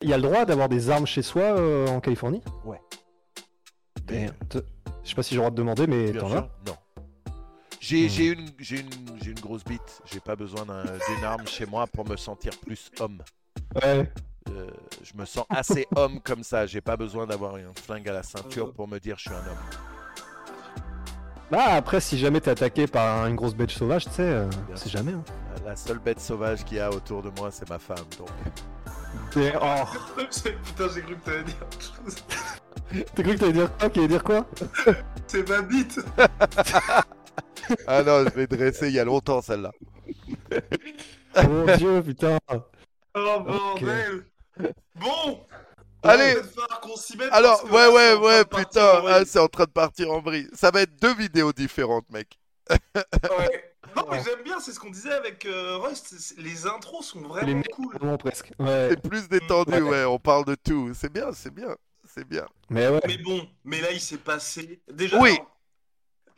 Il y a le droit d'avoir des armes chez soi euh, en Californie Ouais. Je sais pas si j'ai le droit de demamer, mais t'en as non. J'ai Hmm. j'ai une, grosse bite. J'ai pas besoin d'un- d'une arme chez moi pour me sentir plus homme. Ouais. Euh, je me sens assez homme comme ça. J'ai pas besoin d'avoir un flingue à la ceinture pour me dire je suis un homme. Bah après, si jamais t'es attaqué par une grosse bête sauvage, tu sais, euh, c'est jamais. Hein. La seule bête sauvage qu'il y a autour de moi, c'est ma femme. Donc, T'es- Oh, Putain, j'ai cru que t'allais dire autre chose. t'as cru que t'allais dire quoi? Allait dire quoi? C'est ma bite ah non, je l'ai dressée il y a longtemps celle-là. Mon dieu, putain. Oh bordel Bon Allez. Alors, ouais, ouais, ouais, putain, ah, c'est en train de partir en vrille. Ça va être deux vidéos différentes, mec. Ouais. Non, mais j'aime bien, c'est ce qu'on disait avec euh, Rust. Les intros sont vraiment cool. vraiment presque. Ouais. C'est plus détendu, Ouais. ouais, on parle de tout. C'est bien, c'est bien, c'est bien. Mais ouais. Mais bon, mais là, il s'est passé. Déjà, Oui.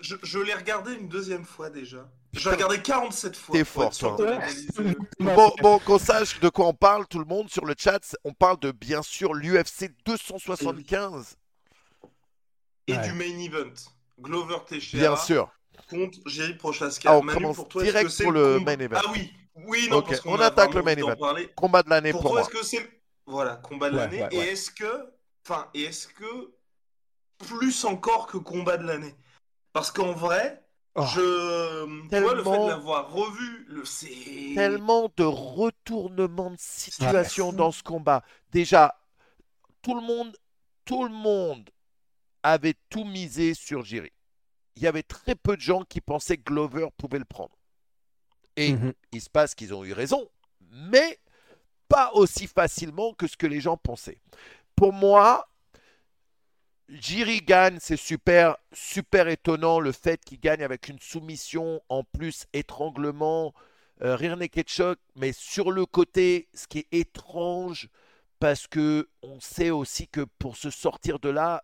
je, je l'ai regardé une deuxième fois déjà. Je l'ai regardé 47 fois. T'es fort, toi. Bon, bon, qu'on sache de quoi on parle, tout le monde sur le chat. On parle de bien sûr l'UFC 275, Et Ouais. du main event. Glover Teixeira bien sûr. Contre Jerry Prochaska. Ah, on Manu, commence pour toi, direct que pour le combat- main event. Ah oui, oui, non, parce qu'on on a attaque le main event. Combat de l'année Pour, pour toi, moi. est-ce que c'est le- voilà combat de Ouais, l'année ouais, et est-ce que, enfin, et est-ce que plus encore que combat de l'année? Parce qu'en vrai, Oh. je, tu vois, le fait Tellement- de l'avoir revu, le c'est Tellement de retournements de situation dans ce combat. Déjà, tout le monde, tout le monde avait tout misé sur Jiri. Il y avait très peu de gens qui pensaient que Glover pouvait le prendre. Et Mhm. il se passe qu'ils ont eu raison, mais pas aussi facilement que ce que les gens pensaient. Pour moi, Jiri gagne, c'est super, super étonnant le fait qu'il gagne avec une soumission en plus étranglement, euh, naked choc, mais sur le côté, ce qui est étrange, parce que on sait aussi que pour se sortir de là,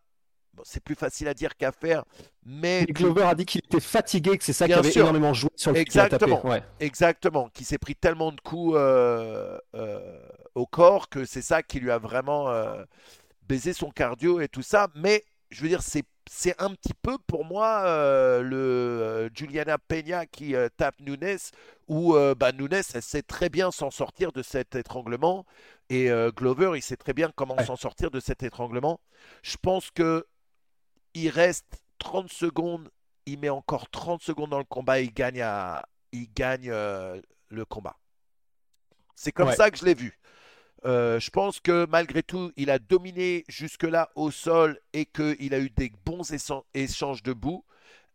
bon, c'est plus facile à dire qu'à faire, mais Et Glover a dit qu'il était fatigué, que c'est ça qui avait sûr. énormément joué sur le a tapé. Exactement. Ouais. Exactement, qui s'est pris tellement de coups euh, euh, au corps que c'est ça qui lui a vraiment euh, baisé son cardio et tout ça. Mais je veux dire, c'est c'est un petit peu pour moi le Juliana Peña qui tape Nunes, où bah, Nunes, elle sait très bien s'en sortir de cet étranglement. Et Glover, il sait très bien comment Ouais. s'en sortir de cet étranglement. Je pense que il reste 30 secondes, il met encore 30 secondes dans le combat, il gagne, à, il gagne euh, le combat. C'est comme Ouais. ça que je l'ai vu. Euh, je pense que malgré tout, il a dominé jusque-là au sol et qu'il a eu des bons échan- échanges debout.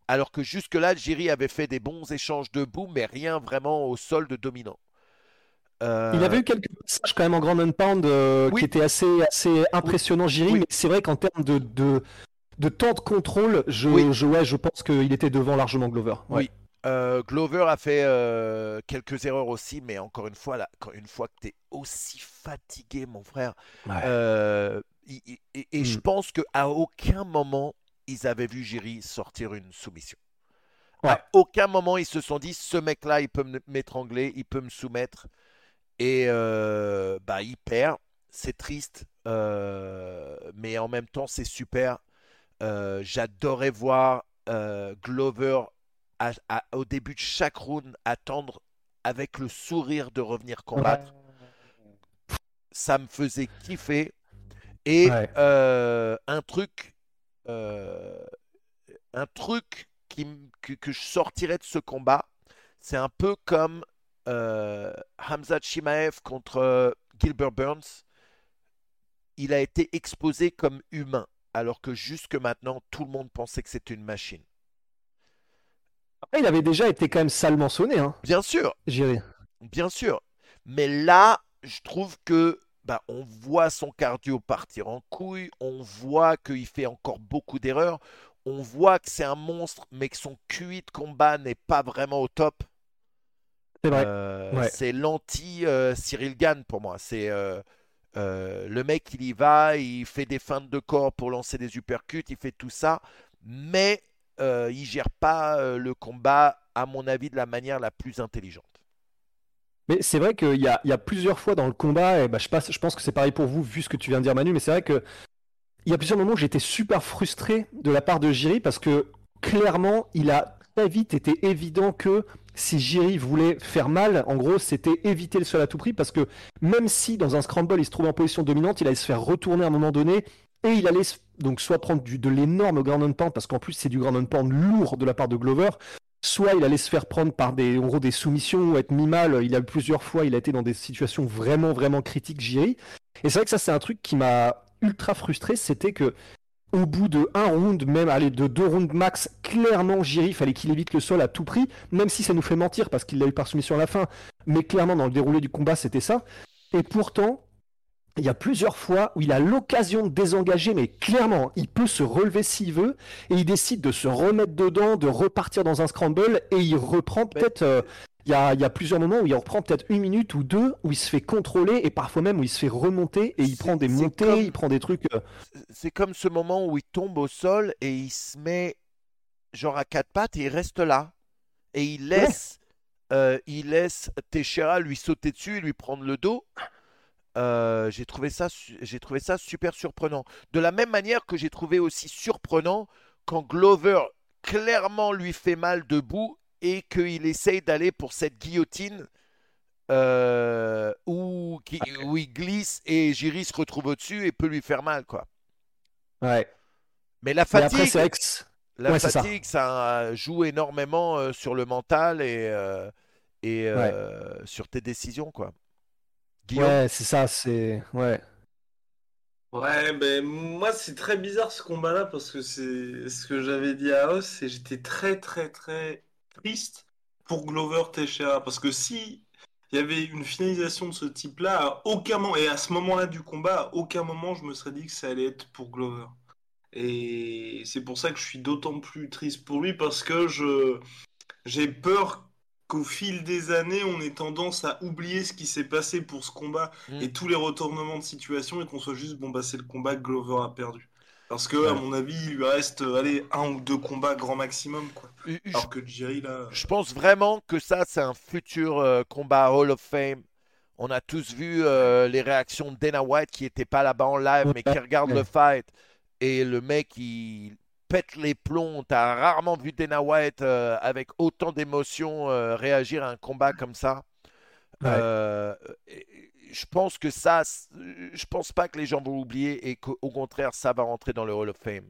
Alors que jusque-là, Jiri avait fait des bons échanges debout, mais rien vraiment au sol de dominant. Euh, Il avait eu quelques passages quand même en ground and pound euh, Oui. qui étaient assez, assez impressionnants, Jiri, Oui. mais c'est vrai qu'en termes de, de, de temps de contrôle, je, Oui. je, ouais, je pense qu'il était devant largement Glover. Ouais. Oui. Euh, Glover a fait euh, quelques erreurs aussi, mais encore une fois, là, quand- une fois que tu es aussi fatigué, mon frère, Ouais. euh, et, je Mm. pense qu'à aucun moment, ils avaient vu Jiri sortir une soumission. Ouais. À aucun moment, ils se sont dit, ce mec-là, il peut m'étrangler, il peut me soumettre. Et bah, il perd. C'est triste, mais en même temps, c'est super. Euh, J'adorais voir euh, Glover à- à- au début de chaque round attendre avec le sourire de revenir combattre. Ça me faisait kiffer. Et Ouais. euh, un truc, un truc qui, que, que je sortirais de ce combat, c'est un peu comme Hamza Chimaev contre Gilbert Burns. Il a été exposé comme humain, alors que jusque maintenant, tout le monde pensait que c'était une machine. Après, il avait déjà été quand même salement sonné, hein, Bien sûr, Jiri. bien sûr. Mais là, je trouve que bah, on voit son cardio partir en couille, on voit qu'il fait encore beaucoup d'erreurs, on voit que c'est un monstre, mais que son QI de combat n'est pas vraiment au top. C'est vrai. Euh, Ouais. C'est l'anti-Cyril Gann pour moi. C'est euh, euh, le mec, il y va, il fait des feintes de corps pour lancer des uppercuts, il fait tout ça, mais euh, il gère pas euh, le combat, à mon avis, de la manière la plus intelligente. Mais c'est vrai qu'il y y a plusieurs fois dans le combat, et bah, je, passe, je pense que c'est pareil pour vous, vu ce que tu viens de dire, Manu, mais c'est vrai que il y a plusieurs moments où j'étais super frustré de la part de Jiri parce que clairement, il a très vite été évident que si Jiri voulait faire mal, en gros, c'était éviter le sol à tout prix parce que même si dans un scramble il se trouvait en position dominante, il allait se faire retourner à un moment donné et il allait donc soit prendre de l'énorme ground and pound parce qu'en plus c'est du ground and pound lourd de la part de Glover, soit il allait se faire prendre par des, en gros, des soumissions ou être mis mal. Il a plusieurs fois, il a été dans des situations vraiment, vraiment critiques, Jiri. Et c'est vrai que ça, c'est un truc qui m'a ultra frustré. C'était que, au bout de un round, même allez, de deux rounds max, clairement, Jiri, fallait qu'il évite le sol à tout prix, même si ça nous fait mentir parce qu'il l'a eu par soumission à la fin. Mais clairement, dans le déroulé du combat, c'était ça. Et pourtant, il y a plusieurs fois où il a l'occasion de désengager, mais clairement, il peut se relever s'il veut, et il décide de se remettre dedans, de repartir dans un scramble, et il reprend peut-être. euh, il y, a, il y a plusieurs moments où il reprend peut-être une minute ou deux, où il se fait contrôler, et parfois même où il se fait remonter, et il prend des montées, comme- il prend des trucs. euh, C'est comme ce moment où il tombe au sol et il se met genre à quatre pattes et il reste là. Et il laisse, euh, il laisse Teixeira lui sauter dessus et lui prendre le dos. Euh, j'ai trouvé ça, j'ai trouvé ça super surprenant. De la même manière que j'ai trouvé aussi surprenant quand Glover clairement lui fait mal debout et qu'il essaye d'aller pour cette guillotine euh, où, qui- où il glisse et Jiri se retrouve au-dessus et peut lui faire mal quoi. Ouais. Mais la après, fatigue, que. c'est- la ouais, c'est ça. fatigue, ça. euh, joue énormément euh, sur le mental et, euh, et euh, sur tes décisions, quoi. Guillaume, Ouais, c'est ça, c'est. Ouais. Ouais, ben moi c'est très bizarre ce combat-là parce que c'est ce que j'avais dit à Os et j'étais très très très triste pour Glover Teixeira parce que si il y avait une finalisation de ce type-là, à aucun moment et à ce moment-là du combat, à aucun moment je me serais dit que ça allait être pour Glover. Et c'est pour ça que je suis d'autant plus triste pour lui parce que je j'ai peur qu'au fil des années, on ait tendance à oublier ce qui s'est passé pour ce combat Mm. et tous les retournements de situation et qu'on soit juste bon bah c'est le combat que Glover a perdu. Parce que à mon avis, il lui reste euh, allez un ou deux combats grand maximum quoi. je, Alors que Jerry là, je pense vraiment que ça, c'est un futur euh, combat Hall of Fame. On a tous vu euh, les réactions de Dana White qui n'était pas là-bas en live, mais qui regarde Ouais. le fight. Et le mec, il pète les plombs. T'as rarement vu Dana White euh, avec autant d'émotion euh, réagir à un combat comme ça. Ouais. Euh, et- et je pense que ça, c- je pense pas que les gens vont oublier et qu'au au contraire, ça va rentrer dans le Hall of Fame.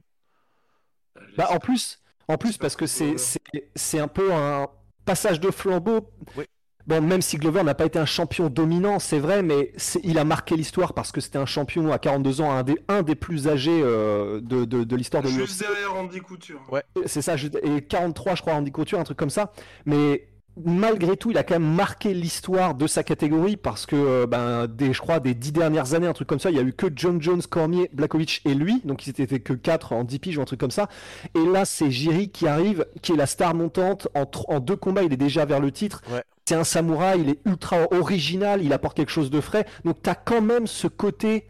Bah, en plus, en plus parce que c'est c'est c'est un peu un passage de flambeau. Oui. Bon, même si Glover n'a pas été un champion dominant, c'est vrai, mais c'est- il a marqué l'histoire parce que c'était un champion à 42 ans, un des, un des plus âgés euh, de, de, de l'histoire de juste derrière Andy Couture. Ouais. C'est ça, et 43, je crois, Andy Couture, un truc comme ça. Mais malgré tout, il a quand même marqué l'histoire de sa catégorie parce que, euh, ben, des, je crois, des dix dernières années, un truc comme ça, il y a eu que John Jones, Cormier, Blakovic et lui. Donc, ils étaient que 4 en 10 piges ou un truc comme ça. Et là, c'est Jiri qui arrive, qui est la star montante. En, en deux combats, il est déjà vers le titre. Ouais. C'est un samouraï, il est ultra original, il apporte quelque chose de frais. Donc, tu as quand même ce côté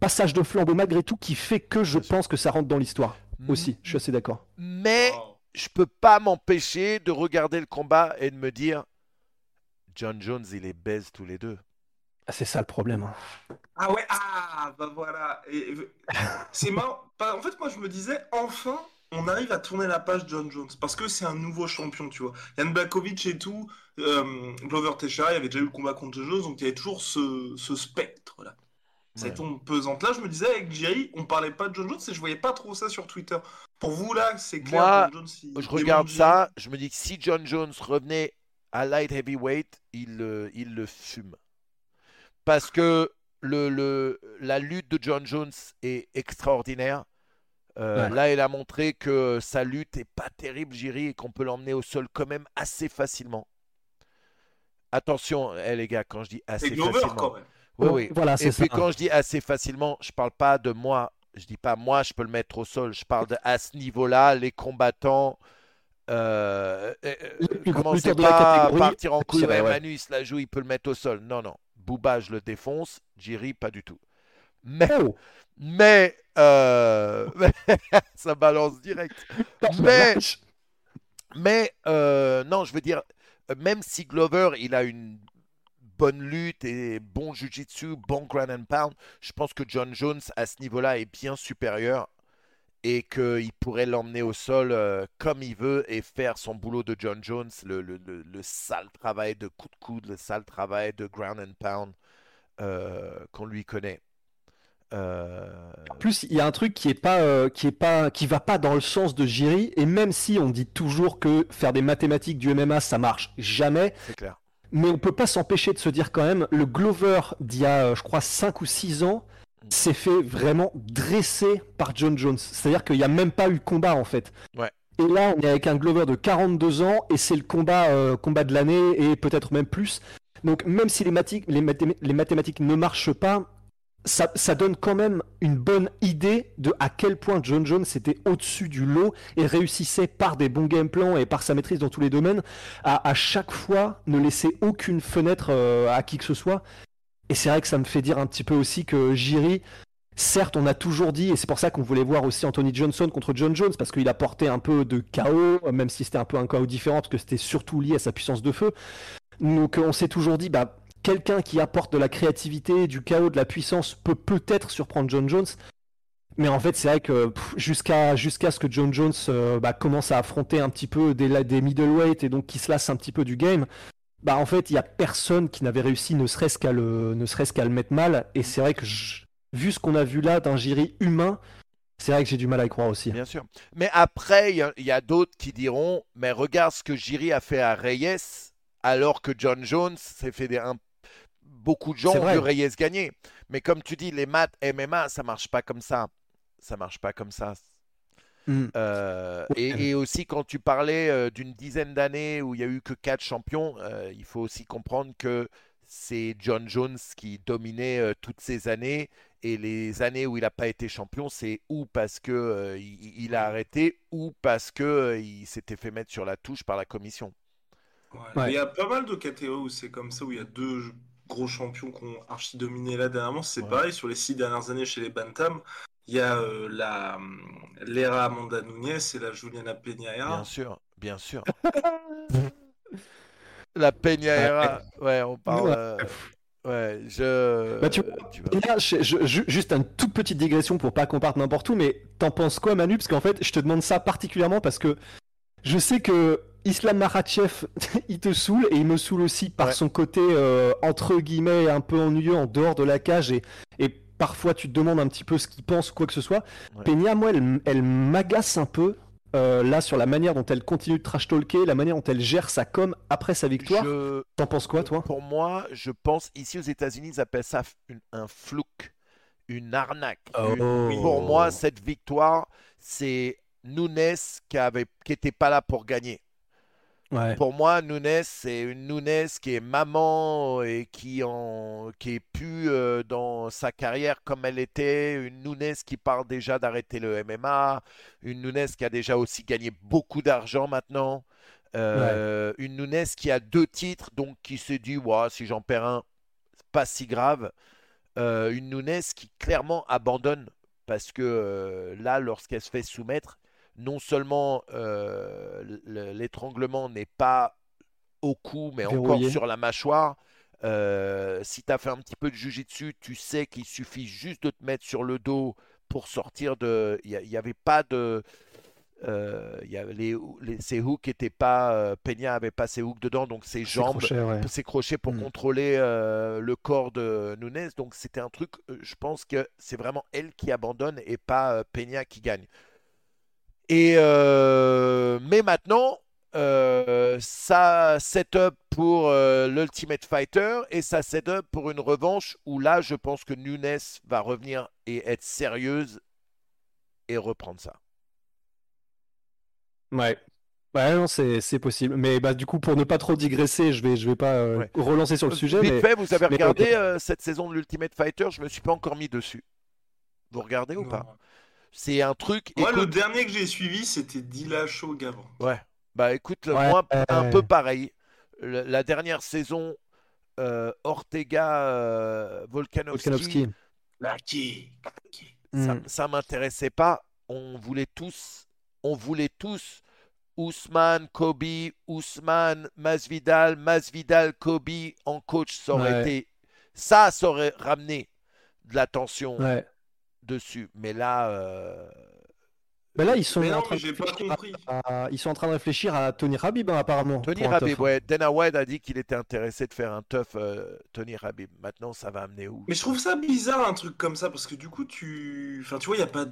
passage de flambeau malgré tout qui fait que je pense que ça rentre dans l'histoire aussi. Je suis assez d'accord. Mais Wow. Je peux pas m'empêcher de regarder le combat et de me dire John Jones, il les baise tous les deux. Ah, c'est ça le problème. hein. Ah ouais, ah bah voilà. Et, c'est marrant. Bah, En fait, moi je me disais, enfin, on arrive à tourner la page John Jones parce que c'est un nouveau champion, tu vois. Yann Blakovic et tout, euh, Glover Teixeira, il y avait déjà eu le combat contre John Jones, donc il y avait toujours ce, ce spectre là. Ouais. Cette ombre pesante. Là, je me disais avec Jerry, on parlait pas de John Jones et je voyais pas trop ça sur Twitter. Pour vous là, c'est clair. Moi, John Jones, il Je regarde Jerry. ça, je me dis que si John Jones revenait à light heavyweight, il, le- il le fume. Parce que le, le- la lutte de John Jones est extraordinaire. Euh, Ouais. Là, il a montré que sa lutte est pas terrible, Jiri, et qu'on peut l'emmener au sol quand même assez facilement. Attention, eh, les gars, quand je dis assez facilement. quand même. Oui, oui. Voilà, Et c'est ça. puis quand je dis assez facilement, je parle pas de moi. Je dis pas moi, je peux le mettre au sol. Je parle de à ce niveau-là, les combattants. Euh, euh, grands commencez pas à partir en couille. Ouais. Manu, il se la joue, il peut le mettre au sol. Non, non. Booba, je le défonce. Jiri, pas du tout. Mais, Oh, mais euh, ça balance direct. Mais-. Mais euh, non, je veux dire, euh, même si Glover, il a une bonne lutte et bon jiu-jitsu, bon ground and pound, je pense que John Jones, à ce niveau-là, est bien supérieur et qu'il pourrait l'emmener au sol euh, comme il veut et faire son boulot de John Jones, le, le- le- le sale travail de coup de coude, le sale travail de ground and pound euh, qu'on lui connaît. Euh, En plus, il y a un truc qui est pas, euh, qui est pas, qui va pas dans le sens de Jiri. Et même si on dit toujours que faire des mathématiques du MMA ça marche jamais, c'est clair. Mais on peut pas s'empêcher de se dire quand même, le Glover d'il y a, euh, je crois, 5 ou 6 ans s'est fait vraiment dresser par John Jones. C'est-à-dire qu'il n'y a même pas eu combat en fait. Ouais. Et là, on est avec un Glover de 42 ans et c'est le combat, euh, combat de l'année et peut-être même plus. Donc même si les, mathi- les mathé- les mathématiques ne marchent pas, ça, ça donne quand même une bonne idée de à quel point John Jones était au-dessus du lot et réussissait par des bons game plans et par sa maîtrise dans tous les domaines à, à chaque fois ne laisser aucune fenêtre euh, à qui que ce soit. Et c'est vrai que ça me fait dire un petit peu aussi que Jiri, certes, on a toujours dit, et c'est pour ça qu'on voulait voir aussi Anthony Johnson contre John Jones, parce qu'il apportait un peu de chaos, même si c'était un peu un chaos différent, parce que c'était surtout lié à sa puissance de feu. Donc euh, on s'est toujours dit, bah, quelqu'un qui apporte de la créativité, du chaos, de la puissance peut peut-être surprendre John Jones. Mais en fait, c'est vrai que jusqu'à ce que John Jones euh, bah, commence à affronter un petit peu des, des middleweight et donc qui se lasse un petit peu du game, bah en fait, il y a personne qui n'avait réussi ne serait-ce qu'à le ne serait-ce le mettre mal. Et c'est vrai que vu ce qu'on a vu là d'un Jiri humain, c'est vrai que j'ai du mal à y croire aussi. Bien sûr. Mais après, il y a- il y a, d'autres qui diront, mais regarde ce que Jiri a fait à Reyes, alors que John Jones s'est fait des... un- Beaucoup de gens ont vu Reyes gagner. Mais comme tu dis, les maths MMA, ça marche pas comme ça. Ça marche pas comme ça. Mm. Euh, et, et aussi, quand tu parlais euh, d'une dizaine d'années où il y a eu que quatre champions, euh, il faut aussi comprendre que c'est John Jones qui dominait euh, toutes ces années. Et les années où il n'a pas été champion, c'est ou parce que euh, il, il a arrêté ou parce que euh, il s'était fait mettre sur la touche par la commission. Ouais. Ouais. Mais Il y a pas mal de catégories où c'est comme ça, où il y a deux gros champions qui ont archi dominé là dernièrement. C'est Ouais. pareil, sur les six dernières années chez les Bantam, il y a euh, la l'era Amanda Nunes et la Juliana Peñaera. Bien sûr, bien sûr. la Peñaera, ouais, on parle. Ouais. euh, ouais, je. Bah, tu- tu là, je- je- juste une toute petite digression pour pas qu'on parte n'importe où, mais t'en penses quoi, Manu? Parce qu'en fait, je te demande ça particulièrement parce que je sais que Islam Makhachev, il te saoule et il me saoule aussi par Ouais. son côté euh, entre guillemets un peu ennuyeux en dehors de la cage et, et parfois tu te demandes un petit peu ce qu'il pense ou quoi que ce soit. Ouais. Peña, moi, elle, elle m'agace un peu. euh, là, sur la manière dont elle continue de trash talker, la manière dont elle gère sa com après sa victoire, Je- t'en penses quoi, toi? Pour moi, je pense, ici aux États-Unis, ils appellent ça une- un flouk, une arnaque. Oh. Une- Pour moi, cette victoire, c'est Nunes qui avait, qui était pas là pour gagner. Ouais. Pour moi, Nunes, c'est une Nunes qui est maman et qui, en, qui est plus euh, dans sa carrière comme elle était. Une Nunes qui parle déjà d'arrêter le MMA. Une Nunes qui a déjà aussi gagné beaucoup d'argent maintenant. Euh, Une Nunes qui a deux titres, donc qui s'est dit Ouah, si j'en perds un, pas si grave. Euh, une Nunes qui clairement abandonne parce que là, lorsqu'elle se fait soumettre, non seulement euh, l'étranglement n'est pas au cou, mais encore sur la mâchoire. Euh, si tu as fait un petit peu de jujitsu, tu sais qu'il suffit juste de te mettre sur le dos pour sortir de. Il n'y avait pas de. euh, il y avait les, les- ses hooks n'étaient pas. euh, Peña avait pas ses hooks dedans, donc ses jambes crochet, ouais. ses crochets pour Mm. contrôler le corps de Nunes. Donc c'était un truc, je pense que c'est vraiment elle qui abandonne et pas Peña qui gagne. Et euh, mais maintenant, euh, ça setup pour euh, l'Ultimate Fighter et ça setup pour une revanche où là, je pense que Nunes va revenir et être sérieuse et reprendre ça. Ouais. Ouais, non, c'est c'est possible. Mais bah, du coup, pour ne pas trop digresser, je vais, je vais pas euh, Ouais. relancer sur le sujet. Vite mais... fait, vous avez mais regardé euh, cette saison de l'Ultimate Fighter Je me suis pas encore mis dessus. Vous regardez ou pas? C'est un truc. Moi, le dernier que j'ai suivi, c'était Dillashaw Gavin. Ouais. Bah écoute, Ouais, moi, un ouais. peu pareil. Le- la dernière saison, euh, Ortega, euh, Volkanovski, Volkanovski. Là, qui? Qui- ça, Mm. ça m'intéressait pas. On voulait tous, on voulait tous Ousmane, Kobe, Ousmane, Masvidal, Masvidal, Kobe en coach, ça aurait Ouais. été, ça, ça aurait ramené de l'attention Ouais. Dessus. Mais là, euh, Mais là, ils sont, Mais en train mais de à- à- ils sont en train de réfléchir à Tony Rabib, hein, apparemment. Tony Rabib, ouais, Dana White a dit qu'il était intéressé de faire un tough euh, Tony Rabib. Maintenant, ça va amener où? Mais je trouve ça bizarre un truc comme ça parce que du coup tu, enfin tu vois il y a pas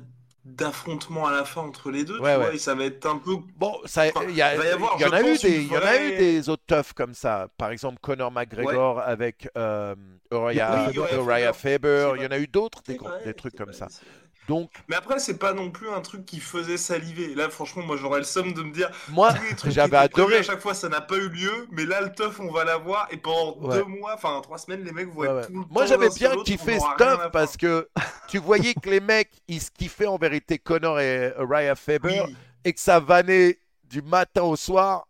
d'affrontement à la fin entre les deux, Ouais, tu vois, ouais. et ça va être un peu. Bon, ça, Enfin, il y, a- il va y avoir, il y en a eu des, il y en a eu des autres toughs comme ça. Par exemple, Conor McGregor avec euh, Uriah, Oui, Uriah Uriah Faber. Il y en a eu d'autres, des, C'est vrai, des trucs comme vrai, ça. Donc, Mais après c'est pas non plus un truc qui faisait saliver. Là franchement moi j'aurais le somme de me dire moi, j'avais adoré. à chaque fois ça n'a pas eu lieu, mais là le teuf on va l'avoir et pendant Ouais. deux mois, enfin trois semaines les mecs vont Ouais, être ouais. tout le Moi, j'avais bien kiffé ce stuff parce que tu voyais que les mecs, ils se kiffaient en vérité Conor et Uriah Faber Oui. et que ça vannait du matin au soir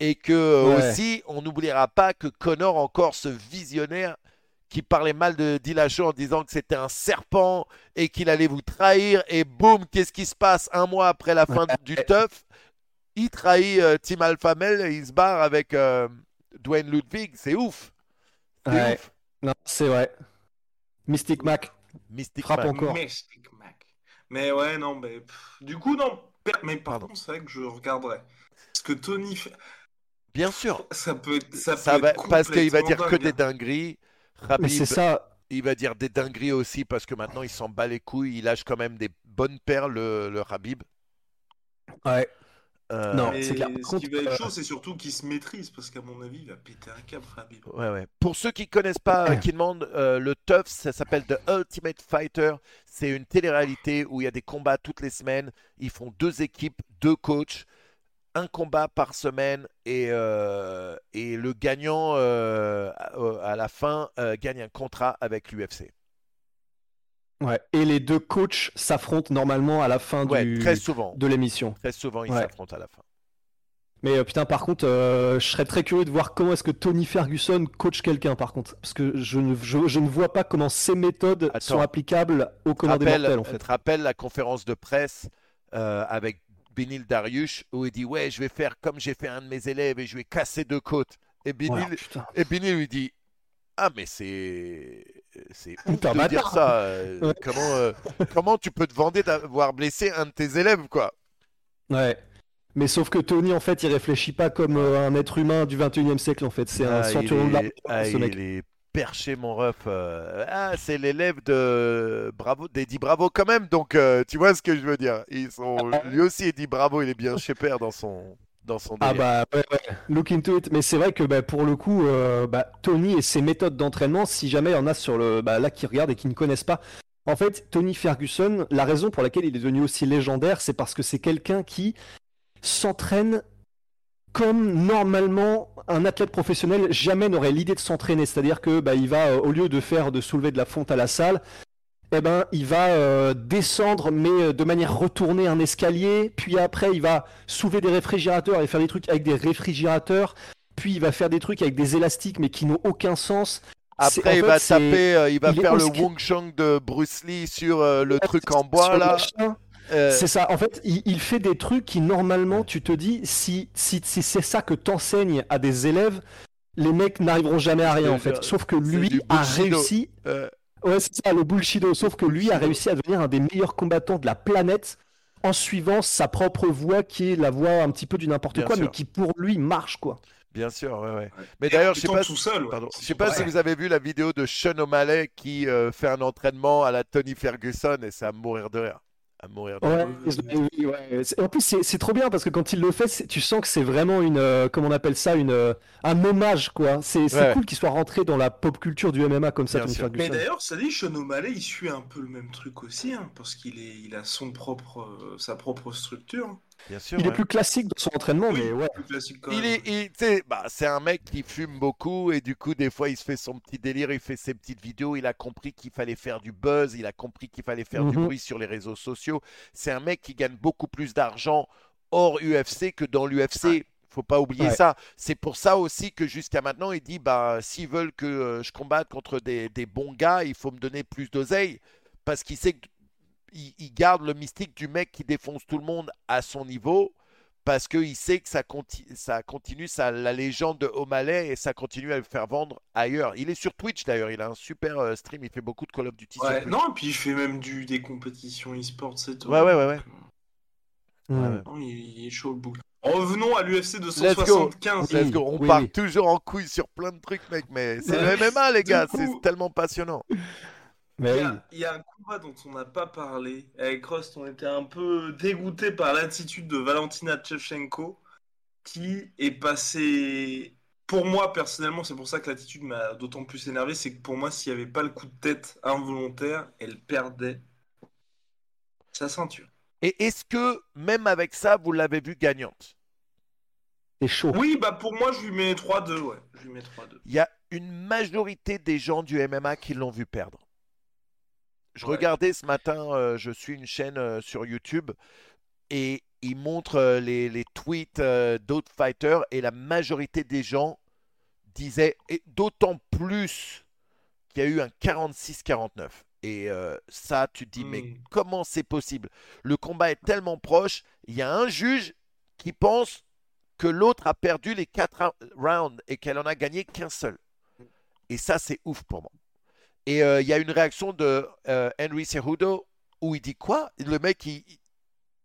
et que Ouais. aussi, on n'oubliera pas que Conor, encore ce visionnaire qui parlait mal de Dillashaw en disant que c'était un serpent et qu'il allait vous trahir et boum, qu'est-ce qui se passe un mois après la fin du teuf Il trahit euh, Tim Alphamel et il se barre avec euh, Dwayne Ludwig, c'est ouf. C'est Ouais. ouf. Non, c'est vrai. Mystic Mac. Mystic Frappe Man. encore. Mystic Mac. Mais ouais, non, mais pff, du coup, non. Mais par Pardon. contre, c'est vrai que je regarderai. Parce que Tony, fait- Bien sûr. ça peut être. Ça, va, parce qu'il va dire que des hein. dingueries. Rabib, c'est ça. il va dire des dingueries aussi parce que maintenant il s'en bat les couilles. Il lâche quand même des bonnes perles, le, le Rabib. Ouais. Euh, Non. C'est clair. Ce qui va être euh, chaud, c'est surtout qu'il se maîtrise. Parce qu'à mon avis, il va péter un câble, Rabib. Ouais, ouais. Pour ceux qui connaissent pas, euh, qui demandent, euh, le TUF, ça s'appelle The Ultimate Fighter. C'est une télé-réalité où il y a des combats toutes les semaines. Ils font deux équipes, deux coachs, un combat par semaine et, euh, et le gagnant euh, à, à la fin euh, gagne un contrat avec l'UFC. Ouais. Et les deux coachs s'affrontent normalement à la fin Ouais, du... très souvent. de l'émission. Très souvent, ils Ouais. s'affrontent à la fin. Mais euh, putain, par contre, euh, je serais très curieux de voir comment est-ce que Tony Ferguson coach quelqu'un, par contre. Parce que je ne, je, je ne vois pas comment ces méthodes Attends. sont applicables au te commun des rappelles, mortels, en te fait. rappelles la conférence de presse euh, avec Benil Dariush où il dit Ouais, je vais faire comme j'ai fait un de mes élèves et je vais casser deux côtes. Et putain. et lui dit Ah, mais c'est. C'est ouf de dire ça. euh, Ouais. comment, euh, comment tu peux te vanter d'avoir blessé un de tes élèves, quoi? Ouais. Mais sauf que Tony, en fait, il réfléchit pas comme euh, un être humain du 21 e siècle, en fait. C'est un Ah, centurion de l'armée, ah, ce mec. il est perché, mon ref. euh, Ah, c'est l'élève de Bravo, d'Eddie Bravo quand même. Donc, euh, tu vois ce que je veux dire. Ils sont... Lui aussi, Eddie Bravo, il est bien chez père dans son, dans son Ah bah ouais, ouais. look into it. Mais c'est vrai que bah, pour le coup, euh, bah, Tony et ses méthodes d'entraînement, si jamais il y en a sur le bah, là qui regardent et qui ne connaissent pas, en fait, Tony Ferguson, la raison pour laquelle il est devenu aussi légendaire, c'est parce que c'est quelqu'un qui s'entraîne comme normalement un athlète professionnel jamais n'aurait l'idée de s'entraîner. C'est-à-dire que bah, il va euh, au lieu de faire de soulever de la fonte à la salle, eh ben, il va euh, descendre, mais euh, de manière retournée un escalier. Puis après, il va soulever des réfrigérateurs et faire des trucs avec des réfrigérateurs. Puis il va faire des trucs avec des élastiques, mais qui n'ont aucun sens. Après, il fait, va taper, il va il faire le Wong Chang de Bruce Lee sur euh, le truc en bois, là. machin. Euh, C'est ça. En fait, il, il fait des trucs qui normalement, tu te dis, si, si, si c'est ça que t'enseignes à des élèves, les mecs n'arriveront jamais à rien en fait. Sauf que lui a réussi. euh, Ouais, c'est ça, le bullshido. Sauf que lui a réussi à devenir un des meilleurs combattants de la planète en suivant sa propre voie, qui est la voie un petit peu du n'importe quoi, sûr. mais qui pour lui marche quoi. bien sûr, ouais, ouais. Mais d'ailleurs, je sais pas, tout seul. ouais. je sais pas si vous avez vu la vidéo de Sean O'Malley qui euh, fait un entraînement à la Tony Ferguson et c'est à mourir de rire. À mourir de Ouais, oui, ouais. En plus, c'est trop bien parce que quand il le fait, tu sens que c'est vraiment une, euh, comment on appelle ça, une, euh, un hommage quoi. C'est Ouais. cool qu'il soit rentré dans la pop culture du MMA comme ça. Mais d'ailleurs, ça dit, Sean O'Malley, il suit un peu le même truc aussi, hein, parce qu'il est, il a son propre, euh, sa propre structure. Bien sûr. Il est ouais. plus classique dans son entraînement, Oui, mais ouais. plus classique quand Il est, il- bah, c'est un mec qui fume beaucoup et du coup, des fois, il se fait son petit délire, il fait ses petites vidéos. Il a compris qu'il fallait faire du buzz, il a compris qu'il fallait faire du Mhm. bruit sur les réseaux sociaux. C'est un mec qui gagne beaucoup plus d'argent hors UFC que dans l'UFC. Faut pas oublier Ouais. ça. C'est pour ça aussi que jusqu'à maintenant, il dit bah, s'ils veulent que euh, je combatte contre des, des bons gars, il faut me donner plus d'oseille. Parce qu'il sait qu'il il garde le mystique du mec qui défonce tout le monde à son niveau parce qu'il sait que ça, conti- ça continue ça, la légende de O'Malley et ça continue à le faire vendre ailleurs. Il est sur Twitch d'ailleurs, il a un super euh, stream, il fait beaucoup de Call of Duty Ouais, non, et puis il fait même du, des compétitions e-sport, c'est tout. Ouais, ouais, ouais, ouais. Mm. Ouais. Non, il, il est chaud le bouc. Revenons à l'UFC Let's go. 275. Oui, Let's go. On oui, part toujours en couille sur plein de trucs, mec, mais c'est le MMA, les gars, coup- c'est tellement passionnant. Mais Il y, oui. a, il y a un combat dont on n'a pas parlé. Avec Rust, on était un peu dégoûté par l'attitude de Valentina Shevchenko, qui est passée. Pour moi, personnellement, c'est pour ça que l'attitude m'a d'autant plus énervé. C'est que pour moi, s'il n'y avait pas le coup de tête involontaire, elle perdait sa ceinture. Et est-ce que, même avec ça, vous l'avez vue gagnante? C'est chaud. Oui, bah pour moi, je lui mets 3-2. Ouais, je lui mets 3-2. Il y a une majorité des gens du MMA qui l'ont vu perdre. Je Ouais. regardais ce matin, euh, je suis une chaîne euh, sur YouTube et ils montrent euh, les, les tweets d'autres fighters et la majorité des gens disaient, et d'autant plus qu'il y a eu un 46-49. Et ça, tu te dis, mais Mm. comment c'est possible? Le combat est tellement proche, il y a un juge qui pense que l'autre a perdu les quatre rou- rounds et qu'elle en a gagné qu'un seul. Et ça, c'est ouf pour moi. Et euh, il y a une réaction de euh, Henry Cejudo où il dit quoi? Le mec, il, il-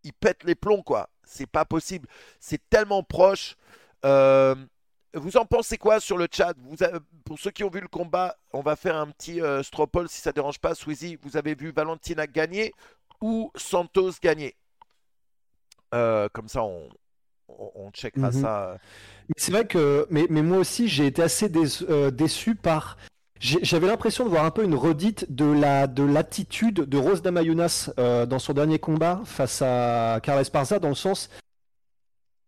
il pète les plombs, quoi. C'est pas possible. C'est tellement proche. Euh, vous en pensez quoi sur le chat? Vous avez- Pour ceux qui ont vu le combat, on va faire un petit stropole si ça dérange pas. Sweezy, vous avez vu Valentina gagner ou Santos gagner? Comme ça, on, on, on checkera Mhm. ça. Mais c'est vrai que, mais, mais moi aussi, j'ai été assez déçu, euh, déçu par. J'avais l'impression de voir un peu une redite de la de l'attitude de Rose Damayunas euh, dans son dernier combat face à Carla Esparza, dans le sens.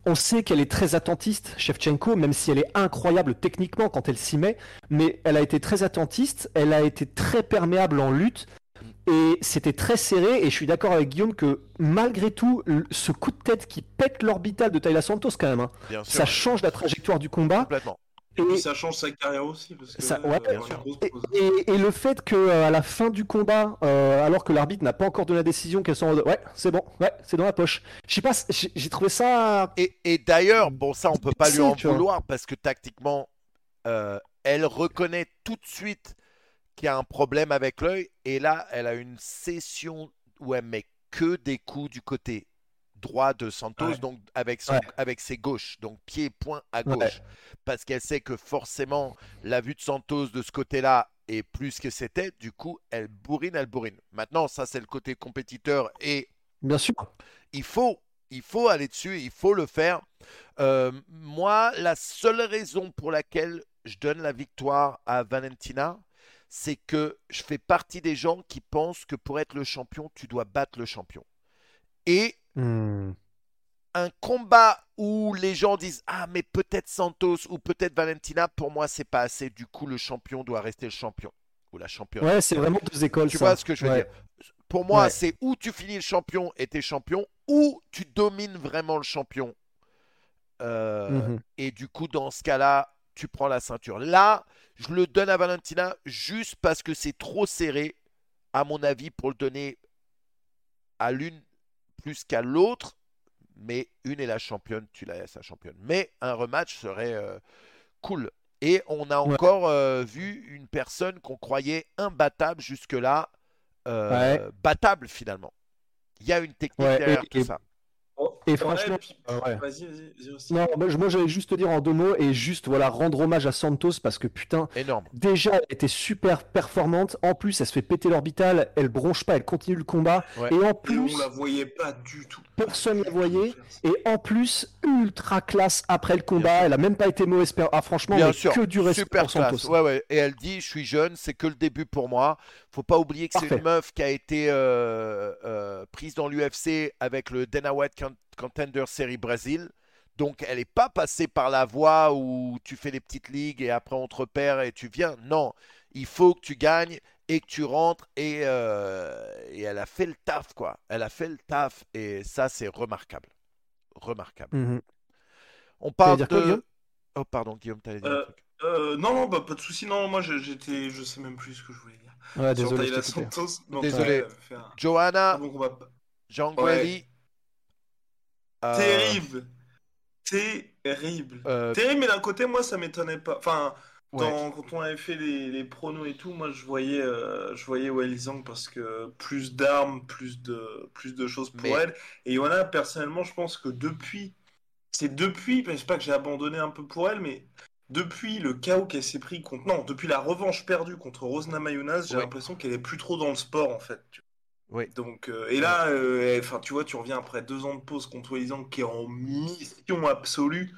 On sait qu'elle est très attentiste, Shevchenko, même si elle est incroyable techniquement quand elle s'y met, mais elle a été très attentiste, elle a été très perméable en lutte, et c'était très serré, et je suis d'accord avec Guillaume que malgré tout, ce coup de tête qui pète l'orbital de Tayla Santos quand même, hein, ça change la trajectoire du combat. Complètement. Et puis Et, ça change sa carrière aussi. Parce que, Ça- ouais, euh, et, pause. et- et le fait que euh, à la fin du combat, euh, alors que l'arbitre n'a pas encore donné la décision, qu'elle soit en ouais, c'est bon, ouais, c'est dans la poche. Je sais pas, j'ai j'ai trouvé ça. Et, et d'ailleurs, bon, ça, on peut pas lui en vouloir parce que tactiquement, euh, elle reconnaît tout de suite qu'il y a un problème avec l'œil. Et là, elle a une session où elle met que des coups du côté droit de Santos, Ouais. donc avec, son, Ouais. avec ses gauches, donc pied, point à Ouais. gauche. Parce qu'elle sait que forcément, la vue de Santos de ce côté-là est plus que c'était. Du coup, elle bourrine, elle bourrine. Maintenant, ça, c'est le côté compétiteur et Bien sûr. il faut, il faut aller dessus, il faut le faire. Euh, moi, la seule raison pour laquelle je donne la victoire à Valentina, c'est que je fais partie des gens qui pensent que pour être le champion, tu dois battre le champion. Et Hmm. un combat où les gens disent ah mais peut-être Santos ou peut-être Valentina, pour moi c'est pas assez. Du coup, le champion doit rester le champion ou la championne. Ouais, c'est vraiment deux écoles. Tu ça. vois ce que je veux Ouais. dire? Pour moi, Ouais. c'est où tu finis le champion et t'es champion, ou tu domines vraiment le champion. Euh, Mhm. Et du coup, dans ce cas-là, tu prends la ceinture. Là, je le donne à Valentina juste parce que c'est trop serré, à mon avis, pour le donner à l'une plus qu'à l'autre. Mais une est la championne, tu la laisses la championne. Mais un rematch serait euh, cool. Et on a Ouais. encore euh, vu une personne qu'on croyait imbattable jusque-là, euh, battable finalement. Il y a une technique Ouais, derrière et- tout et- ça. Et ouais, franchement, puis- euh, ouais. Vas-y, vas-y, vas-y aussi. Non, moi, j'allais juste te dire en deux mots et juste voilà rendre hommage à Santos parce que putain, Énorme. déjà elle était super performante. En plus, elle se fait péter l'orbital, elle bronche pas, elle continue le combat. Ouais. Et en Et plus, on la voyait pas du tout. personne ne la voyait. Et en plus, ultra classe après le combat. Elle a même pas été mauvaise. per- Ah, franchement, Bien mais sûr, que du respect super pour Santos. classe. Ouais, ouais. Et elle dit, je suis jeune, c'est que le début pour moi. Faut pas oublier que c'est une meuf qui a été euh, euh, prise dans l'UFC avec le Dana White Contender Series Brésil. Donc elle n'est pas passée par la voie où tu fais les petites ligues et après on te repère et tu viens. Non, il faut que tu gagnes et que tu rentres et, euh, et elle a fait le taf quoi. Elle a fait le taf et ça c'est remarquable. Remarquable. Mhm. On parle quoi, de... Oh pardon Guillaume, t'allais dire un Euh, truc. Euh, non, non, bah, pas de souci. Non, moi je- j'étais, je sais même plus ce que je voulais dire. Ouais, Sur désolé. non, Désolé. un- Johanna, un bon combat. Jangueli. Euh, Terrible, terrible, euh, terrible. Mais d'un côté, moi, ça m'étonnait pas. Enfin, ouais. dans- quand on avait fait les, les pronos et tout, moi, je voyais, euh, je voyais Weili Zhang parce que plus d'armes, plus de, plus de choses pour Mais- elle. Et Johanna, personnellement, je pense que depuis, c'est depuis, je sais pas que j'ai abandonné un peu pour elle, mais depuis le chaos qu'elle s'est pris contre, non, depuis la revanche perdue contre Rosna Mayonnaise, j'ai Ouais. l'impression qu'elle est plus trop dans le sport en fait. tu. Oui. Donc, euh, et là, euh, enfin, tu vois, tu reviens après deux ans de pause contre Weili Zhang qui est en mission absolue.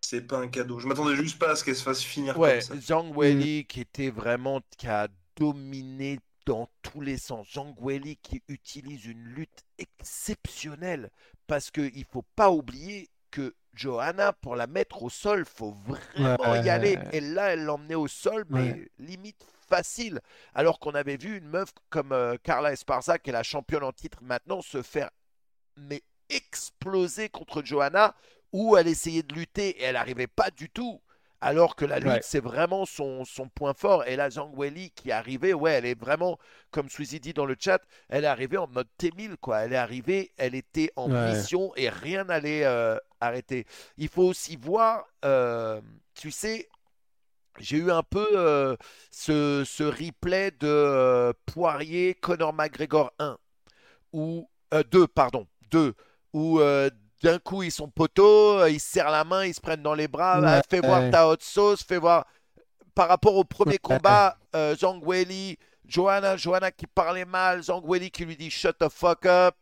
C'est pas un cadeau. Je m'attendais juste pas à ce qu'elle se fasse finir Ouais, comme ça. Zhang Weili qui était vraiment, qui a dominé dans tous les sens. Zhang Weili qui utilise une lutte exceptionnelle parce qu'il faut pas oublier que Johanna, pour la mettre au sol, faut vraiment y aller. Et là, elle l'emmenait au sol, mais Ouais. limite facile. Alors qu'on avait vu une meuf comme euh, Carla Esparza, qui est la championne en titre maintenant, se faire mais exploser contre Johanna, où elle essayait de lutter et elle n'arrivait pas du tout. Alors que la lutte, Ouais. c'est vraiment son, son point fort. Et là, Zhang Weili qui est arrivée, ouais, elle est vraiment, comme Sweezy dit dans le chat, elle est arrivée en mode T1000, quoi. Elle est arrivée, elle était en Ouais. mission et rien n'allait euh, arrêter. Il faut aussi voir, euh, tu sais, j'ai eu un peu euh, ce, ce replay de euh, Poirier, Conor McGregor 1, ou 2, pardon, 2, où euh, d'un coup ils sont poteaux, euh, ils se serrent la main, ils se prennent dans les bras, Ouais, fais voir ta hot sauce, fais voir. Par rapport au premier combat, euh, Zhang Weili, Johanna, Johanna qui parlait mal, Zhang Weili qui lui dit shut the fuck up.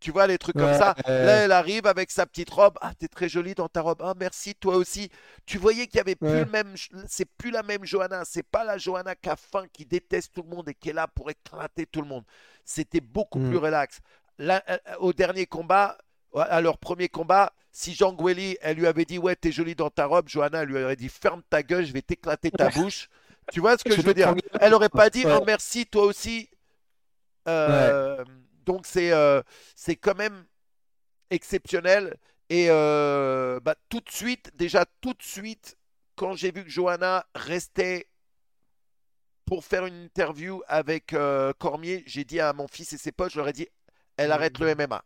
Tu vois, les trucs comme ça. Là, elle arrive avec sa petite robe. Ah, t'es très jolie dans ta robe. Ah, merci, toi aussi. Tu voyais qu'il y avait plus Ouais. le même. C'est plus la même Johanna. C'est pas la Johanna qui a faim, qui déteste tout le monde et qui est là pour éclater tout le monde. C'était beaucoup plus relax. Là, euh, au dernier combat, à leur premier combat, si Jean Gueli, elle lui avait dit Ouais, t'es jolie dans ta robe, Johanna, elle lui aurait dit Ferme ta gueule, je vais t'éclater ta bouche. Tu vois ce que Je veux dire? Elle aurait pas dit Ouais. Oh, merci, toi aussi. Euh, Donc, c'est euh, c'est quand même exceptionnel. Et euh, bah, tout de suite, déjà tout de suite, quand j'ai vu que Johanna restait pour faire une interview avec euh, Cormier, j'ai dit à mon fils et ses potes, je leur ai dit, elle arrête le MMA.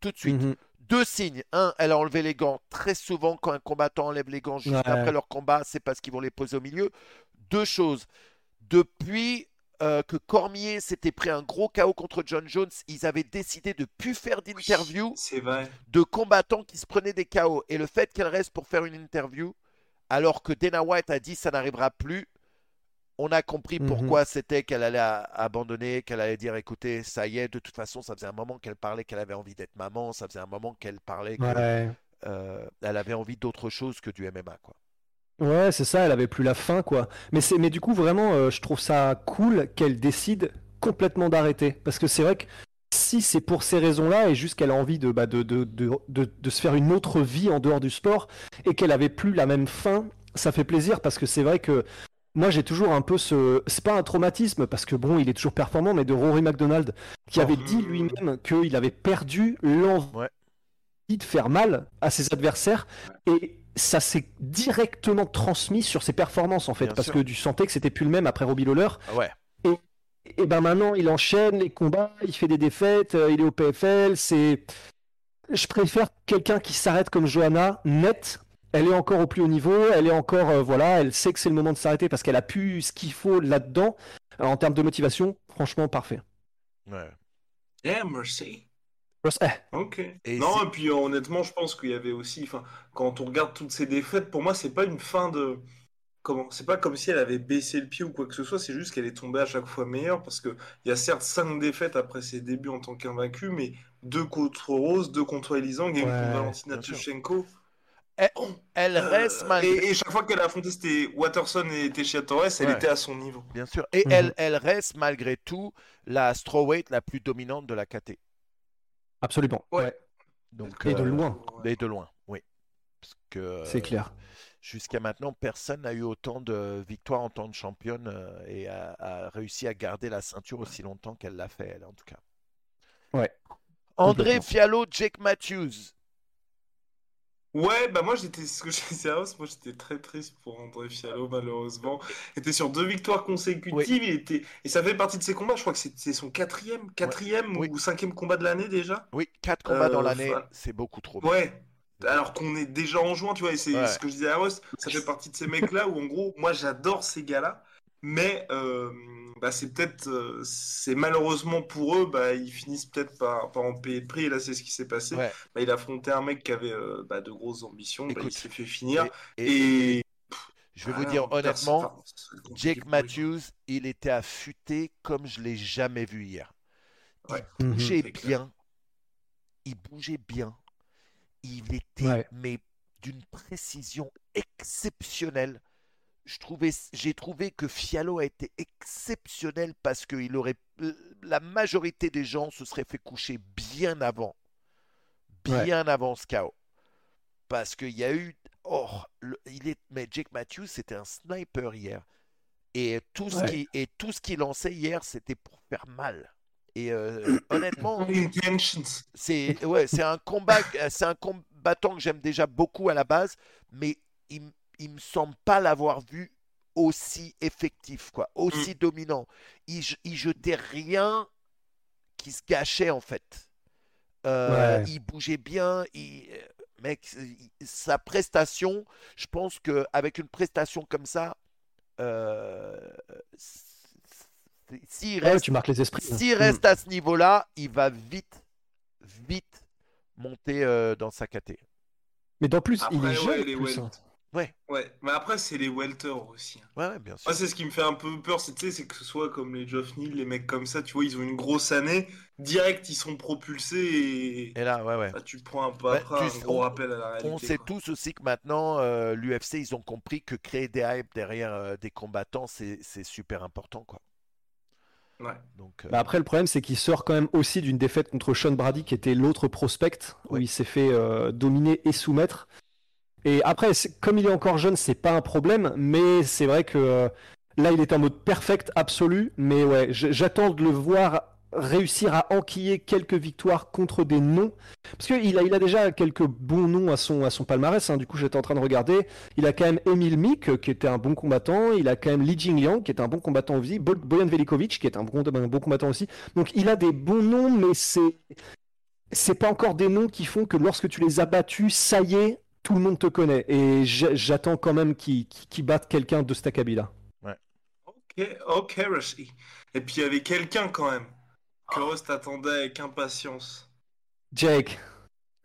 Tout de suite. Mhm. Deux signes. Un, elle a enlevé les gants. Très souvent, quand un combattant enlève les gants juste Ouais. après leur combat, c'est parce qu'ils vont les poser au milieu. Deux choses. Depuis euh, que Cormier s'était pris un gros KO contre John Jones, ils avaient décidé de plus faire d'interview de combattants qui se prenaient des KO. Et le fait qu'elle reste pour faire une interview, alors que Dana White a dit ça n'arrivera plus, on a compris Mhm. pourquoi c'était qu'elle allait abandonner, qu'elle allait dire écoutez, ça y est, de toute façon, ça faisait un moment qu'elle parlait qu'elle avait envie d'être maman, ça faisait un moment qu'elle parlait qu'elle Ouais. avait envie d'autre chose que du MMA. Quoi. Ouais, c'est ça, elle avait plus la faim, quoi. Mais c'est, mais du coup, vraiment, euh, je trouve ça cool qu'elle décide complètement d'arrêter. Parce que c'est vrai que si c'est pour ces raisons-là, et juste qu'elle a envie de, bah, de, de, de, de- se faire une autre vie en dehors du sport, et qu'elle avait plus la même faim, ça fait plaisir, parce que c'est vrai que moi, j'ai toujours un peu ce... C'est pas un traumatisme, parce que bon, il est toujours performant, mais de Rory McDonald, qui avait Oh. dit lui-même qu'il avait perdu l'envie Ouais. de faire mal à ses adversaires, et ça s'est directement transmis sur ses performances en fait, Bien parce sûr. que tu sentais que c'était plus le même après Robbie Lawler. Ah ouais. Et ben maintenant, il enchaîne les combats, il fait des défaites, euh, il est au PFL. C'est, je préfère quelqu'un qui s'arrête comme Johanna, net. Elle est encore au plus haut niveau, elle est encore, euh, voilà, elle sait que c'est le moment de s'arrêter parce qu'elle a pu ce qu'il faut là-dedans. Alors, en termes de motivation, franchement, parfait. ouais. Yeah, merci. Eh, Ok. Et non, et puis euh, honnêtement, je pense qu'il y avait aussi, enfin, quand on regarde toutes ces défaites, pour moi, c'est pas une fin de, comment c'est pas comme si elle avait baissé le pied ou quoi que ce soit, c'est juste qu'elle est tombée à chaque fois meilleure parce que il y a certes cinq défaites après ses débuts en tant qu'invaincue, mais deux contre Rose, deux contre Elizang et Ouais, contre Valentina sûr. Tchechenko. Elle, euh, reste malgré. et, et chaque fois qu'elle a affronté c'était Watterson et Teixeira Torres, elle Ouais. était à son niveau. Bien sûr. Et Mhm. elle, elle reste malgré tout la strawweight la plus dominante de la KT. Absolument. Ouais. ouais. Donc, Et de euh, loin. Et de loin, oui. Parce que C'est euh, clair. Jusqu'à maintenant, personne n'a eu autant de victoires en tant que championne euh, et a, a réussi à garder la ceinture aussi longtemps qu'elle l'a fait, elle, en tout cas. Ouais. André. Fiallo, Jake Matthews. Ouais, bah moi j'étais ce que je disais à Ross, moi j'étais très triste pour André Fiallo malheureusement. Il était sur deux victoires consécutives, Oui. il était et ça fait partie de ses combats. Je crois que c'est son quatrième, quatrième Oui. ou cinquième combat de l'année déjà. Oui, quatre combats dans Euh, l'année, c'est beaucoup trop. Ouais. Alors qu'on est déjà en juin, tu vois, et c'est Ouais. ce que je disais à Ross, ça fait partie de ces mecs-là où en gros, moi j'adore ces gars-là, mais euh, bah, c'est peut-être, euh, c'est malheureusement pour eux, bah, ils finissent peut-être par, par en payer le prix, et là c'est ce qui s'est passé. Ouais. Bah, il a affronté un mec qui avait euh, bah, de grosses ambitions, bah, il Écoute, s'est fait finir, Et, et, je vais vous dire honnêtement, Jake. Matthews, il était affûté comme je l'ai jamais vu hier. Ouais. Il Mhm. bougeait clair. bien. Il bougeait bien. Il était Ouais. mais d'une précision exceptionnelle. Je trouvais, j'ai trouvé que Fiallo a été exceptionnel parce que il aurait, la majorité des gens se seraient fait coucher bien avant, bien avant ce chaos. Parce qu'il y a eu, oh, le- il est, mais Jake Matthews c'était un sniper hier. Et tout ce Ouais. qui, et tout ce qu'il lançait hier, c'était pour faire mal. Et euh, honnêtement, Intentions. c'est ouais, c'est un combat, euh, c'est un combattant que j'aime déjà beaucoup à la base, mais il, il me semble pas l'avoir vu aussi effectif, quoi, aussi dominant. Il, je- il jetait rien qui se gâchait en fait. Euh, Ouais. Il bougeait bien, il, euh, mec, sa prestation, je pense que avec une prestation comme ça, euh, s'il Ouais, reste tu marques les esprits. s'il Mm. reste à ce niveau-là, il va vite, vite monter euh, dans sa caté. Mais d'en plus, il est jeune. ouais, en plus, hein. Ouais, Ouais, mais après c'est les welters aussi. hein. ouais, ouais, bien sûr. Moi, c'est ce qui me fait un peu peur, c'est que ce soit comme les Geoff Neal, les mecs comme ça, tu vois, ils ont une grosse année, direct, ils sont propulsés et Et là, ouais, ouais. bah, tu prends un peu Bah, après tu un gros on- rappel à la réalité. On sait quoi. tous aussi que maintenant, euh, l'UFC, ils ont compris que créer des hypes derrière euh, des combattants, c'est c'est super important, quoi. Ouais. Donc, euh, Bah après, le problème, c'est qu'il sort quand même aussi d'une défaite contre Sean Brady, qui était l'autre prospect, où Ouais. il s'est fait euh, dominer et soumettre. Et après, comme il est encore jeune, c'est pas un problème, mais c'est vrai que euh, là, il est en mode perfect absolu. Mais ouais, j'attends de le voir réussir à enquiller quelques victoires contre des noms. Parce qu'il a, il a déjà quelques bons noms à son, à son palmarès. hein. Du coup, j'étais en train de regarder. Il a quand même Emil Mick, euh, qui était un bon combattant. Il a quand même Li Jingliang, qui est un bon combattant aussi. Bo- Boyan Velikovic, qui est un bon, un bon combattant aussi. Donc, il a des bons noms, mais c'est. C'est pas encore des noms qui font que lorsque tu les as battus, ça y est, tout le monde te connaît. Et j'a- j'attends quand même qu'il qu'il- qu'il batte quelqu'un de cet acabit-là. Ok, ok, Rushy. Et puis il y avait quelqu'un quand même que attendait avec impatience. Jake.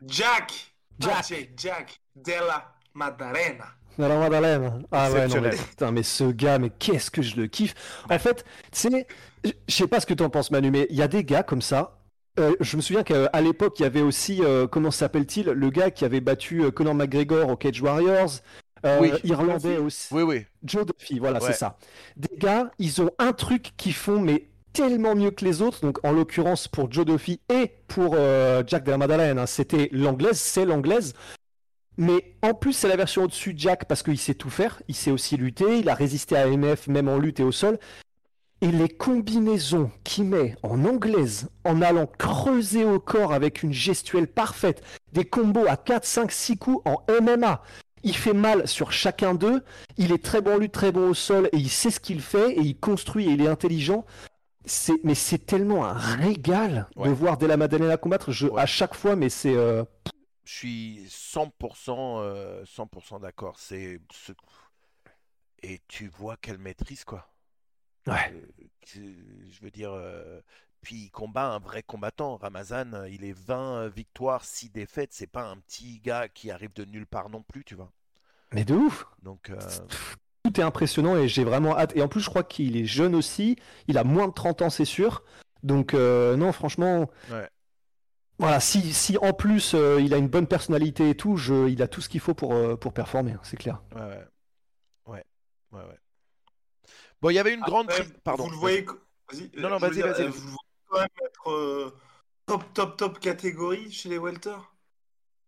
Jack Jack. Jake, Jack Della Maddalena. Alors, Madeleine. Ah ouais, non, mais, putain, mais ce gars, mais qu'est-ce que je le kiffe. En fait, tu sais, je je sais pas ce que t'en penses, Manu, mais il y a des gars comme ça. Euh, je me souviens qu'à l'époque, il y avait aussi, euh, comment s'appelle-t-il, le gars qui avait battu euh, Conor McGregor au Cage Warriors. Euh, Oui. Irlandais aussi. oui, oui. Joe Duffy, voilà, Ouais. c'est ça. Des gars, ils ont un truc qu'ils font, mais tellement mieux que les autres. Donc, en l'occurrence, pour Joe Duffy et pour Jack de la Madeleine, hein, c'était l'anglaise, c'est l'anglaise. Mais en plus, c'est la version au-dessus de Jack parce qu'il sait tout faire. Il sait aussi lutter. Il a résisté à MF même en lutte et au sol. Et les combinaisons qu'il met en anglaise, en allant creuser au corps avec une gestuelle parfaite, des combos à 4, 5, 6 coups en MMA. Il fait mal sur chacun d'eux. Il est très bon lutte, très bon au sol et il sait ce qu'il fait et il construit et il est intelligent. C'est, mais c'est tellement un régal Ouais. de voir Della Maddalena combattre. Je, Ouais. À chaque fois, mais c'est. euh, Je suis 100%, euh, 100% d'accord. C'est ce... Et tu vois qu'elle maîtrise, quoi. Ouais. Euh, je veux dire, euh, puis il combat un vrai combattant. Ramazan, euh, il est 20 victoires, 6 défaites. C'est pas un petit gars qui arrive de nulle part non plus, tu vois. Mais de ouf. Donc, euh, tout est impressionnant et j'ai vraiment hâte. Et en plus, je crois qu'il est jeune aussi. Il a moins de 30 ans, c'est sûr. Donc, euh, non, franchement. Ouais. Voilà, si, si en plus euh, il a une bonne personnalité et tout, je, il a tout ce qu'il faut pour, pour performer, hein, c'est clair. Ouais, ouais. Ouais, ouais, ouais. Bon, il y avait une grande. Après, Pardon. Vous le voyez. Vas-y. Non, non, vas-y, vas-y, euh, vas-y. Vous le voyez quand même être euh, top, top, top catégorie chez les welter.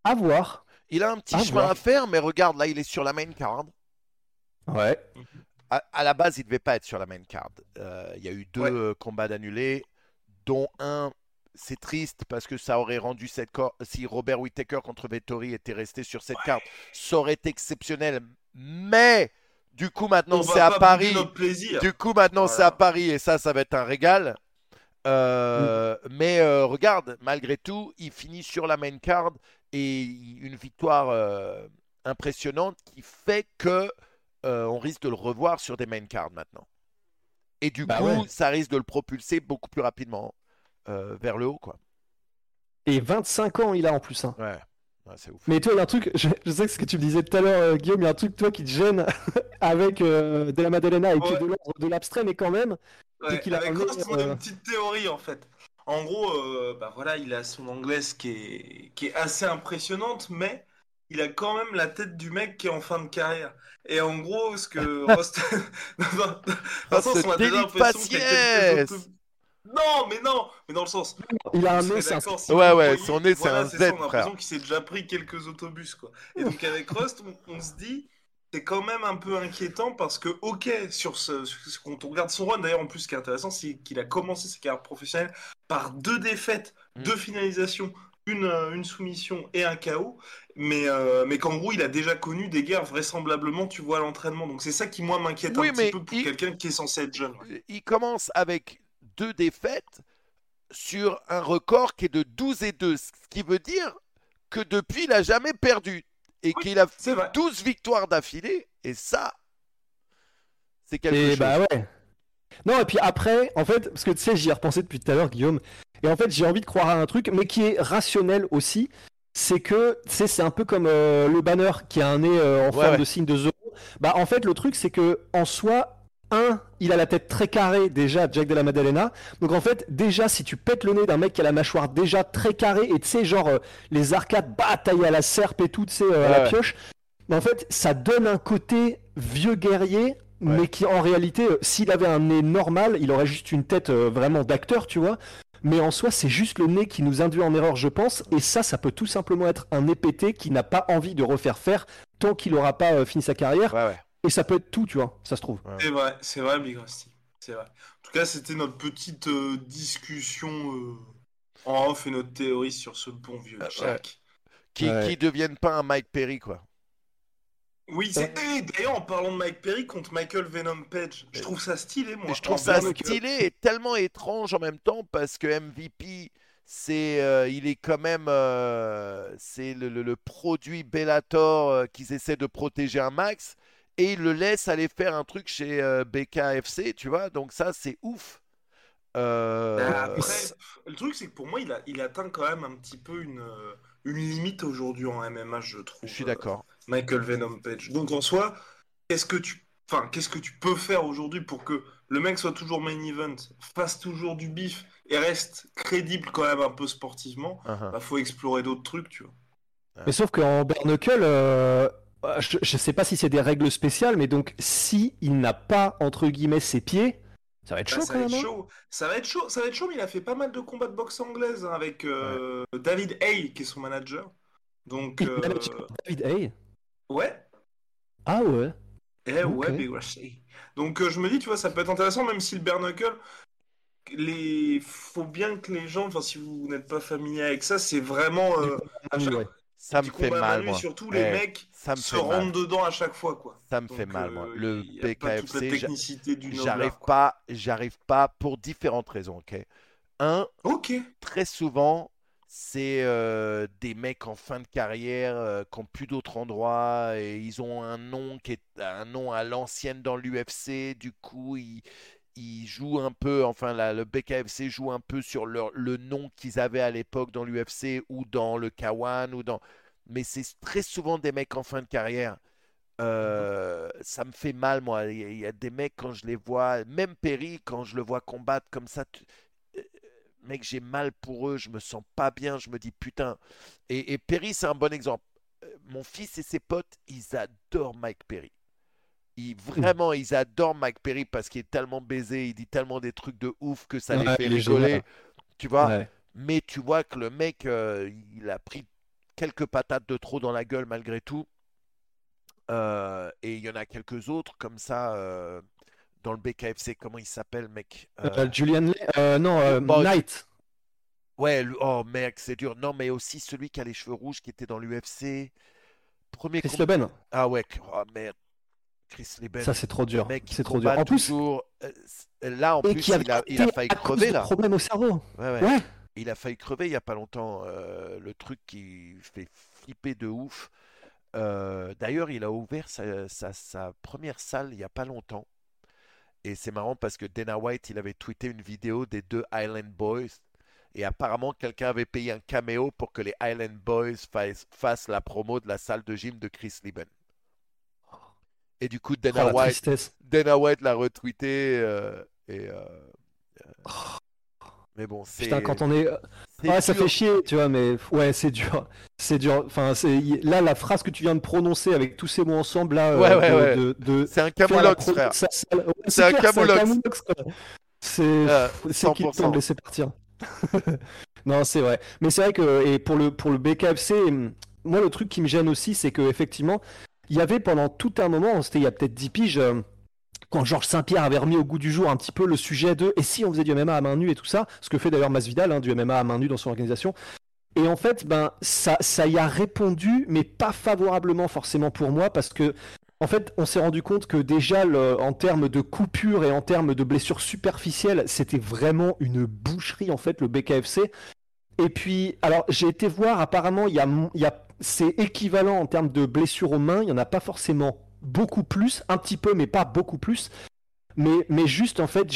À voir. Il a un petit Ah, chemin à faire, mais regarde, là, il est sur la main card. Ouais. À, à la base, il devait pas être sur la main card. Euh, Il y a eu deux Ouais. combats d'annulés, dont un. C'est triste parce que ça aurait rendu cette corde. Si Robert Whittaker contre Vettori était resté sur cette carte, ça aurait été exceptionnel. Mais du coup, maintenant, c'est à Paris. Du coup, maintenant, Voilà. c'est à Paris et ça, ça va être un régal. Euh, Mais euh, regarde, malgré tout, il finit sur la main card et une victoire euh, impressionnante qui fait que euh, on risque de le revoir sur des main cards maintenant. Et du Bah coup, ouais. ça risque de le propulser beaucoup plus rapidement euh, vers le haut, quoi. Et 25 ans il a en plus. hein. Ouais, Ouais, ouf. Mais toi, il y a un truc, je, je sais que ce que tu me disais tout à l'heure, euh, Guillaume, il y a un truc, toi, qui te gêne avec euh, De La Maddalena et puis Ouais. de l'ordre de l'abstrait, mais quand même. Ouais, qu'il a avec on a euh, une petite théorie en fait. En gros, euh, bah voilà, il a son anglaise qui est, qui est assez impressionnante, mais il a quand même la tête du mec qui est en fin de carrière. Et en gros, ce que Rost. Oh, on a déjà l'impression qu'il y a Non, mais non, mais dans le sens. Il a un nez, c'est un Ouais, ouais, voyez- son nez, c'est voilà, un ça, Z, On a l'impression qu'il s'est déjà pris quelques autobus, quoi. Et donc avec Rust, on, on se dit, c'est quand même un peu inquiétant parce que, ok, sur ce, sur ce- quand on regarde son run, d'ailleurs, en plus, ce qui est intéressant, c'est qu'il a commencé sa carrière professionnelle par deux défaites, Mm. deux finalisations, une, euh, une soumission et un KO, mais, euh, mais qu'en gros, il a déjà connu des guerres vraisemblablement, tu vois, à l'entraînement. Donc c'est ça qui, moi, m'inquiète Oui, un mais petit peu pour il- quelqu'un qui est censé être jeune. ouais. Il commence avec deux défaites sur un record qui est de 12 et 2, ce qui veut dire que depuis, il n'a jamais perdu et Oui, qu'il a vrai. 12 victoires d'affilée. Et ça, c'est quelque Et chose. bah ouais. Non, et puis après, en fait, parce que tu sais, j'y ai repensé depuis tout à l'heure, Guillaume, et en fait, j'ai envie de croire à un truc, mais qui est rationnel aussi, c'est que, tu sais, c'est un peu comme euh, le banner qui a un nez euh, en Ouais, forme ouais. de signe de zéro. Bah, en fait, le truc, c'est que, en soi, un, il a la tête très carrée déjà, Jack de la Maddalena. Donc en fait, déjà, si tu pètes le nez d'un mec qui a la mâchoire déjà très carrée, et tu sais, genre, euh, les arcades, bah, taillées à la serpe et tout, tu sais, euh, à Ouais, la pioche, mais en fait, ça donne un côté vieux guerrier, mais qui en réalité, euh, s'il avait un nez normal, il aurait juste une tête vraiment d'acteur, tu vois. Mais en soi, c'est juste le nez qui nous induit en erreur, je pense. Et ça, ça peut tout simplement être un nez pété qui n'a pas envie de refaire faire tant qu'il n'aura pas fini sa carrière. Ouais, ouais. Et ça peut être tout, tu vois, ça se trouve. C'est vrai, c'est vrai, Big Rusty. C'est vrai. En tout cas, c'était notre petite euh, discussion euh, en off et notre théorie sur ce bon vieux Euh, Jack. Qui, Ouais. qui devienne pas un Mike Perry, quoi. Oui, c'est... et d'ailleurs, en parlant de Mike Perry contre Michael Venom Page, je trouve ça stylé, moi. Je trouve En ça que- stylé et tellement étrange en même temps parce que MVP, c'est, euh, il est quand même, euh, c'est le, le- le produit Bellator euh, qu'ils essaient de protéger un max et ils le laissent aller faire un truc chez euh, BKFC, tu vois. Donc ça, c'est ouf. Euh, Bah, Après, le truc, c'est que pour moi, il, a, il atteint quand même un petit peu une, euh, une limite aujourd'hui en MMA, je trouve. je suis euh, d'accord. Michael Venom Page. Donc en soi, qu'est-ce que tu, enfin, qu'est-ce que tu peux faire aujourd'hui pour que le mec soit toujours main event, fasse toujours du bif et reste crédible quand même un peu sportivement Uh-huh. Bah, faut explorer d'autres trucs, tu vois. Mais sauf qu'en bare knuckle, euh, je, je sais pas si c'est des règles spéciales, mais donc si il n'a pas entre guillemets ses pieds, ça va être Bah, chaud ça quand va même. être hein. chaud. Ça va être chaud. Ça va être chaud, mais il a fait pas mal de combats de boxe anglaise hein, avec euh, David Hay, qui est son manager. Donc, euh, David Hay. ouais. Ah ouais. Eh ouais, Ok. Big Rusty. Donc euh, je me dis, tu vois, ça peut être intéressant, même si le bare knuckle, les... faut bien que les gens, enfin si vous n'êtes pas familier avec ça, c'est vraiment euh, à chaque- ouais. Ça me fait à mal, moi. surtout Eh, les mecs Ça me se fait mal. rentrent dedans à chaque fois, quoi. Ça me fait mal, moi. euh, Le du j'arrive pas, j'arrive pas pour différentes raisons, ok? Un, très souvent, c'est euh, des mecs en fin de carrière euh, qui n'ont plus d'autre endroit et ils ont un nom qui est un nom à l'ancienne dans l'UFC. Du coup, ils, ils jouent un peu, enfin, la- le BKFC joue un peu sur leur, le nom qu'ils avaient à l'époque dans l'UFC ou dans le K1 ou dans. Mais c'est très souvent des mecs en fin de carrière. euh, ça me fait mal, moi. Il y, a- il y a des mecs, quand je les vois, même Perry, quand je le vois combattre comme ça, tu- euh, mec, j'ai mal pour eux, je me sens pas bien, je me dis putain. Et, et Perry, c'est un bon exemple. Euh, Mon fils et ses potes, ils adorent Mike Perry. Ils, vraiment, ils adorent Mike Perry parce qu'il est tellement baisé, il dit tellement des trucs de ouf que ça les fait rigoler. Tu vois? Ouais. Mais tu vois que le mec, euh, il a pris quelques patates de trop dans la gueule malgré tout. Euh, et il y en a quelques autres comme ça euh, dans le BKFC. Comment il s'appelle, mec? Julian non, Bon, Knight. Ouais, oh mec, c'est dur. Non, mais aussi celui qui a les cheveux rouges qui était dans l'UFC. Premier Chris com- Leben. Ah ouais, oh merde. Chris Leben. Ça, c'est trop dur. C'est trop dur. combat En plus, toujours. euh, là, en et plus, il a, il a été failli crever là. problèmes au cerveau. Ouais, ouais. Ouais. Il a failli crever il y a pas longtemps. euh, le truc qui fait flipper de ouf. Euh, d'ailleurs, il a ouvert sa, sa- sa première salle il y a pas longtemps. Et c'est marrant parce que Dana White, il avait tweeté une vidéo des deux Island Boys. Et apparemment, quelqu'un avait payé un caméo pour que les Island Boys fassent, fassent la promo de la salle de gym de Chris Lieben. Et du coup, Oh, Dana la White. Dana White l'a retweeté. euh, et, euh, euh, mais bon, c'est. Putain, quand on est. Ouais, ça fait chier, tu vois, mais ouais, c'est dur. C'est dur. Enfin, là la phrase que tu viens de prononcer avec tous ces mots ensemble là. Ouais, euh, ouais, de, de- C'est un camoulox, pro- frère. ça- C'est un camoulox. C'est Euh, c'est qu'il 100%. temps de laisser partir. Non, c'est vrai. Mais c'est vrai que et pour le pour le BKFC, hum, moi le truc qui me gêne aussi, c'est que effectivement, il y avait pendant tout un moment, c'était il y a peut-être 10 piges, euh, quand Georges Saint-Pierre avait remis au goût du jour un petit peu le sujet de et si on faisait du MMA à main nue et tout ça, ce que fait d'ailleurs Masvidal, hein, du MMA à main nue dans son organisation. Et en fait, ben ça ça y a répondu, mais pas favorablement forcément pour moi parce que en fait, on s'est rendu compte que déjà, en termes de coupures et en termes de blessures superficielles, c'était vraiment une boucherie, en fait, le BKFC. Et puis, alors, j'ai été voir, apparemment, il a, y a, c'est équivalent en termes de blessures aux mains, il n'y en a pas forcément beaucoup plus, un petit peu, mais pas beaucoup plus. Mais, juste, en fait,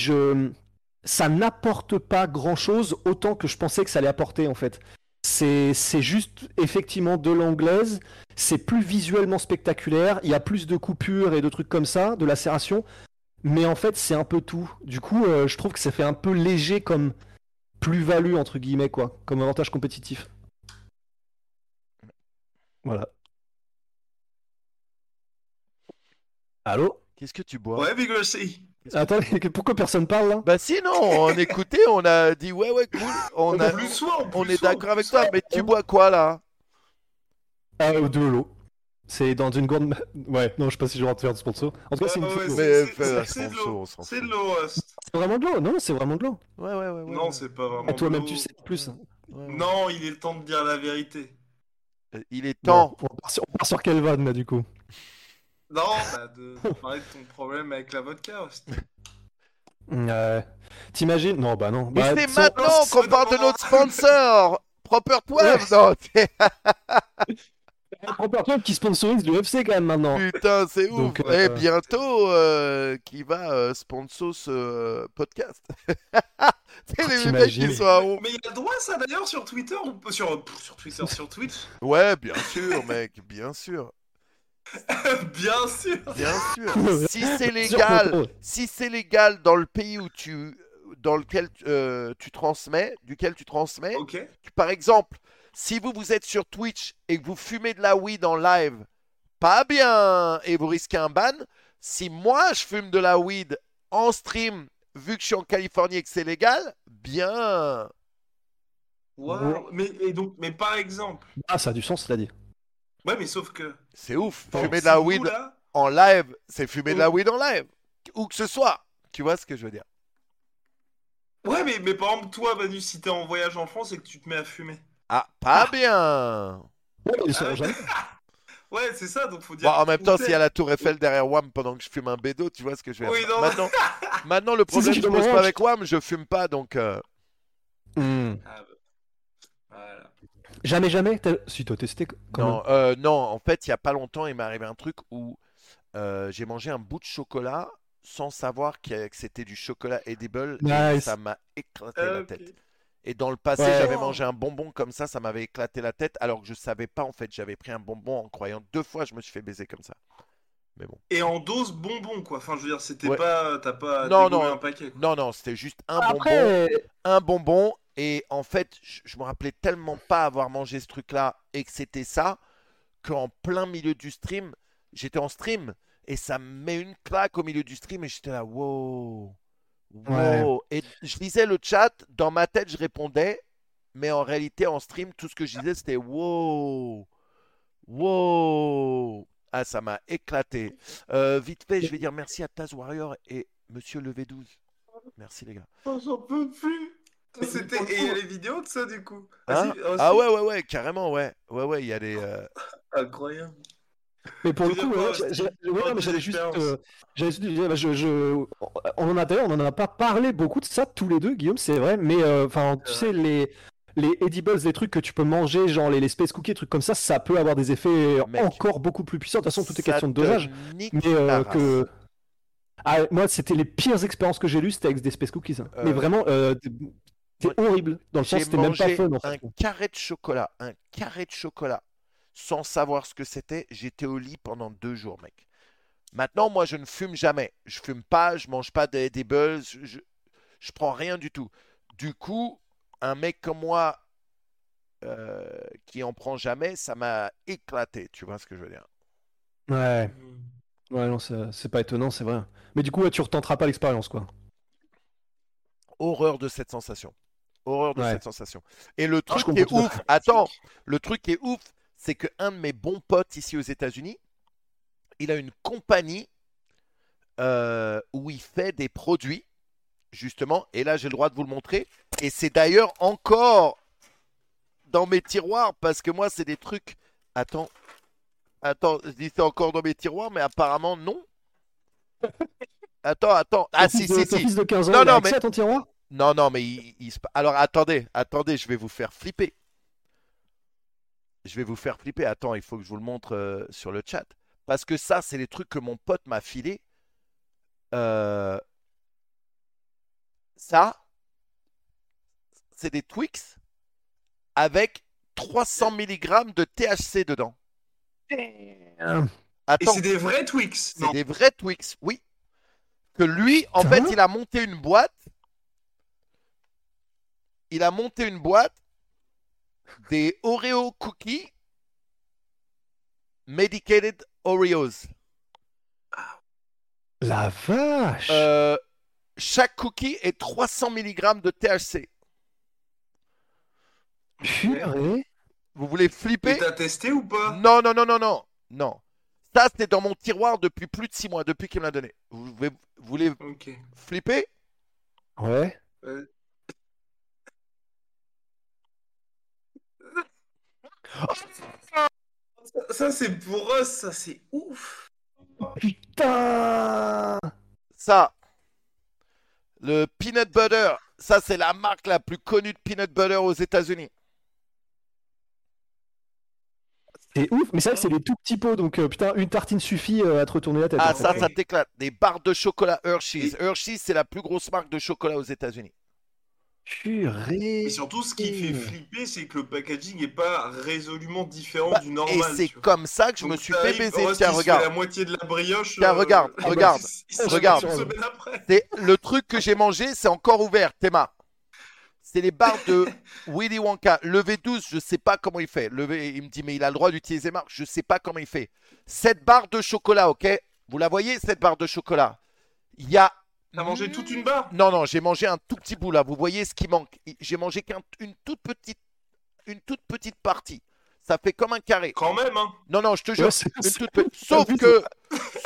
ça n'apporte pas grand-chose autant que je pensais que ça allait apporter, en fait. C'est, c'est juste, effectivement, de l'anglaise c'est plus visuellement spectaculaire, il y a plus de coupures et de trucs comme ça, de lacération, mais en fait c'est un peu tout. Du coup, euh, je trouve que ça fait un peu léger comme plus-value entre guillemets quoi, comme avantage compétitif. Voilà. Allô? Qu'est-ce que tu bois? Ouais, Big Rossi. Attends, pourquoi personne parle là? Bah si, non, on écoutait, on a dit ouais, ouais, cool. On, a, Plus soin, on est d'accord avec soin. toi, mais tu bois quoi là? Ah, de l'eau. C'est dans une grande. Ouais, non, je sais pas si je rentre faire de sponsor. En tout cas, c'est une Ouais. Mais c'est- de l'eau. C'est de l'eau. C'est vraiment de l'eau, non, c'est vraiment de l'eau. Ouais, ouais, ouais, ouais. Non, ouais. c'est pas vraiment Ah, toi-même, de tu sais plus. Ouais, ouais. Non, il est le temps de dire la vérité. Euh, Il est temps. on, part sur, on part sur quelle vanne là du coup? Non, bah, de de parler de ton problème avec la vodka, Rust. Euh, T'imagines? Non, bah non. Mais Bah, c'est maintenant qu'on parle de notre sponsor! Proper 12, non, t'es- Proper Club qui sponsorise l'UFC quand même maintenant. putain, c'est ouf. Donc, Et euh, bientôt, euh, qui va euh, sponsor ce euh, les mecs qui sont à honte. Mais il a le droit, ça d'ailleurs, sur Twitter ou sur, pff, sur Twitter, sur Twitch Ouais, bien sûr, mec, bien sûr. Bien sûr Bien sûr. Si c'est Sur légal, si c'est légal dans le pays où tu, dans lequel euh, tu transmets, duquel tu transmets, Ok. tu- par exemple, si vous vous êtes sur Twitch et que vous fumez de la weed en live, pas bien, et vous risquez un ban. Si moi je fume de la weed en stream, vu que je suis en Californie et que c'est légal, bien. Waouh. Mais, et donc, mais par exemple. Ah, ça a du sens, t'as dit. Ouais, mais sauf que. C'est ouf. donc, Fumer de la weed là- en live, c'est fumer de la Oh. weed en live. Où que ce soit. Tu vois ce que je veux dire Ouais, mais, mais par exemple, toi, Manu, si t'es en voyage en France et que tu te mets à fumer. Ah, pas bien. Ouais, Ah sont ouais. c'est ça, donc faut dire. Bon, en même temps, s'il y a la tour Eiffel derrière WAM pendant que je fume un bédo, tu vois ce que je veux dire Oui, non. maintenant, maintenant, le problème je se pose pas avec WAM, je fume pas, donc... euh, Hmm. Ah, bah. Voilà. Jamais, jamais? T'as- Si, t'as testé quand même. Non, euh, non, en fait, il y a pas longtemps, il m'est arrivé un truc où euh, j'ai mangé un bout de chocolat sans savoir que c'était du chocolat edible et ça m'a éclaté Ah, la ok. tête. Et dans le passé, Ouais. j'avais mangé un bonbon comme ça, ça m'avait éclaté la tête, alors que je savais pas en fait. J'avais pris un bonbon en croyant deux fois, je me suis fait baiser comme ça. Mais bon. Et en dose bonbon, quoi. Enfin, je veux dire, c'était Ouais. pas. T'as pas Non, non. un paquet. quoi. Non, non, c'était juste un bonbon. Après, Un bonbon. Et en fait, je, je me rappelais tellement pas avoir mangé ce truc-là et que c'était ça, qu'en plein milieu du stream, j'étais en stream et ça me met une claque au milieu du stream et j'étais là, wow. Ouais. Wow. Et je lisais le chat, dans ma tête, je répondais, mais en réalité, en stream, tout ce que je disais, c'était wow. Wow. Ah, ça m'a éclaté. Euh, vite fait, je vais dire merci à Taz Warrior et Monsieur Levé 12. Merci les gars. Oh, J'en peux plus. C'était... Et il y a les vidéos de ça, du coup. Hein si, ah, Ah ouais, ouais, ouais, carrément, ouais. Ouais, ouais, il y a des. euh, Incroyable. Mais pour le Tu coup, ouais, j'allais juste. euh, j'allais juste dire, je, je- on en a d'ailleurs, on en a pas parlé beaucoup de ça tous les deux, Guillaume, c'est vrai. Mais euh, enfin, tu Ouais. sais, les les edibles, les trucs que tu peux manger, genre les, les space cookies, trucs comme ça, ça peut avoir des effets Mec. encore beaucoup plus puissants. De toute façon, tout est question de dosage. Mais euh, que. Ah, moi, c'était les pires expériences que j'ai lues, c'était avec des space cookies. hein. Mais Euh, vraiment, euh, c'est moi, horrible. Dans le sens, c'était même pas fun en un carré de chocolat, un carré de chocolat, sans savoir ce que c'était. J'étais au lit pendant deux jours, mec. Maintenant, moi, je ne fume jamais. Je fume pas, je mange pas des, des buzz, je, je prends rien du tout. Du coup, un mec comme moi euh, qui en prend jamais, ça m'a éclaté. Tu vois ce que je veux dire? Ouais, Mm. ouais, non, c'est c'est pas étonnant, c'est vrai. Mais du coup, ouais, tu retenteras pas l'expérience, quoi. Horreur de cette sensation. Horreur de Ouais. cette sensation. Et le Ah, truc qui est ouf, attends, le truc qui est ouf, c'est que un de mes bons potes ici aux États-Unis, il a une compagnie euh, où il fait des produits, justement, et là j'ai le droit de vous le montrer. Et c'est d'ailleurs encore dans mes tiroirs, parce que moi c'est des trucs. Attends, attends, je dis c'est encore dans mes tiroirs, mais apparemment non. Attends, attends. Ah si, de- si, si. fils de 15 ans, Non, il non, mais- à ton tiroir? Non, non, mais il, il se... Alors attendez, attendez, je vais vous faire flipper. Je vais vous faire flipper. Attends, il faut que je vous le montre euh, sur le chat. Parce que ça, c'est les trucs que mon pote m'a filé. Euh, Ça, c'est des Twix avec 300 mg de THC dedans. Et Attends, c'est des vrais Twix. c'est Non? des vrais Twix, oui. Que lui, en fait, il a monté une boîte. Il a monté une boîte des Oreo cookies medicated Oreos. La vache! Euh, chaque cookie est 300 mg de THC. Purée! Vous voulez flipper? T'as testé ou pas? Non, non, non, non, non, non. Ça, c'était dans mon tiroir depuis plus de 6 mois, depuis qu'il me l'a donné. Vous voulez, vous voulez flipper? Ouais. Euh, Ça, ça, c'est pour eux, ça c'est ouf. Putain! Ça, le peanut butter, ça c'est la marque la plus connue de peanut butter aux États-Unis. C'est ouf, mais c'est vrai que c'est des tout petits pots, donc euh, putain, une tartine suffit euh, à te retourner la tête. Ah, fait. ça, ça t'éclate. Des barres de chocolat Hershey's. Hershey's, c'est la plus grosse marque de chocolat aux États-Unis. Purée! Et surtout, ce qui fait flipper, c'est que le packaging est pas résolument différent Bah, du Et normal. c'est tu vois. comme ça que je me suis fait baiser. Tiens, regarde. la moitié de la brioche. Tiens, euh, regarde, regarde, regarde. C'est le truc que j'ai mangé, c'est encore ouvert, Théma. C'est les barres de Willy Wonka. Le V12, je sais pas comment il fait. Il me dit, mais il a le droit d'utiliser marque. Je sais pas comment il fait. Cette barre de chocolat, ok? Vous la voyez, cette barre de chocolat? Il y a. T'as mangé toute une barre? Non, non, j'ai mangé un tout petit bout là. Vous voyez ce qui manque? J'ai mangé qu'une toute petite, une toute petite partie. Ça fait comme un carré. Quand même, hein. Non, non, je te jure, Ouais, une toute petite. Sauf que,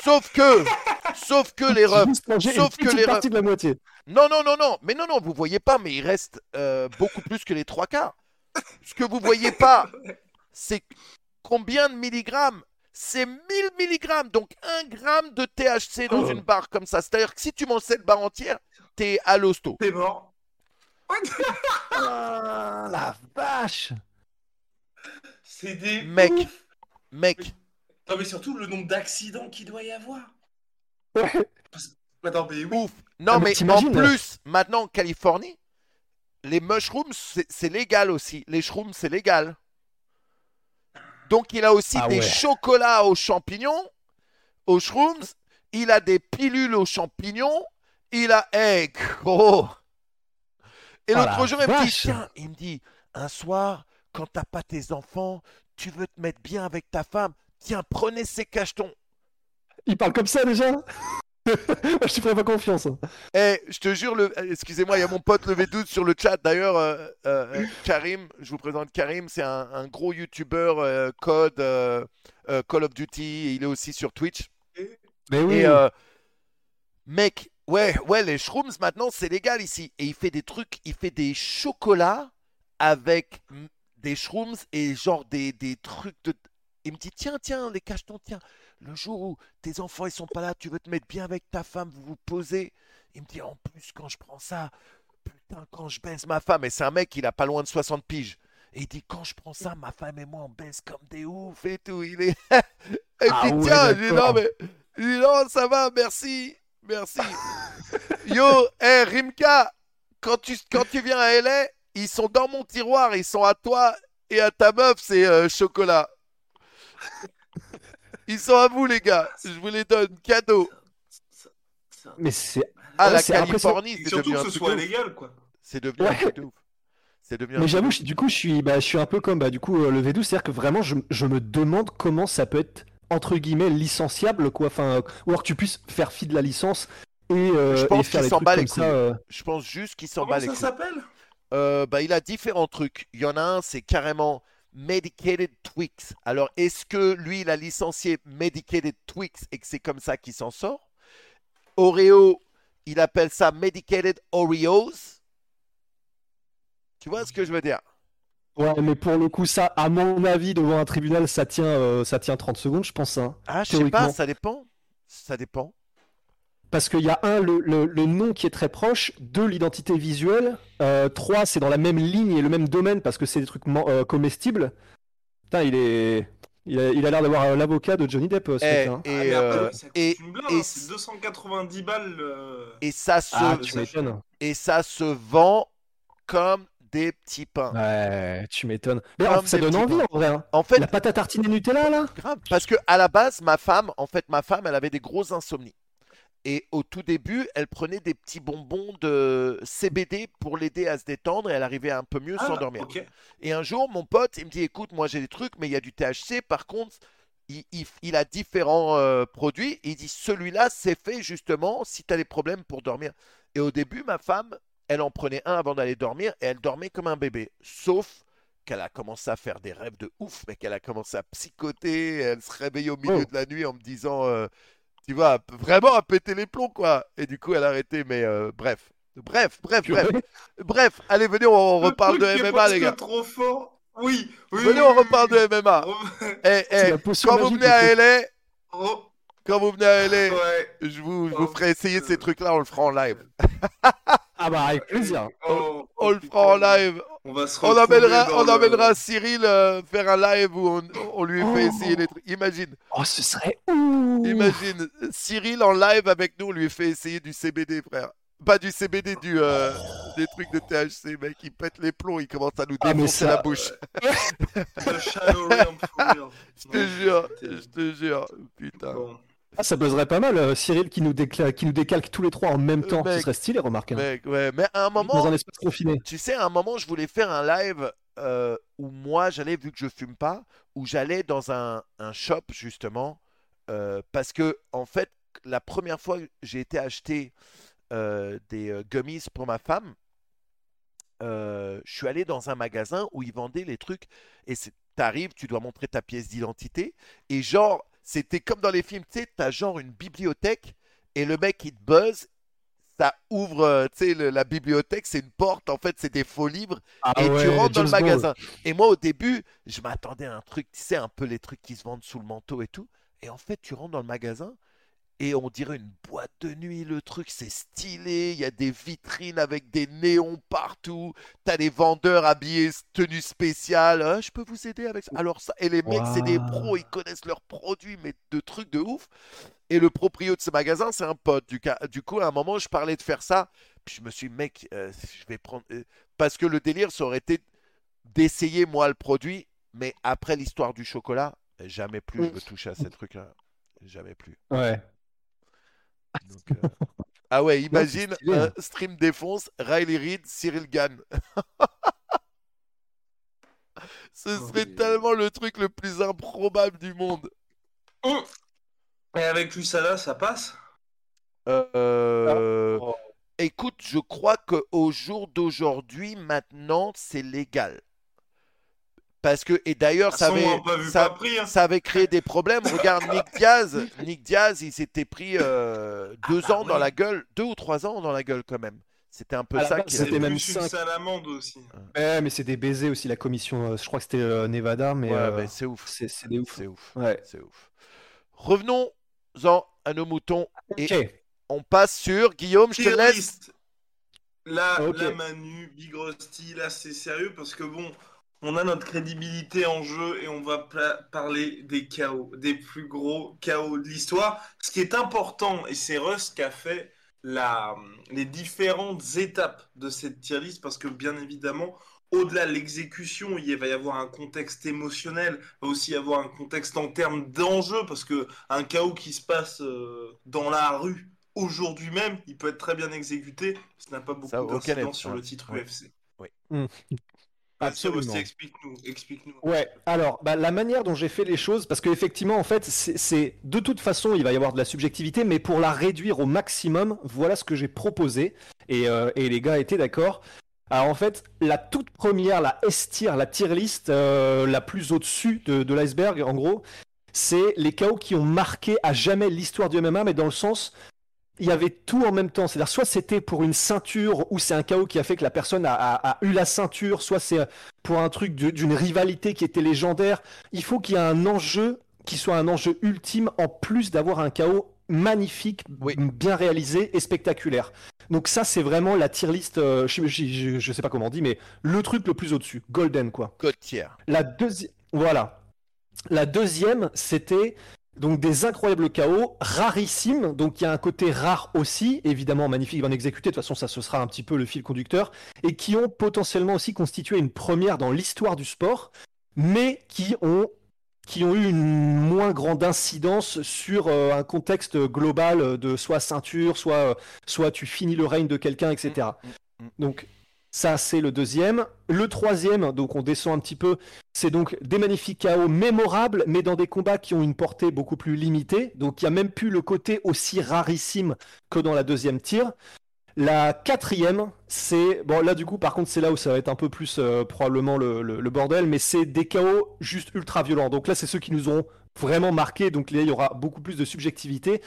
sauf que, sauf que les J'ai refs. sauf une que les partie de la moitié. Non, non, non, non, mais non, non, vous voyez pas, mais il reste euh, beaucoup plus que les trois quarts. Ce que vous voyez pas, c'est combien de milligrammes? C'est 1000 milligrammes, donc 1 gramme de THC dans Oh. une barre comme ça. C'est-à-dire que si tu manges cette barre entière, t'es à l'hosto. T'es mort. Ah, la vache! C'est des. Mec. ouf. Mec, Non, mais surtout le nombre d'accidents qu'il doit y avoir. Ouais. Attends, mais oui. ouf. Non, Ah, mais mais en t'imagines, plus, maintenant en Californie, les mushrooms, c'est légal aussi. Les shrooms, c'est légal. Donc il a aussi Ah des ouais. chocolats aux champignons aux shrooms, il a des pilules aux champignons, il a. Gros Et Oh l'autre la jour, il me dit. Tiens, il me dit Un soir, quand t'as pas tes enfants, tu veux te mettre bien avec ta femme, tiens, prenez ces cachetons. Il parle comme ça déjà? je te ferais pas confiance. hein. Eh, je te jure, le... euh, excusez-moi, il y a mon pote Levé Doute sur le chat. D'ailleurs, euh, euh, Karim, je vous présente Karim, c'est un, un gros YouTuber euh, code euh, euh, Call of Duty. et il est aussi sur Twitch. Mais oui. Et euh, mec, ouais, ouais, les shrooms maintenant c'est légal ici. Et il fait des trucs, il fait des chocolats avec des shrooms et genre des, des trucs de. Il me dit tiens, tiens, les cachetons, tiens. Le jour où tes enfants ils sont pas là, tu veux te mettre bien avec ta femme, vous vous posez. Il me dit en plus quand je prends ça, putain quand je baise ma femme et c'est un mec il a pas loin de 60 piges. Et il dit quand je prends ça, ma femme et moi on baisse comme des oufs et tout. Il est et Ah puis ouais, tiens, je dis non mais il dit non, ça va, merci, merci. Yo, hé Rimka, quand tu, quand tu viens à LA, ils sont dans mon tiroir, ils sont à toi et à ta meuf, c'est euh, chocolat. Ils sont à vous, les gars. Je vous les donne, cadeau. Ça- ça- Mais c'est. Ah, la. Californie, Et c'est surtout devenu que un ce truc soit légal, quoi. C'est devenu un truc de ouf. Mais j'avoue, du coup, je suis, bah, je suis un peu comme bah, du coup euh, le V12, c'est-à-dire que vraiment, je, je me demande comment ça peut être entre guillemets licenciable, quoi. Enfin, euh, ou alors que tu puisses faire fi de la licence et, euh, Je et pense faire qu'il des s'en trucs bat comme les ça. couilles. euh. Je pense juste qu'il s'en Comment bat les ça couilles. s'appelle? Euh, bah, il a différents trucs. Il y en a un, c'est carrément Medicated Twix. Alors, est-ce que lui, il a licencié Medicated Twix et que c'est comme ça qu'il s'en sort? Oreo, il appelle ça Medicated Oreos. Tu vois ce que je veux dire? Ouais, mais pour le coup, ça, à mon avis, devant un tribunal, ça tient, euh, ça tient 30 secondes, je pense. hein. Ah, je sais pas, ça dépend. Ça dépend. Parce qu'il y a un, le, le- le nom qui est très proche, deux, l'identité visuelle, euh, trois, c'est dans la même ligne et le même domaine parce que c'est des trucs euh, comestibles. Putain, il est. Il a l'air d'avoir euh, l'avocat de Johnny Depp, ce Eh, mec, hein. Ah, et, mais après, euh, ça et, une blinde, et- hein, c'est 290 balles. euh, et ça se, Ah, tu m'étonnes. et ça se vend comme des petits pains. Ouais, tu m'étonnes. Mais ça donne envie pains. en vrai. hein. En fait, La pâte à tartiner Nutella là? Grave, parce que à la base, ma femme, en fait, ma femme, elle avait des grosses insomnies. Et au tout début, elle prenait des petits bonbons de CBD pour l'aider à se détendre et elle arrivait à un peu mieux Ah, s'endormir. Et un jour, mon pote, il me dit, écoute, moi j'ai des trucs, mais il y a du THC. Par contre, il, il- il a différents euh, produits. Il dit, celui-là, c'est fait justement si tu as des problèmes pour dormir. Et au début, ma femme, elle en prenait un avant d'aller dormir et elle dormait comme un bébé. Sauf qu'elle a commencé à faire des rêves de ouf, mais qu'elle a commencé à psychoter. Elle se réveillait au milieu Oh. de la nuit en me disant, euh, tu vois, vraiment à péter les plombs, quoi. Et du coup, elle a arrêté. Mais euh, bref. Bref, bref, bref. Bref, allez, venez, on, on Le reparle de MMA, les gars. trop fort. Oui, oui. Venez, on reparle de MMA. Eh, eh, potion quand vous magique, venez à. LA, Oh, quand vous venez à LA, ouais. je vous, je Oh, vous ferai essayer ces trucs-là, on le fera en live. Ah bah avec plaisir. Oh, On oh, le fera en live. On va se On amènera, on le- amènera Cyril euh, faire un live où on, on lui fait Oh. essayer les trucs. Imagine, Oh ce serait ouh. imagine, Cyril en live avec nous, on lui fait essayer du CBD, frère. Pas du CBD, du, euh, des trucs de THC, mec. Il pète les plombs, il commence à nous Ah, défoncer ça- la bouche. Je te jure, je te jure. Putain. Bon. Ah, ça buzzerait pas mal, euh, Cyril qui nous, décla- qui nous décalque tous les trois en même temps. mec. Ce serait stylé, remarque. hein. Mec, ouais, mais à un moment, Dans un espace confiné. Tu sais, à un moment, je voulais faire un live euh, où moi, j'allais, vu que je fume pas, où j'allais dans un, un shop, justement, euh, parce que, en fait, la première fois que j'ai été acheter euh, des euh, gummies pour ma femme, euh, je suis allé dans un magasin où ils vendaient les trucs, et t'arrives, tu dois montrer ta pièce d'identité, et genre, c'était comme dans les films, tu sais, t'as genre une bibliothèque, et le mec, il te buzz, ça ouvre, euh, tu sais, la bibliothèque, c'est une porte, en fait, c'est des faux livres, Ah et tu rentres dans le magasin. Et moi, au début, je m'attendais à un truc, tu sais, un peu les trucs qui se vendent sous le manteau et tout. Et en fait, tu rentres dans le magasin et on dirait une boîte de nuit. Le truc, c'est stylé. Il y a des vitrines avec des néons partout. T'as des vendeurs habillés tenue spéciale. Ah, je peux vous aider avec ça? Alors ça, et les mecs, c'est des pros. Ils connaissent leurs produits, mais de trucs de ouf. Et le proprio de ce magasin, c'est un pote. Du, coup, à un moment, je parlais de faire ça. Puis je me suis dit, mec, euh, je vais prendre. euh, Parce que le délire, ça aurait été d'essayer moi le produit, mais après l'histoire du chocolat, jamais plus je veux toucher à ces trucs-là. jamais plus. Ouais. Donc, euh, Ah ouais, imagine un hein. stream défonce, Riley Reid, Cyril Gann. Ce Oh, serait mais- tellement le truc le plus improbable du monde. Et avec l'USADA, ça passe? Euh, Oh. Écoute, je crois qu'au jour d'aujourd'hui, maintenant, c'est légal. Parce que, et d'ailleurs, ça ça, hein. ça avait créé des problèmes. Regarde Nick Diaz. Nick Diaz, il s'était pris euh, deux bah ans dans la gueule, deux ou trois ans dans la gueule quand même. C'était un peu la ça c'était C'était même cinq. salamande aussi. Ouais, mais c'est des baisers aussi, la commission. euh, je crois que c'était euh, Nevada, mais, Ouais, euh, mais c'est ouf. c'est ouf. C'est ouf. Ouais. C'est ouf. Revenons-en à nos moutons et on passe sur Guillaume, je te laisse. Là, Ok. là, Manu, Big Rusty, là, c'est sérieux parce que bon, on a notre crédibilité en jeu et on va parler des chaos, des plus gros chaos de l'histoire. Ce qui est important, et c'est Russ qui a fait la, les différentes étapes de cette tier list parce que bien évidemment, au-delà de l'exécution, il va y avoir un contexte émotionnel, il va aussi y avoir un contexte en termes d'enjeu parce que un chaos qui se passe euh, dans la rue aujourd'hui même, il peut être très bien exécuté. Ça n'a pas beaucoup d'incidence sur hein. le titre Ouais. UFC. Oui. Mm. Absolument. Explique-nous, explique-nous. Ouais, alors bah, la manière dont j'ai fait les choses, parce qu'effectivement, en fait, c'est de toute façon, il va y avoir de la subjectivité, mais pour la réduire au maximum, voilà ce que j'ai proposé, et, euh, et les gars étaient d'accord. Alors en fait, la toute première, la S tier, la tier list, euh, la plus au-dessus de, de l'iceberg, en gros, c'est les KO qui ont marqué à jamais l'histoire du MMA, mais dans le sens, il y avait tout en même temps. C'est-à-dire, soit c'était pour une ceinture, ou c'est un KO qui a fait que la personne a, a- a eu la ceinture, soit c'est pour un truc d'une rivalité qui était légendaire. Il faut qu'il y ait un enjeu qui soit un enjeu ultime en plus d'avoir un chaos magnifique, Oui. bien réalisé et spectaculaire. Donc ça, c'est vraiment la tier list, euh, je, je, je- je sais pas comment on dit, mais le truc le plus au-dessus, golden quoi. Côtière. La deuxième, voilà. La deuxième, c'était donc des incroyables chaos, rarissimes. Donc il y a un côté rare aussi, évidemment magnifique, bien exécuté. De toute façon, ça ce sera un petit peu le fil conducteur, et qui ont potentiellement aussi constitué une première dans l'histoire du sport, mais qui ont qui ont eu une moins grande incidence sur euh, un contexte global de soit ceinture, soit, euh, soit tu finis le règne de quelqu'un, etc. Mm, mm. Donc ça, c'est le deuxième. Le troisième, donc on descend un petit peu, c'est donc des magnifiques chaos mémorables, mais dans des combats qui ont une portée beaucoup plus limitée. Donc il n'y a même plus le côté aussi rarissime que dans la deuxième tire. La quatrième, c'est... Bon là du coup par contre c'est là où ça va être un peu plus euh, probablement le, bordel, mais c'est des chaos juste ultra violents. Donc là c'est ceux qui nous ont vraiment marqué, donc là il y aura beaucoup plus de subjectivité.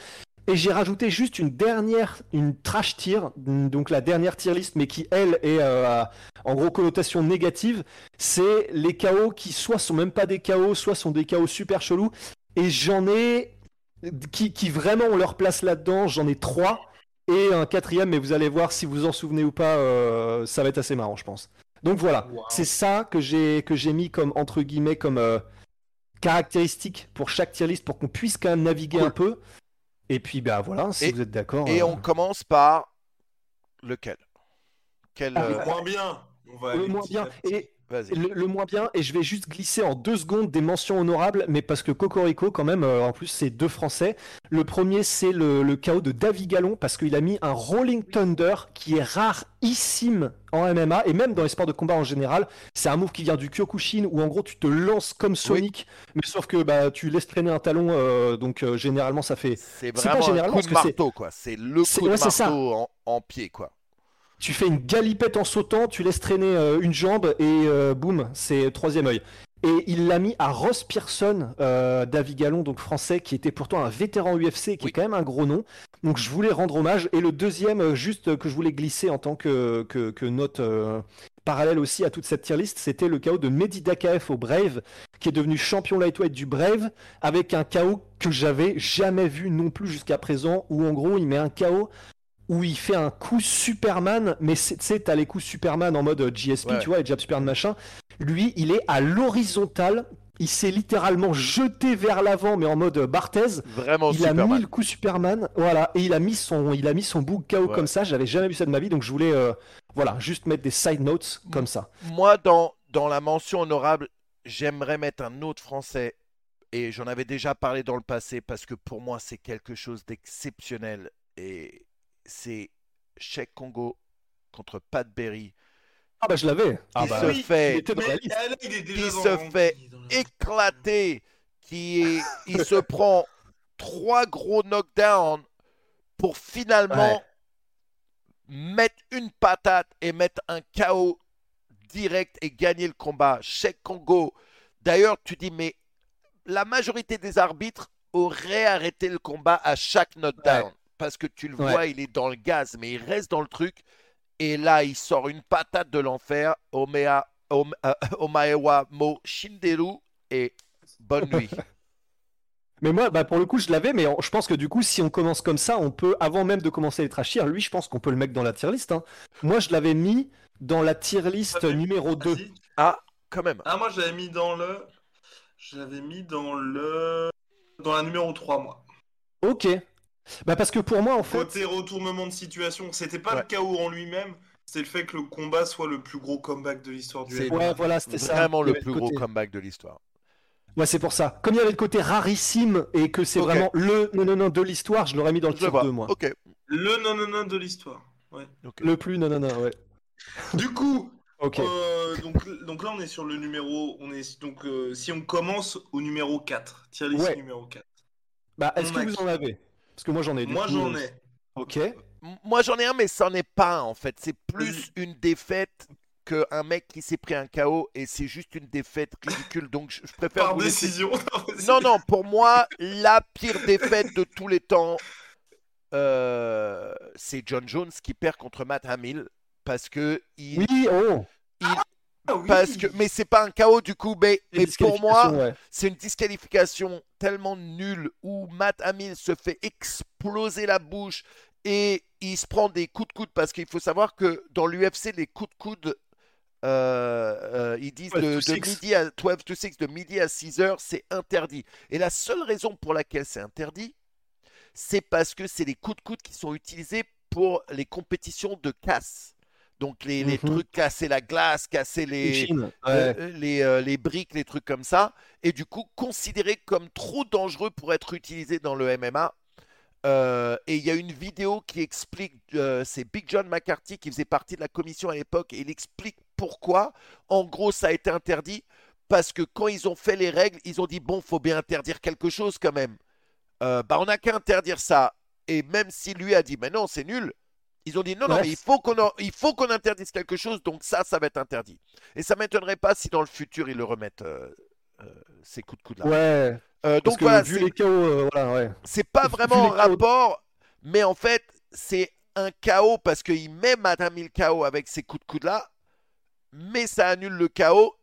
Et j'ai rajouté juste une dernière, une trash tier, donc la dernière tier list, mais qui elle est euh, en gros connotation négative. C'est les chaos qui soit sont même pas des chaos, soit sont des chaos super chelous. Et j'en ai qui, qui vraiment ont leur place là-dedans. J'en ai trois et un quatrième, mais vous allez voir si vous en souvenez ou pas, euh, ça va être assez marrant, je pense. Donc voilà, Wow. c'est ça que j'ai que j'ai mis comme entre guillemets comme euh, caractéristique pour chaque tier list pour qu'on puisse quand même naviguer Cool. un peu. Et puis bah voilà, si Et- vous êtes d'accord. Et euh, on commence par lequel? Quel Ah, euh, Le moins bien. On va le moins bien. Et. Le, le moins bien, et je vais juste glisser en deux secondes des mentions honorables, mais parce que Cocorico, quand même, euh, en plus, c'est deux Français. Le premier, c'est le, le chaos de Davy Gallon, parce qu'il a mis un Rolling Thunder qui est rarissime en MMA, et même dans les sports de combat en général. C'est un move qui vient du Kyokushin, où en gros, tu te lances comme Sonic, mais sauf que bah, tu laisses traîner un talon, euh, donc euh, généralement, ça fait. C'est pas vraiment un généralement, coup de marteau, quoi. C'est le coup de marteau en, en pied, quoi. Tu fais une galipette en sautant, tu laisses traîner euh, une jambe et euh, boum, c'est troisième œil. Et il l'a mis à Ross Pearson, euh, David Gallon, donc français, qui était pourtant un vétéran UFC, qui Oui. est quand même un gros nom. Donc je voulais rendre hommage. Et le deuxième, juste que je voulais glisser en tant que, que, que note euh, parallèle aussi à toute cette tier list, c'était le chaos de Mehdi Dakaef au Brave, qui est devenu champion lightweight du Brave, avec un chaos que j'avais jamais vu non plus jusqu'à présent, où en gros il met un chaos où il fait un coup Superman, mais c'est- tu sais, t'as les coups Superman en mode euh, GSP, Ouais. tu vois, et Jab Superman machin. Lui, il est à l'horizontale, il s'est littéralement jeté vers l'avant, mais en mode euh, Barthez. Vraiment il a mis le coup Superman, voilà, et il a mis son, il a mis son bout KO Ouais. comme ça. J'avais jamais vu ça de ma vie, donc je voulais, euh, voilà, juste mettre des side notes Mm. comme ça. Moi, dans, dans la mention honorable, j'aimerais mettre un autre français et j'en avais déjà parlé dans le passé parce que pour moi c'est quelque chose d'exceptionnel et c'est Cheikh Congo contre Pat Berry Ah bah je l'avais. Ah qui bah, se oui, il fait était dans la Mais liste. là, il est déjà Il dans se fait dans éclaté, qui est, il se prend trois gros knockdowns pour finalement Ouais. mettre une patate et mettre un KO direct et gagner le combat. Cheikh Congo. D'ailleurs, tu dis, mais la majorité des arbitres auraient arrêté le combat à chaque knockdown. Ouais. Parce que tu le Ouais. vois, il est dans le gaz, mais il reste dans le truc. Et là, il sort une patate de l'enfer. Omea, Om- euh, Omaewa Mo Shinderu. Et bonne nuit. Mais moi, bah, pour le coup, je l'avais, mais on- je pense que du coup, si on commence comme ça, on peut, avant même de commencer les trashir, lui, je pense qu'on peut le mettre dans la tier list. hein. Moi, je l'avais mis dans la tier list Ah, numéro 2. Vas-y. Quand même. Ah, moi, je l'avais mis dans le. Je l'avais mis dans le. Dans la numéro 3, moi. Ok. Bah, parce que pour moi, en fait. Côté retournement de situation, c'était pas Ouais. le chaos en lui-même, c'était le fait que le combat soit le plus gros comeback de l'histoire du C'est- MMA. Ouais, voilà, c'était ça. Vraiment le plus le gros côté- comeback de l'histoire. Ouais, c'est pour ça. Comme il y avait le côté rarissime et que c'est vraiment le non, non, non de l'histoire, je l'aurais mis dans le vois. 2, moi. Ok. Le non non non de l'histoire. Ouais. Le plus non, non, non, ouais. Du coup, Ok. euh, donc, donc là on est sur le numéro, on est donc euh, si on commence au numéro 4, tier list Ouais. numéro 4. Bah, est-ce que vous en avez? Parce que moi, j'en ai. du Moi coup, j'en euh, ai. Ok. Moi j'en ai un, mais c'en est pas un, en fait. C'est plus une défaite qu'un mec qui s'est pris un KO et c'est juste une défaite ridicule. Donc je, je préfère Par vous laisser- décision. Non, non, pour moi, la pire défaite de tous les temps, euh, c'est John Jones qui perd contre Matt Hamill parce que il, Oui, oh il- Ah oui. parce que mais c'est pas un KO du coup, mais, pour moi, ouais. c'est une disqualification tellement nulle où Matt Hamill se fait exploser la bouche et il se prend des coups de coude parce qu'il faut savoir que dans l'UFC, les coups de coude, euh, euh, ils disent 12 de, to de 6. midi à 12 to 6, de midi à 6 heures, c'est interdit. Et la seule raison pour laquelle c'est interdit, c'est parce que c'est les coups de coude qui sont utilisés pour les compétitions de casse. Donc les, les Mhm. trucs casser la glace, casser les, ouais. euh, les, euh, les briques, les trucs comme ça, et du coup considéré comme trop dangereux pour être utilisé dans le MMA. Euh, et il y a une vidéo qui explique, euh, c'est Big John McCarthy qui faisait partie de la commission à l'époque, et il explique pourquoi. En gros, ça a été interdit parce que quand ils ont fait les règles, ils ont dit bon, faut bien interdire quelque chose quand même. Euh, bah, on n'a qu'à interdire ça. Et même si lui a dit mais non, c'est nul, ils ont dit non, non, Ouais. mais il faut qu'on il faut qu'on interdise quelque chose, donc ça, ça va être interdit. Et ça m'étonnerait pas si dans le futur ils le remettent euh, euh, ces coups de coude là. Ouais, parce donc que voilà, vu les euh, voilà, ouais. c'est pas vraiment en rapport, mais en fait, c'est un KO parce qu'il met Madame Hill KO avec ces coups de coude là, mais ça annule le KO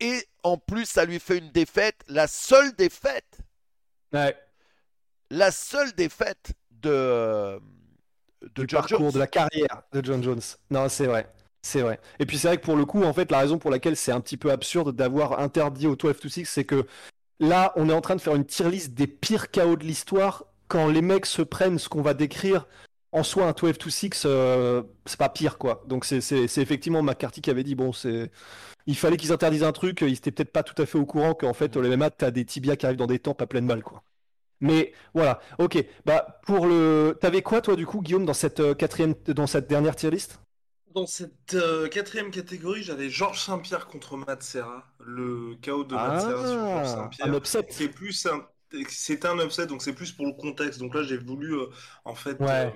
et en plus ça lui fait une défaite, la seule défaite, Ouais. la seule défaite de de du John parcours, Jones. de la carrière de John Jones. Non, c'est vrai. C'est vrai. Et puis c'est vrai que pour le coup, en fait, la raison pour laquelle c'est un petit peu absurde d'avoir interdit au 12 to 6, c'est que là, on est en train de faire une tier list des pires KO de l'histoire. Quand les mecs se prennent ce qu'on va décrire en soi un 12 to 6, euh, c'est pas pire quoi. Donc c'est effectivement McCarthy qui avait dit bon, c'est il fallait qu'ils interdisent un truc, ils étaient peut-être pas tout à fait au courant qu'en fait, au MMA, t'as des tibias qui arrivent dans des tempes à pleine balle quoi. Mais voilà, ok. Bah pour le, t'avais quoi toi du coup, Guillaume, dans cette euh, quatrième, dans cette dernière tier list? Dans cette euh, quatrième catégorie, j'avais Georges Saint-Pierre contre Matt Serra, le chaos de Matt Serra sur Georges Ah, Saint-Pierre. un upset. C'est plus un, c'est un upset, donc c'est plus pour le contexte. Donc là, j'ai voulu euh, en fait Ouais.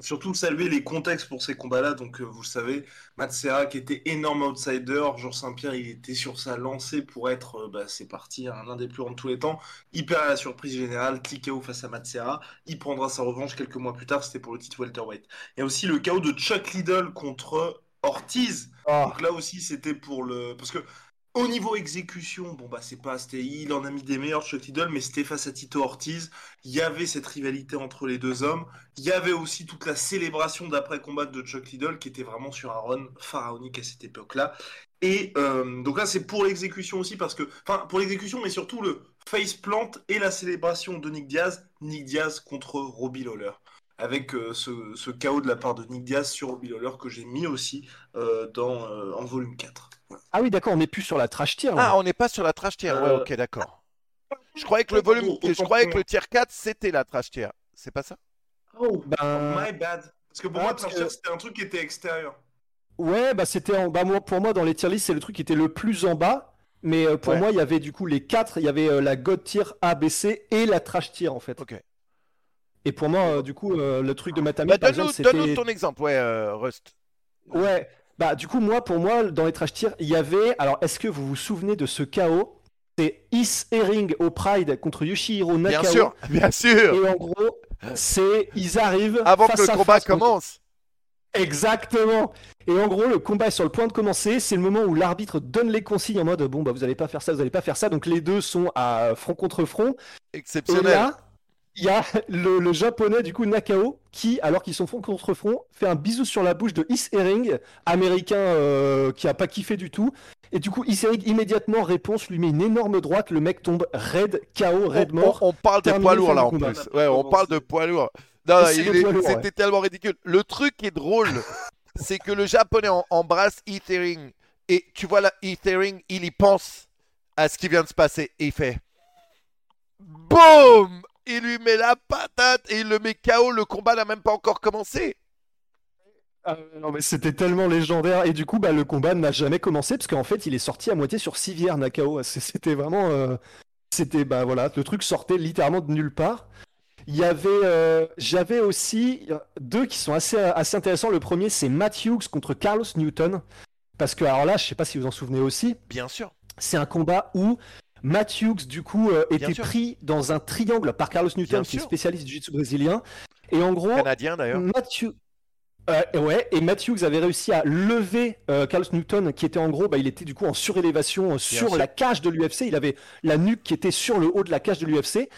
Surtout saluer les contextes pour ces combats-là. Donc euh, vous le savez, Matt Serra qui était énorme outsider, Georges Saint-Pierre, il était sur sa lancée pour être, euh, bah, c'est parti, hein, l'un des plus grands de tous les temps. Il perd à la surprise générale, TKO face à Matt Serra. Il prendra sa revanche quelques mois plus tard. C'était pour le titre welterweight. Il y a aussi le chaos de Chuck Liddell contre Ortiz. Ah, Donc là aussi, c'était pour le. Parce que au niveau exécution, bon bah c'est pas. Il en a mis des meilleurs, Chuck Liddell, mais c'était face à Tito Ortiz. Il y avait cette rivalité entre les deux hommes. Il y avait aussi toute la célébration d'après-combat de Chuck Liddell qui était vraiment sur un run pharaonique à cette époque-là. Et euh, donc là, c'est pour l'exécution aussi, parce que. Enfin, pour l'exécution, mais surtout le face plant et la célébration de Nick Diaz. Nick Diaz contre Robbie Lawler. Avec euh, ce, chaos de la part de Nick Diaz sur Robbie Lawler que j'ai mis aussi euh, dans, en volume 4. Ah oui, d'accord, on n'est plus sur la trash tier. Ah, on n'est pas sur la trash tier. Ouais, Euh, ok, d'accord. Je croyais que le volume, je croyais que le tier 4 c'était la trash tier. C'est pas ça? Oh, Ben, my bad. Parce que pour ah, moi, Trash que- Tier, c'était un truc qui était extérieur. Ouais, bah c'était en... moi, pour moi dans les tier list c'est le truc qui était le plus en bas. Mais euh, pour Ouais. moi il y avait du coup les quatre, il y avait euh, la God tier A, B, C et la trash tier en fait. Ok. Et pour moi euh, du coup euh, le truc de Matami Bah, par donne-nous, exemple donne-nous c'était ton exemple, ouais, euh, Rust. Ouais, bah du coup moi pour moi dans les trash tiers il y avait alors est-ce que vous vous souvenez de ce chaos? C'est Is Herring au Pride contre Yoshihiro Bien Nakao. sûr, bien sûr. Et en gros c'est ils arrivent Avant face que le à combat face contre- commence. Exactement. Et en gros, le combat est sur le point de commencer. C'est le moment où l'arbitre donne les consignes en mode bon bah vous allez pas faire ça, vous allez pas faire ça. Donc les deux sont à front contre front. Et Exceptionnel. là, il y a le, le japonais du coup Nakao qui, alors qu'ils sont front contre front, fait un bisou sur la bouche de Is Herring, américain euh, qui a pas kiffé du tout. Et du coup, Is Herring immédiatement réponse, lui met une énorme droite. Le mec tombe raide, KO, raide on, mort. on- on parle de Terminé, poids lourd fin là en combat. plus. Ouais, on parle de poids. Non, des lourds, c'était ouais. tellement ridicule. Le truc qui est drôle, c'est que le japonais embrasse Ethering. Et tu vois là, Ethering, il y pense à ce qui vient de se passer. Et il fait BOUM Il lui met la patate et il le met KO. Le combat n'a même pas encore commencé. Ah, non mais c'était tellement légendaire et du coup bah le combat n'a jamais commencé parce qu'en fait il est sorti à moitié sur civière Nakao c'était vraiment euh, c'était bah voilà le truc sortait littéralement de nulle part il y avait euh, j'avais aussi deux qui sont assez assez intéressants le premier c'est Matt Hughes contre Carlos Newton parce que alors là je sais pas si vous en souvenez aussi Bien sûr. c'est un combat où Matt Hughes, du coup, euh, était sûr. pris dans un triangle par Carlos Newton, Bien qui est spécialiste du jiu-jitsu brésilien. Et en gros, Canadien d'ailleurs. Matthew... Euh, ouais, et Matthews avait réussi à lever euh, Carlos Newton, qui était en gros, bah, il était du coup en surélévation sur sûr. la cage de l'UFC. Il avait la nuque qui était sur le haut de la cage de l'UFC.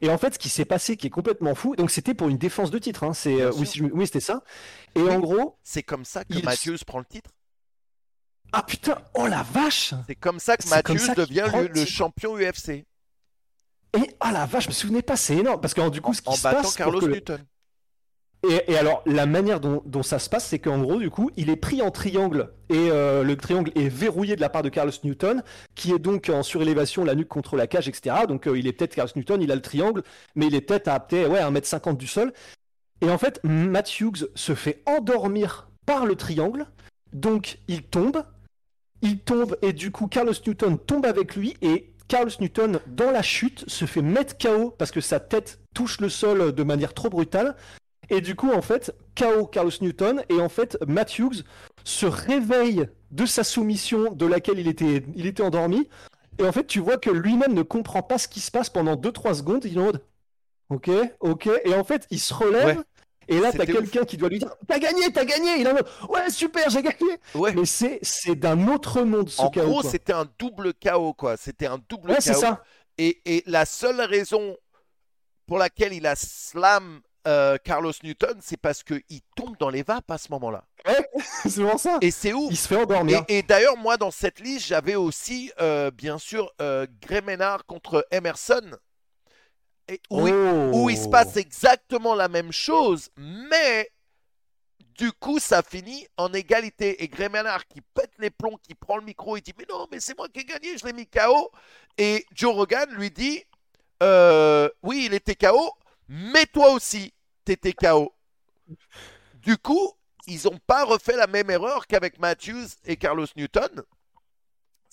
Et en fait, ce qui s'est passé, qui est complètement fou, donc c'était pour une défense de titre. Hein, c'est, oui, sûr. si je me- oui, c'était ça. Et en gros, C'est comme ça que Il- Matthews prend le titre? Ah putain, oh la vache! C'est comme ça que qu'il devient le, le champion UFC Et ah la vache, je me souvenais pas, c'est énorme. Parce que du coup, ce qui en se battant passe. pour Carlos que le- Newton. Et, et alors, la manière dont, dont ça se passe, c'est qu'en gros, du coup, il est pris en triangle et euh, le triangle est verrouillé de la part de Carlos Newton, qui est donc en surélévation, la nuque contre la cage, etc. Donc, euh, il est peut-être Carlos Newton, il a le triangle, mais il est peut-être à peut-être, ouais, 1m50 du sol. Et en fait, Matt Hughes se fait endormir par le triangle, donc il tombe, il tombe et du coup, Carlos Newton tombe avec lui et Carlos Newton, dans la chute, se fait mettre KO parce que sa tête touche le sol de manière trop brutale. Et du coup, en fait, KO Carlos Newton, et en fait, Matt Hughes se réveille de sa soumission de laquelle il était, il était endormi. Et en fait, tu vois que lui-même ne comprend pas ce qui se passe pendant 2-3 secondes. Il est en mode Ok, ok. Et en fait, il se relève. Et là, t'as quelqu'un qui doit lui dire T'as gagné, t'as gagné Il en mode Ouais, super, j'ai gagné Ouais. Mais c'est, c'est d'un autre monde ce En KO. gros, quoi. c'était un double KO, quoi. C'était un double Ouais, ça. Et, et la seule raison pour laquelle il a slam euh, Carlos Newton, c'est parce qu'il tombe dans les vapes à ce moment-là. c'est vraiment ça. Et c'est ouf. Il se fait endormir. Et, et d'ailleurs, moi, dans cette liste, j'avais aussi, euh, bien sûr, euh, contre Emerson. Où, il, se passe exactement la même chose, mais du coup, ça finit en égalité. Et Gray Ménard qui pète les plombs, qui prend le micro, il dit Mais non, mais c'est moi qui ai gagné, je l'ai mis KO. Et Joe Rogan lui dit euh, Oui, il était KO, mais toi aussi, t'étais KO. Du coup, ils n'ont pas refait la même erreur qu'avec Matthews et Carlos Newton.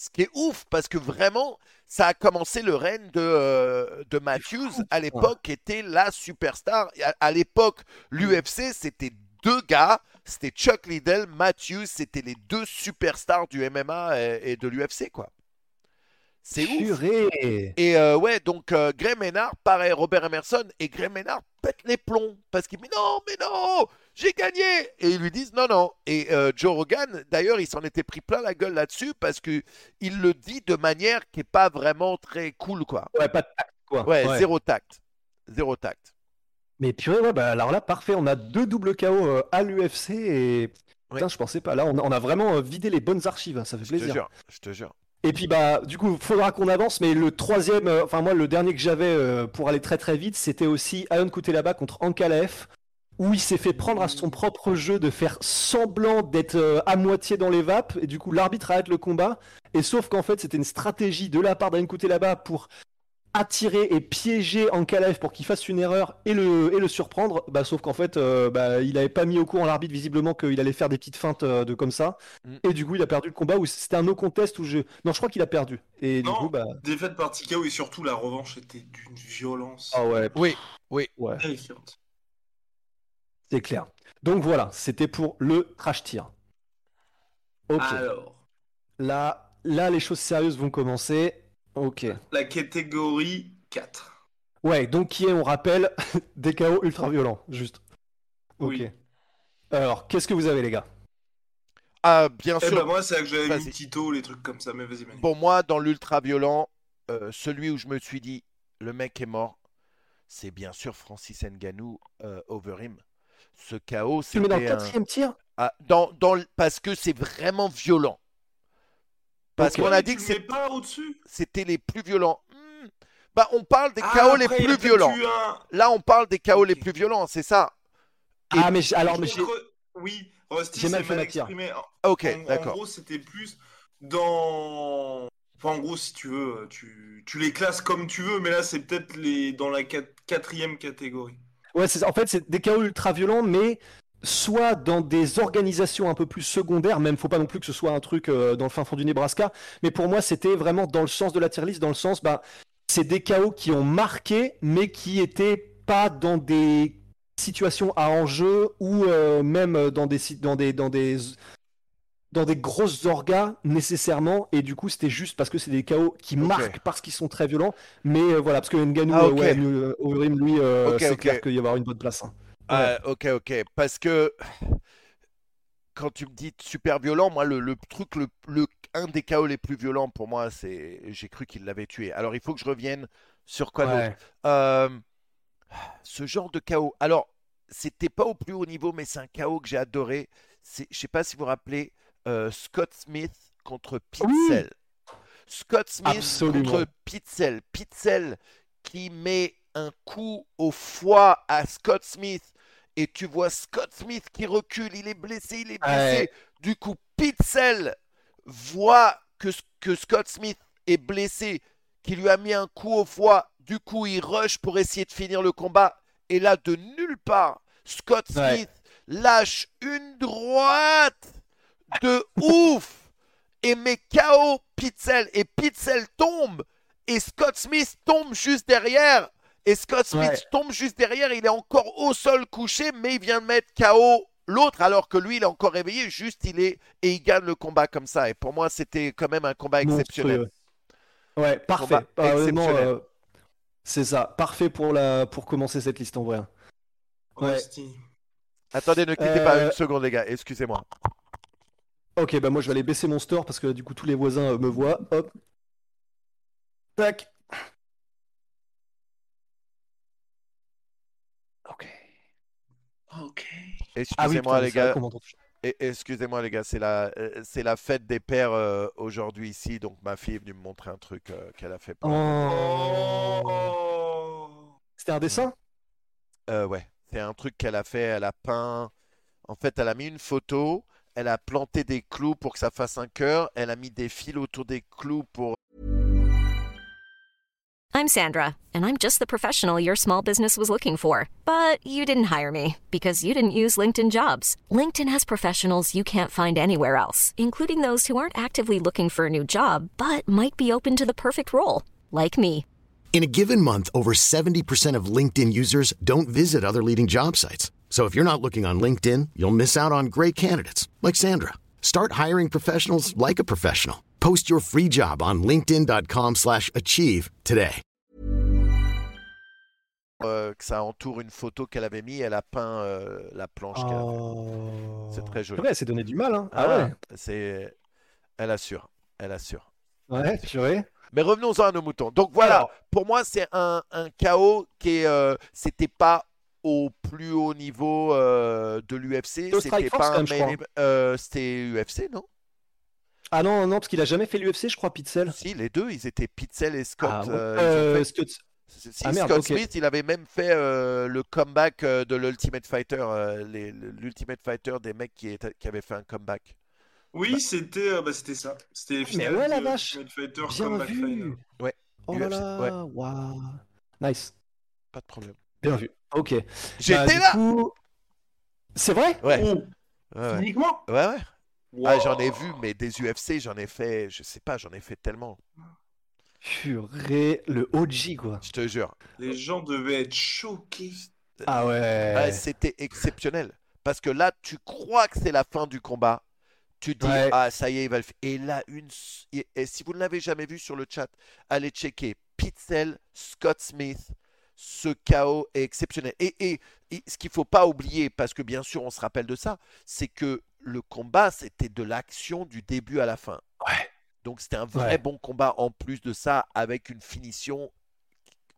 Ce qui est ouf, parce que vraiment, ça a commencé le règne de, euh, de Matthews. À l'époque, était la superstar. À, à l'époque, l'UFC, c'était deux gars. C'était Chuck Liddell, Matthews. C'était les deux superstars du MMA et, et de l'UFC, quoi. C'est ouf. Et euh, ouais, donc euh, Gray Ménard, pareil, Robert Emerson, et Gray Ménard pète les plombs parce qu'il dit mais non, mais non, j'ai gagné. Et ils lui disent non, non. Et euh, Joe Rogan, d'ailleurs, il s'en était pris plein la gueule là-dessus parce que il le dit de manière qui est pas vraiment très cool, quoi. Ouais, pas de tact, quoi. Ouais, zéro tact, zéro tact. Mais purée, ouais, bah alors là, parfait. On a deux doubles KO euh, à l'UFC et. Putain, Ouais. je pensais pas. Là, on a, on a vraiment euh, vidé les bonnes archives. hein, Ça fait Je te plaisir. jure, je te jure. Et puis, bah, du coup, faudra qu'on avance. Mais le troisième, euh, enfin, moi, le dernier que j'avais euh, pour aller très très vite, c'était aussi Ion là-bas contre Ankalaev, où il s'est fait prendre à son propre jeu de faire semblant d'être euh, à moitié dans les vapes. Et du coup, l'arbitre arrête le combat. Et sauf qu'en fait, c'était une stratégie de la part d'Ion là-bas pour attirer et piéger Ankalaev pour qu'il fasse une erreur et le, et le surprendre. Bah, sauf qu'en fait, euh, bah, il avait pas mis au courant l'arbitre visiblement qu'il allait faire des petites feintes euh, de comme ça. Mm. Et du coup, il a perdu le combat. Où c'était un no contest où je. Non, je crois qu'il a perdu. Et du coup, bah. défaite par TKO et surtout la revanche était d'une violence Ah ouais, Oui, ouais, terrifiante. C'est clair. Donc voilà, c'était pour le crash tir. Ok. Alors, Là, là, les choses sérieuses vont commencer. Ok. la catégorie 4. Ouais, donc qui est, on rappelle, des KO ultra violents, juste. Ok. Oui. Alors, qu'est-ce que vous avez, les gars? Ah, bien Eh sûr. ben moi, c'est là que j'avais mis Tito, les trucs comme ça, mais vas-y. Pour moi, dans l'ultra violent, euh, celui où je me suis dit le mec est mort, c'est bien sûr Francis Ngannou euh, Overeem. Ce chaos, Tu le mets dans le un- quatrième tir Ah, dans, dans parce que c'est vraiment violent. Parce qu'on a dit tu que c'est- c'était les plus violents. Hmm. Bah, on parle des Ah, chaos les après, il plus violents. un- Là, on parle des chaos les plus violents, c'est ça. Ah, mais alors, mais Je j'ai. pense que- Oui, Rusty j'ai mal fait mal exprimé. En- Ah, Ok, en, en d'accord. gros, c'était plus dans. Enfin, en gros, si tu veux, tu, tu les classes comme tu veux, mais là, c'est peut-être les dans la quat- quatrième catégorie. Ouais, en fait, c'est des chaos ultra violents, mais soit dans des organisations un peu plus secondaires, même faut pas non plus que ce soit un truc euh, dans le fin fond du Nebraska, mais pour moi, c'était vraiment dans le sens de la tier list, dans le sens, bah, c'est des chaos qui ont marqué, mais qui étaient pas dans des situations à enjeu ou euh, même dans des, dans des, dans des, dans des grosses orgas nécessairement, et du coup, c'était juste parce que c'est des chaos qui marquent parce qu'ils sont très violents, mais euh, voilà, parce que Ngannou, Ah, euh, ok. ouais, euh, lui, euh, Ok, c'est clair qu'il y avoir une bonne place. hein. Ah, ok, ok. Parce que quand tu me dis super violent, moi, le, le truc, le, le- un des chaos les plus violents pour moi, c'est j'ai cru qu'il l'avait tué. Alors, il faut que je revienne sur quoi d'autre? Ouais. Ce genre de chaos. Alors, c'était pas au plus haut niveau, mais c'est un chaos que j'ai adoré. Je sais pas si vous vous rappelez, euh, Scott Smith contre Pitzel. Scott Smith Absolument. contre Pitzel. Pitzel qui met un coup au foie à Scott Smith. Et tu vois Scott Smith qui recule, il est blessé, il est blessé. Ouais. Du coup, Pitzel voit que, que Scott Smith est blessé, qui lui a mis un coup au foie. Du coup, il rush pour essayer de finir le combat. Et là, de nulle part, Scott Ouais. Smith lâche une droite de ouf et met KO Pitzel. Et Pitzel tombe. Et Scott Smith tombe juste derrière. Et Scott Smith Ouais. tombe juste derrière. Il est encore au sol couché, mais il vient de mettre KO l'autre, alors que lui, il est encore réveillé. Juste, il est. Et il gagne le combat comme ça. Et pour moi, c'était quand même un combat exceptionnel. Monstrueux. Ouais, parfait. Ah, euh, c'est ça, parfait pour la pour commencer cette liste en vrai. Ouais. Attendez, ne quittez pas Euh, une seconde, les gars. Excusez-moi. Ok, bah moi je vais aller baisser mon store parce que du coup tous les voisins euh, me voient. Hop. Tac. Ok. Ok. Ah oui, Excusez-moi, putain, les gars. Excusez-moi, les gars. C'est la, euh, c'est la fête des pères euh, aujourd'hui ici. Donc, ma fille est venue me montrer un truc euh, qu'elle a fait. pour- Oh. Oh. C'était un dessin? Euh, ouais, c'est un truc qu'elle a fait. Elle a peint. En fait, elle a mis une photo. Elle a planté des clous pour que ça fasse un cœur. Elle a mis des fils autour des clous pour. I'm Sandra, and I'm just the professional your small business was looking for. But you didn't hire me because you didn't use LinkedIn jobs. LinkedIn has professionals you can't find anywhere else, including those who aren't actively looking for a new job but might be open to the perfect role, like me. In a given month, over 70% of LinkedIn users don't visit other leading job sites. So if you're not looking on LinkedIn, you'll miss out on great candidates like Sandra. Start hiring professionals like a professional. Post your free job on linkedin.com/achieve slash achieve today. euh, que ça entoure une photo qu'elle avait mis. Elle a peint euh, la planche qu'elle. Oh. C'est très joli. Vrai, c'est donné du mal, hein. Ah, Ah, ouais. c'est. Elle assure. Elle assure. Ouais, purée. Mais revenons-en à nos moutons. Donc voilà, Alors. pour moi, c'est un, un chaos qui est. euh, c'était pas au plus haut niveau euh, de l'UFC. C'était pas un main euh, C'était UFC, non? Ah non, non, parce qu'il a jamais fait l'UFC, je crois, Pitzel. Si, les deux, ils étaient Pitzel et Scott. Ah, ouais. euh, fait- Scott- Si, Ah, merde, Scott. Smith, il avait même fait euh, le comeback euh, de l'Ultimate Fighter, euh, l'Ultimate Fighter des mecs qui, étaient- qui avaient fait un comeback. Oui, c'était euh, bah, c'était ça. C'était Mais final ouais, la vache. Fighter Bien Comeback vu. Final. Oh là UFC, là, ouais. waouh. Nice. Pas de problème. Bien vu. Ok. J'étais Bah, du là coup- C'est vrai? Ouais, ouais, ouais. uniquement Ouais, ouais. Ah, j'en ai vu, mais des UFC, j'en ai fait, je sais pas, j'en ai fait tellement. Purée, le OG quoi. Je te jure. Les gens devaient être choqués. Ah ouais. Ouais, c'était exceptionnel. Parce que là, tu crois que c'est la fin du combat. Tu te dis, Ouais. ah, ça y est, il va le faire. Et là, une. et si vous ne l'avez jamais vu sur le chat, allez checker. Pitzel, Scott Smith. Ce chaos est exceptionnel. Et, et- et ce qu'il faut pas oublier, parce que bien sûr, on se rappelle de ça, c'est que le combat, c'était de l'action du début à la fin. Ouais. Donc, c'était un vrai Ouais. bon combat en plus de ça, avec une finition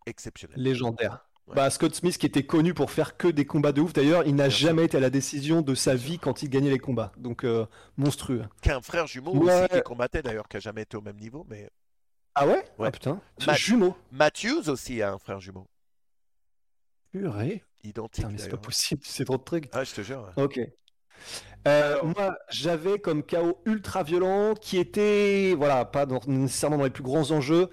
exceptionnelle. Légendaire. Ouais. Bah, Scott Smith qui était connu pour faire que des combats de ouf. D'ailleurs, il n'a sûr. jamais été à la décision de sa vie quand il gagnait les combats. Donc euh, monstrueux. Qu'un frère jumeau aussi qui combattait d'ailleurs, qui a jamais été au même niveau, mais Ah ouais? Ouais. Ah putain. Ma- Jumeau. Matthews aussi a un frère jumeau. Purée. Identique c'est pas d'ailleurs. possible, c'est trop de trucs. Ah, je te jure. ouais. Ok. Euh, Alors. moi, j'avais comme chaos ultra violent qui était, voilà, pas dans- nécessairement dans les plus grands enjeux.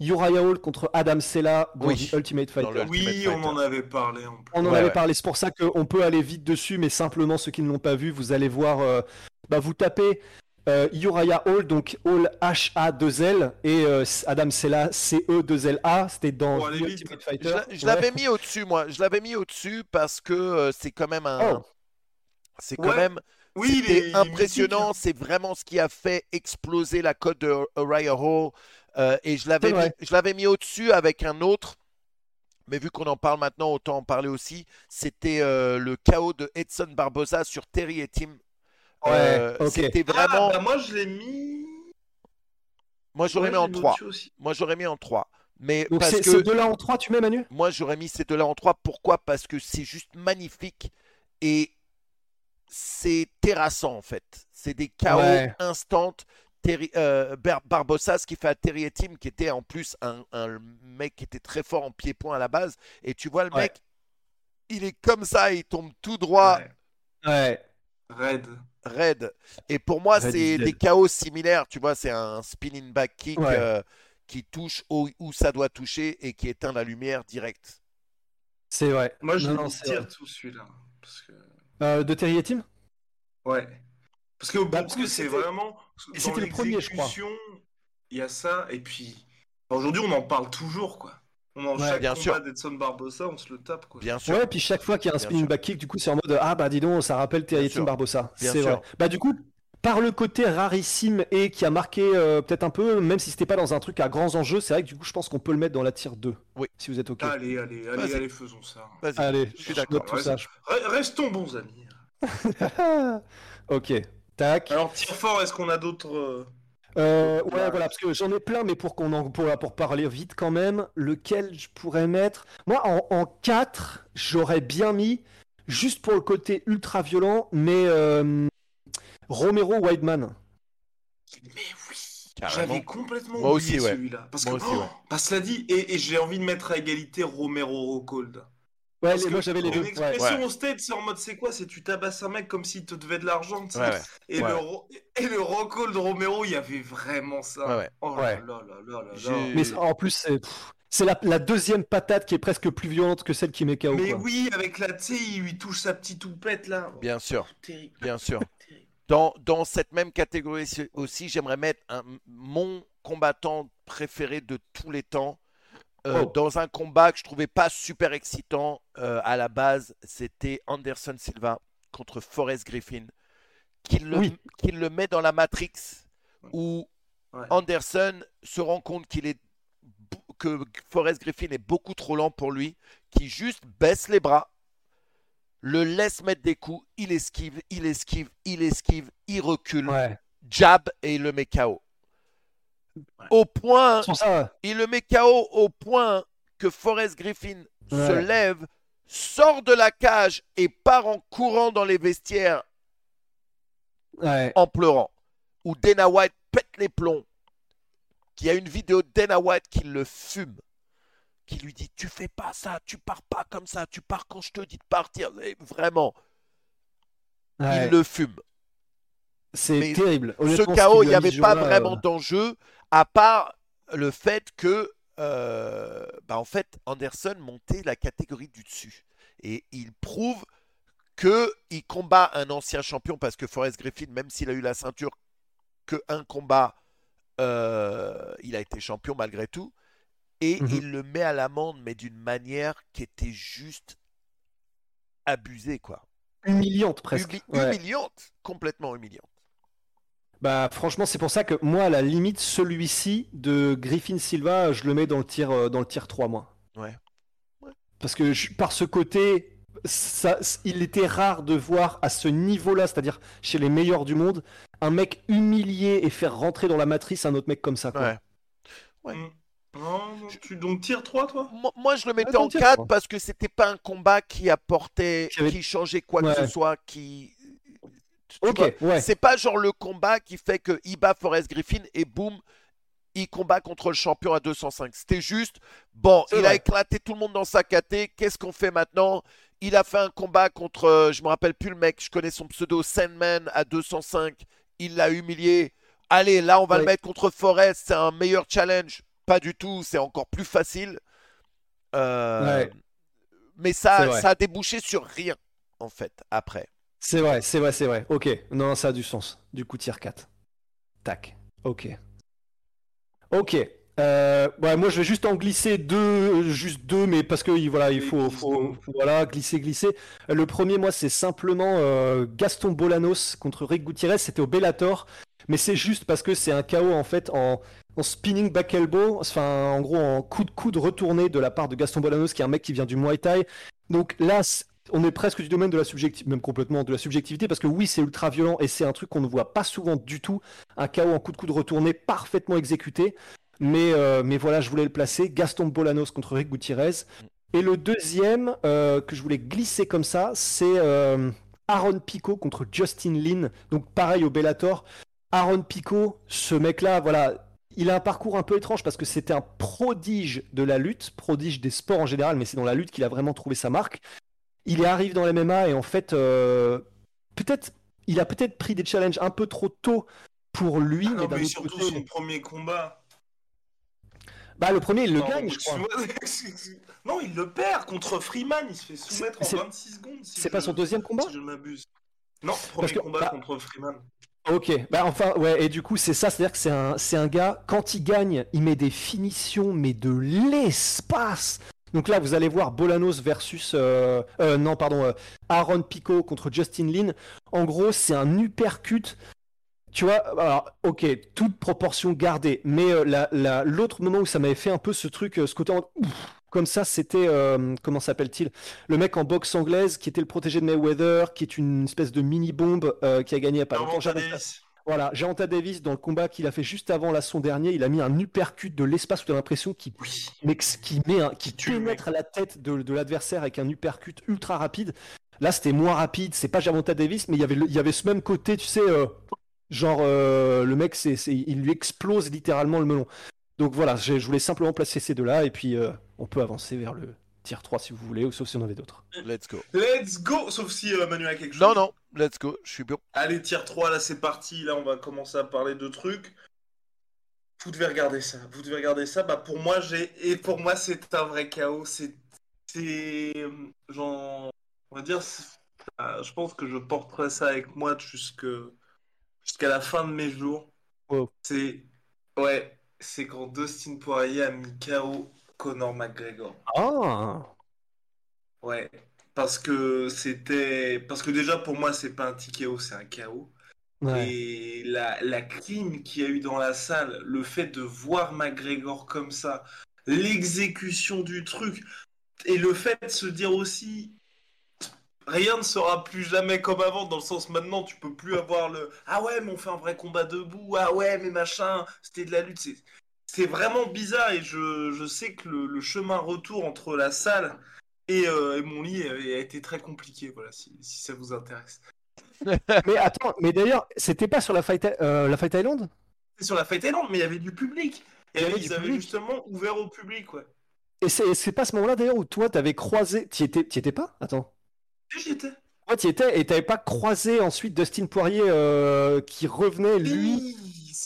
Uriah Hall contre Adam Sella dans Oui, The Ultimate Fighter. Oui, Ultimate on en avait parlé en plus. On en Ouais, avait ouais. parlé, c'est pour ça qu'on peut aller vite dessus, mais simplement ceux qui ne l'ont pas vu, vous allez voir, euh, bah, vous tapez euh, Uriah Hall, donc Hall H-A-2-L, et euh, Adam Sella C-E-2-L-A, c'était dans. Ultimate Fighter. je Ouais. l'avais mis au-dessus, moi. Je l'avais mis au-dessus parce que euh, c'est quand même un. Oh. C'est quand Ouais. même. Oui, C'était impressionnant. mythique. C'est vraiment ce qui a fait exploser la cote de Uriah Hall. Euh, et je l'avais mis, je l'avais mis au-dessus avec un autre. Mais vu qu'on en parle maintenant, autant en parler aussi. C'était le chaos de Edson Barbosa sur Terry et Tim. Ouais, Euh, ok. C'était Ah, vraiment. bah, moi, je l'ai mis. Moi, j'aurais Ouais, mis en l'ai 3. au-dessus aussi. Moi, j'aurais mis en 3. Mais Donc parce c'est que ces deux-là en 3, tu mets Manu? Moi, j'aurais mis ces deux-là en 3. Pourquoi? Parce que c'est juste magnifique et c'est terrassant, en fait. C'est des chaos Ouais. instants. Terry- euh, Bar- Barbosa, ce qui fait à Terry et Tim, qui était en plus un, un mec qui était très fort en pied-point à la base. Et tu vois, le Ouais. mec, il est comme ça, il tombe tout droit, Ouais. Raid. raide. Et pour moi, c'est des chaos similaires. Tu vois, c'est un spinning back kick Ouais. euh, qui touche où, où ça doit toucher et qui éteint la lumière direct. C'est vrai. Moi, je Non, c'est tire vrai. tout celui-là. Parce que... Euh, de Terry et Tim? Ouais. Parce que Bah, beaucoup, parce que c'est vraiment. c'était le premier, je crois. il y a ça. Et puis, aujourd'hui, on en parle toujours, quoi. On en Ouais, chaque bien combat sûr. d'Edson Barbosa, on se le tape, quoi. Bien sûr. Ouais, puis chaque fois qu'il y a un spinning back kick, du coup, c'est en mode Ah bah dis donc, ça rappelle sûr. Barbosa. Bien C'est sûr. vrai. Bah du coup, par le côté rarissime et qui a marqué euh, peut-être un peu, même si c'était pas dans un truc à grands enjeux, c'est vrai que du coup, je pense qu'on peut le mettre dans la tier 2. Oui. Si vous êtes OK. Allez, allez, allez, allez, faisons ça. Vas-y, Allez, je suis d'accord. Restons bons amis. ok. Tac. Alors, tire fort, est-ce qu'on a d'autres. Euh, Euh, Ouais. ouais, voilà, parce que j'en ai plein, mais pour qu'on en pour, pour parler vite quand même, lequel je pourrais mettre? Moi, en, en 4, j'aurais bien mis, juste pour le côté ultra violent, mais euh, Romero Wideman. Mais oui. J'avais complètement Moi oublié aussi, ouais. celui-là. Parce Moi que, aussi, ouais. oh, bah, cela dit, et, et j'ai envie de mettre à égalité Romero Rockhold. Ouais, les- moi j'avais les deux. Une expression Ouais. au stade, c'est en mode c'est quoi C'est tu tabasses un mec comme s'il te devait de l'argent, tu sais. Ouais, ouais. Et, Ouais. le, ro- et le Rockhold Romero, il y avait vraiment ça. Ouais, ouais. Oh Ouais. là là là là là J'ai- là. Mais en plus, c'est la, la deuxième patate qui est presque plus violente que celle qui met KO. Mais quoi. oui, avec la T, il lui touche sa petite toupette là. Bien sûr, Terrible. bien sûr. Dans, dans cette même catégorie aussi, j'aimerais mettre un- mon combattant préféré de tous les temps. Euh, Oh. Dans un combat que je trouvais pas super excitant euh, à la base, c'était Anderson Silva contre Forrest Griffin, qui le, Oui. qui le met dans la Matrix où Ouais. Anderson se rend compte qu'il est que Forrest Griffin est beaucoup trop lent pour lui, qui juste baisse les bras, le laisse mettre des coups, il esquive, il esquive, il esquive, il recule, Ouais. jab et il le met KO. Au point, ça, il le met KO au point que Forrest Griffin se lève, sort de la cage et part en courant dans les vestiaires ouais. en pleurant. Où Dana White pète les plombs. Il y a une vidéo de Dana White qui le fume. Qui lui dit Tu fais pas ça, tu pars pas comme ça, tu pars quand je te dis de partir. Et vraiment, ouais. il le fume. C'est terrible. Ce chaos, il n'y avait pas vraiment euh, d'enjeu, à part le fait que euh, bah en fait, Anderson montait la catégorie du dessus. Et il prouve que il combat un ancien champion parce que Forrest Griffin, même s'il a eu la ceinture que un combat, euh, il a été champion malgré tout. Et Mhm. il le met à l'amende, mais d'une manière qui était juste abusée, quoi. Humiliante presque. Ouais. Humiliante, complètement humiliante. Bah franchement, c'est pour ça que moi, à la limite, celui-ci de Griffin Silva, je le mets dans le tir, euh, dans le tir 3 moi. Ouais. Ouais. Parce que je- par ce côté, ça, il était rare de voir à ce niveau-là, c'est-à-dire chez les meilleurs du monde, un mec humilier et faire rentrer dans la matrice un autre mec comme ça. Quoi. Ouais. Ouais. Non, non, tu donc tire 3 toi? Moi, moi, je le mettais en tiens, 4 quoi. parce que c'était pas un combat qui apportait, Qui avait- qui changeait quoi que ce soit, qui. Ok, ouais. C'est pas genre le combat qui fait que il bat Forrest Griffin et boum, il combat contre le champion à 205. C'était juste, bon, il a éclaté tout le monde dans sa caté. Qu'est-ce qu'on fait maintenant? Il a fait un combat contre, euh, je me rappelle plus le mec, je connais son pseudo Sandman à 205. Il l'a humilié. Allez, là, on va le mettre contre Forrest. C'est un meilleur challenge. Pas du tout. C'est encore plus facile. Euh, Ouais. Mais ça, ça a débouché sur rien, en fait, après. C'est vrai, c'est vrai, c'est vrai. Ok, non, ça a du sens. Du coup, tier 4. Tac. Ok. Ok. Euh, ouais, moi, je vais juste en glisser deux, euh, juste deux, mais parce que voilà, il faut, faut- faut- voilà, glisser, glisser. Euh, Le premier, moi, c'est simplement euh, Gaston Bolanos contre Rick Gutiérrez. C'était au Bellator, mais c'est juste parce que c'est un KO en fait en, en spinning back elbow, enfin, en gros, en coup de coude retourné de la part de Gaston Bolanos, qui est un mec qui vient du Muay Thai. Donc là, on est presque du domaine de la subjectivité, même complètement de la subjectivité, parce que oui, c'est ultra violent et c'est un truc qu'on ne voit pas souvent du tout. Un KO en coup de coude retourné parfaitement exécuté. Mais, euh, mais voilà, je voulais le placer. Gaston Bolanos contre Rick Gutiérrez. Et le deuxième euh, que je voulais glisser comme ça, c'est euh, Aaron Pico contre Justin Lin. Donc pareil au Bellator. Aaron Pico, ce mec-là, voilà, il a un parcours un peu étrange parce que c'était un prodige de la lutte, prodige des sports en général, mais c'est dans la lutte qu'il a vraiment trouvé sa marque. Il est arrivé dans l'MMA et en fait, euh, peut-être, il a peut-être pris des challenges un peu trop tôt pour lui, Ah Non, mais mais surtout côté- son premier combat. bah le premier il le Non, gagne, je crois. non, il le perd contre Freeman. Il se fait soumettre en C'est- 26 secondes. si C'est pas son deuxième combat Si je m'abuse. Non, premier que- combat bah- contre Freeman. Ok, bah enfin, ouais, et du coup, c'est ça, c'est-à-dire que c'est un, c'est un gars, quand il gagne, il met des finitions, mais de l'espace. Donc là, vous allez voir Bolanos versus, euh, euh, non, pardon, euh, Aaron Pico contre Justin Lin. En gros, c'est un uppercut. Tu vois, alors, ok, toute proportion gardée, mais euh, la- la- l'autre moment où ça m'avait fait un peu ce truc, ce côté en- ouf, comme ça, c'était, comment s'appelle-t-il? Le mec en boxe anglaise qui était le protégé de Mayweather, qui est une espèce de mini-bombe qui a gagné a pas. Voilà, Gervonta Davis, dans le combat qu'il a fait juste avant là, son dernier, il a mis un uppercut de l'espace où tu as l'impression qu'il Oui. qui, met un- qui pénètre la tête de, de l'adversaire avec un uppercut ultra rapide. Là, c'était moins rapide, c'est pas Gervonta Davis, mais il y avait, le- il y avait ce même côté, tu sais, euh, genre euh, le mec, c'est, c'est- il lui explose littéralement le melon. Donc voilà, je, je voulais simplement placer ces deux-là, et puis euh, on peut avancer vers le tier 3 si vous voulez, ou sauf si on avait d'autres. Let's go. Let's go Sauf si euh, Manu a quelque chose. Non, non, let's go. Je suis bon. Allez, tier 3, là c'est parti. Là, on va commencer à parler de trucs. Vous devez regarder ça. Vous devez regarder ça. Bah, pour moi, j'ai. Et pour moi, c'est un vrai chaos. C'est. C'est. Genre. On va dire. ah, Je pense que je porterai ça avec moi jusque... jusqu'à la fin de mes jours. Wow. C'est. Ouais. C'est quand Dustin Poirier a mis KO Conor McGregor. Ah Ouais, parce que c'était. Parce que déjà pour moi, c'est pas un petit KO, c'est un KO. ouais. Et la, la clim qu'il y a eu dans la salle, le fait de voir McGregor comme ça, l'exécution du truc, et le fait de se dire aussi. Rien ne sera plus jamais comme avant, dans le sens maintenant, tu peux plus avoir le Ah ouais, mais on fait un vrai combat debout, ah ouais, mais machin, c'était de la lutte. C'est, vraiment bizarre, et je, je sais que le, le chemin retour entre la salle et, euh, et mon lit a, a été très compliqué, voilà, si, si ça vous intéresse. mais attends, mais d'ailleurs, c'était pas sur la Fight, euh, la Fight Island? C'était sur la Fight Island, mais il y avait du public. Et y ils du avaient public. justement ouvert au public, ouais. Et c'est c'est pas ce moment-là d'ailleurs où toi t'avais croisé. T'y étais, t'y étais pas? Attends. J'y étais. Ouais, t'y étais et t'avais pas croisé ensuite Dustin Poirier euh, qui revenait lui? Oui,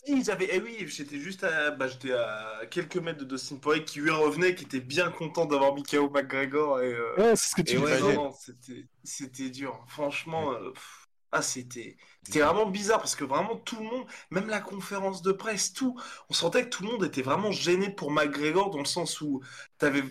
si, j'avais. Eh oui, j'étais juste à. Bah, j'étais à quelques mètres de Dustin Poirier qui lui revenait, qui était bien content d'avoir mis KO McGregor. Et, euh, Ouais, c'est ce que tu ouais, non, non, c'était, c'était dur. Franchement, euh, pff, ah, c'était, c'était vraiment bizarre parce que vraiment tout le monde, même la conférence de presse, tout, on sentait que tout le monde était vraiment gêné pour McGregor dans le sens où t'avais,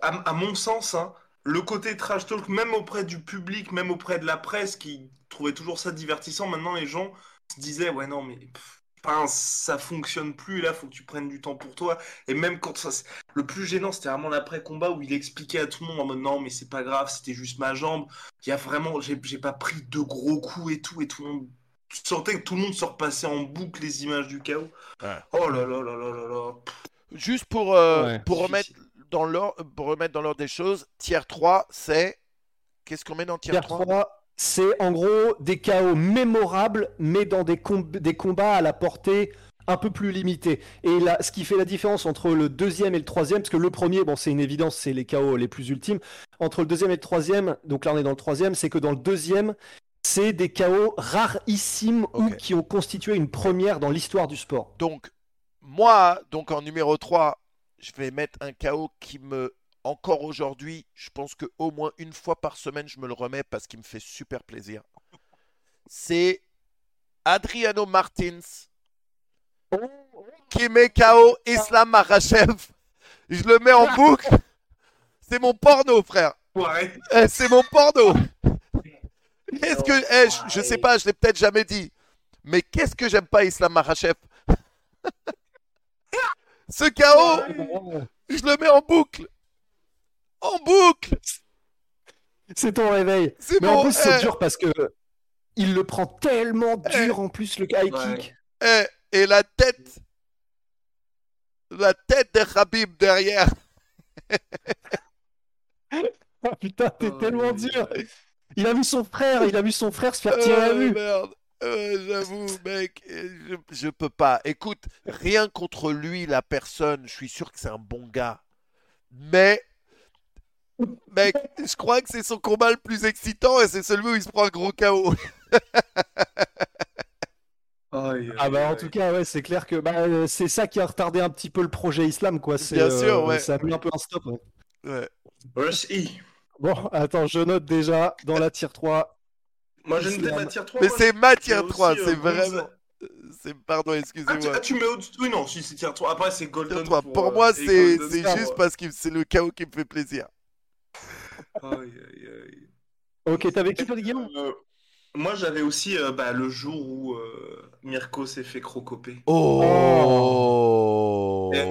à, à mon sens, hein, le côté trash talk, même auprès du public, même auprès de la presse qui trouvait toujours ça divertissant, maintenant les gens se disaient, ouais, non, mais. pff, Enfin, ça fonctionne plus, là, faut que tu prennes du temps pour toi. Et même quand ça. Le plus gênant, c'était vraiment l'après-combat où il expliquait à tout le monde en mode non, mais c'est pas grave, c'était juste ma jambe. Il y a vraiment. J'ai j'ai pas pris de gros coups et tout, et tout le monde. Tu sentais que tout le monde se repassait en boucle les images du chaos. Ouais. Oh là là là là là là. Juste pour, euh, Ouais. pour, remettre dans l'ordre, pour remettre dans l'ordre des choses, tier 3, c'est. Qu'est-ce qu'on met dans tier Tier 3 3, c'est en gros des chaos mémorables, mais dans des, com- des combats à la portée un peu plus limitée. Et là, ce qui fait la différence entre le deuxième et le troisième, parce que le premier, bon, c'est une évidence, c'est les chaos les plus ultimes. Entre le deuxième et le troisième, donc là on est dans le troisième, c'est que dans le deuxième, c'est des chaos rarissimes ou qui ont constitué une première dans l'histoire du sport. Donc, moi, donc en numéro 3, je vais mettre un KO qui me. Encore aujourd'hui, je pense que au moins une fois par semaine, je me le remets parce qu'il me fait super plaisir. C'est Adriano Martins qui met KO Islam Makhachev. Je le mets en boucle. C'est mon porno, frère. Ouais. Eh, c'est mon porno. Qu'est-ce que. eh, je, je sais pas, je l'ai peut-être jamais dit. Mais qu'est-ce que j'aime pas Islam Makhachev? Ce KO, je le mets en boucle. En boucle. C'est ton réveil. C'est Mais en plus, c'est eh, dur parce que il le prend tellement dur en plus, le high Ouais. kick. eh, et la tête. La tête de Khabib derrière. Ah putain, t'es Oh, tellement oui. dur. Il a vu son frère, il a vu son frère se faire tirer la vue. merde. Euh, J'avoue, mec, je, je peux pas. Écoute, rien contre lui, la personne, je suis sûr que c'est un bon gars. Mais, mec, je crois que c'est son combat le plus excitant et c'est celui où il se prend un gros KO. Aïe, Ah aïe, bah en tout cas ouais c'est clair que bah, euh, c'est ça qui a retardé un petit peu le projet Islam quoi. C'est, Bien sûr, euh, ouais. Ça a mis un peu un stop. ouais. Ouais. Rush E. Bon attends je note déjà dans la tier 3. Moi, j'ai une Islam. matière 3. Mais c'est ma tier aussi, 3, euh, c'est vraiment. C'est, pardon, Ah, tu, excusez-moi. ah, tu mets au-dessus Oui, non, si c'est tier 3. Après, c'est Golden. Tier 3. Pour, Pour euh, moi, c'est, juste ouais. parce que c'est le KO qui me fait plaisir. Aïe, aïe, aïe. Ok t'avais qui toi Guillaume Euh, moi, j'avais aussi euh, bah, le jour où euh, Mirko s'est fait crocoper. Oh, Eh,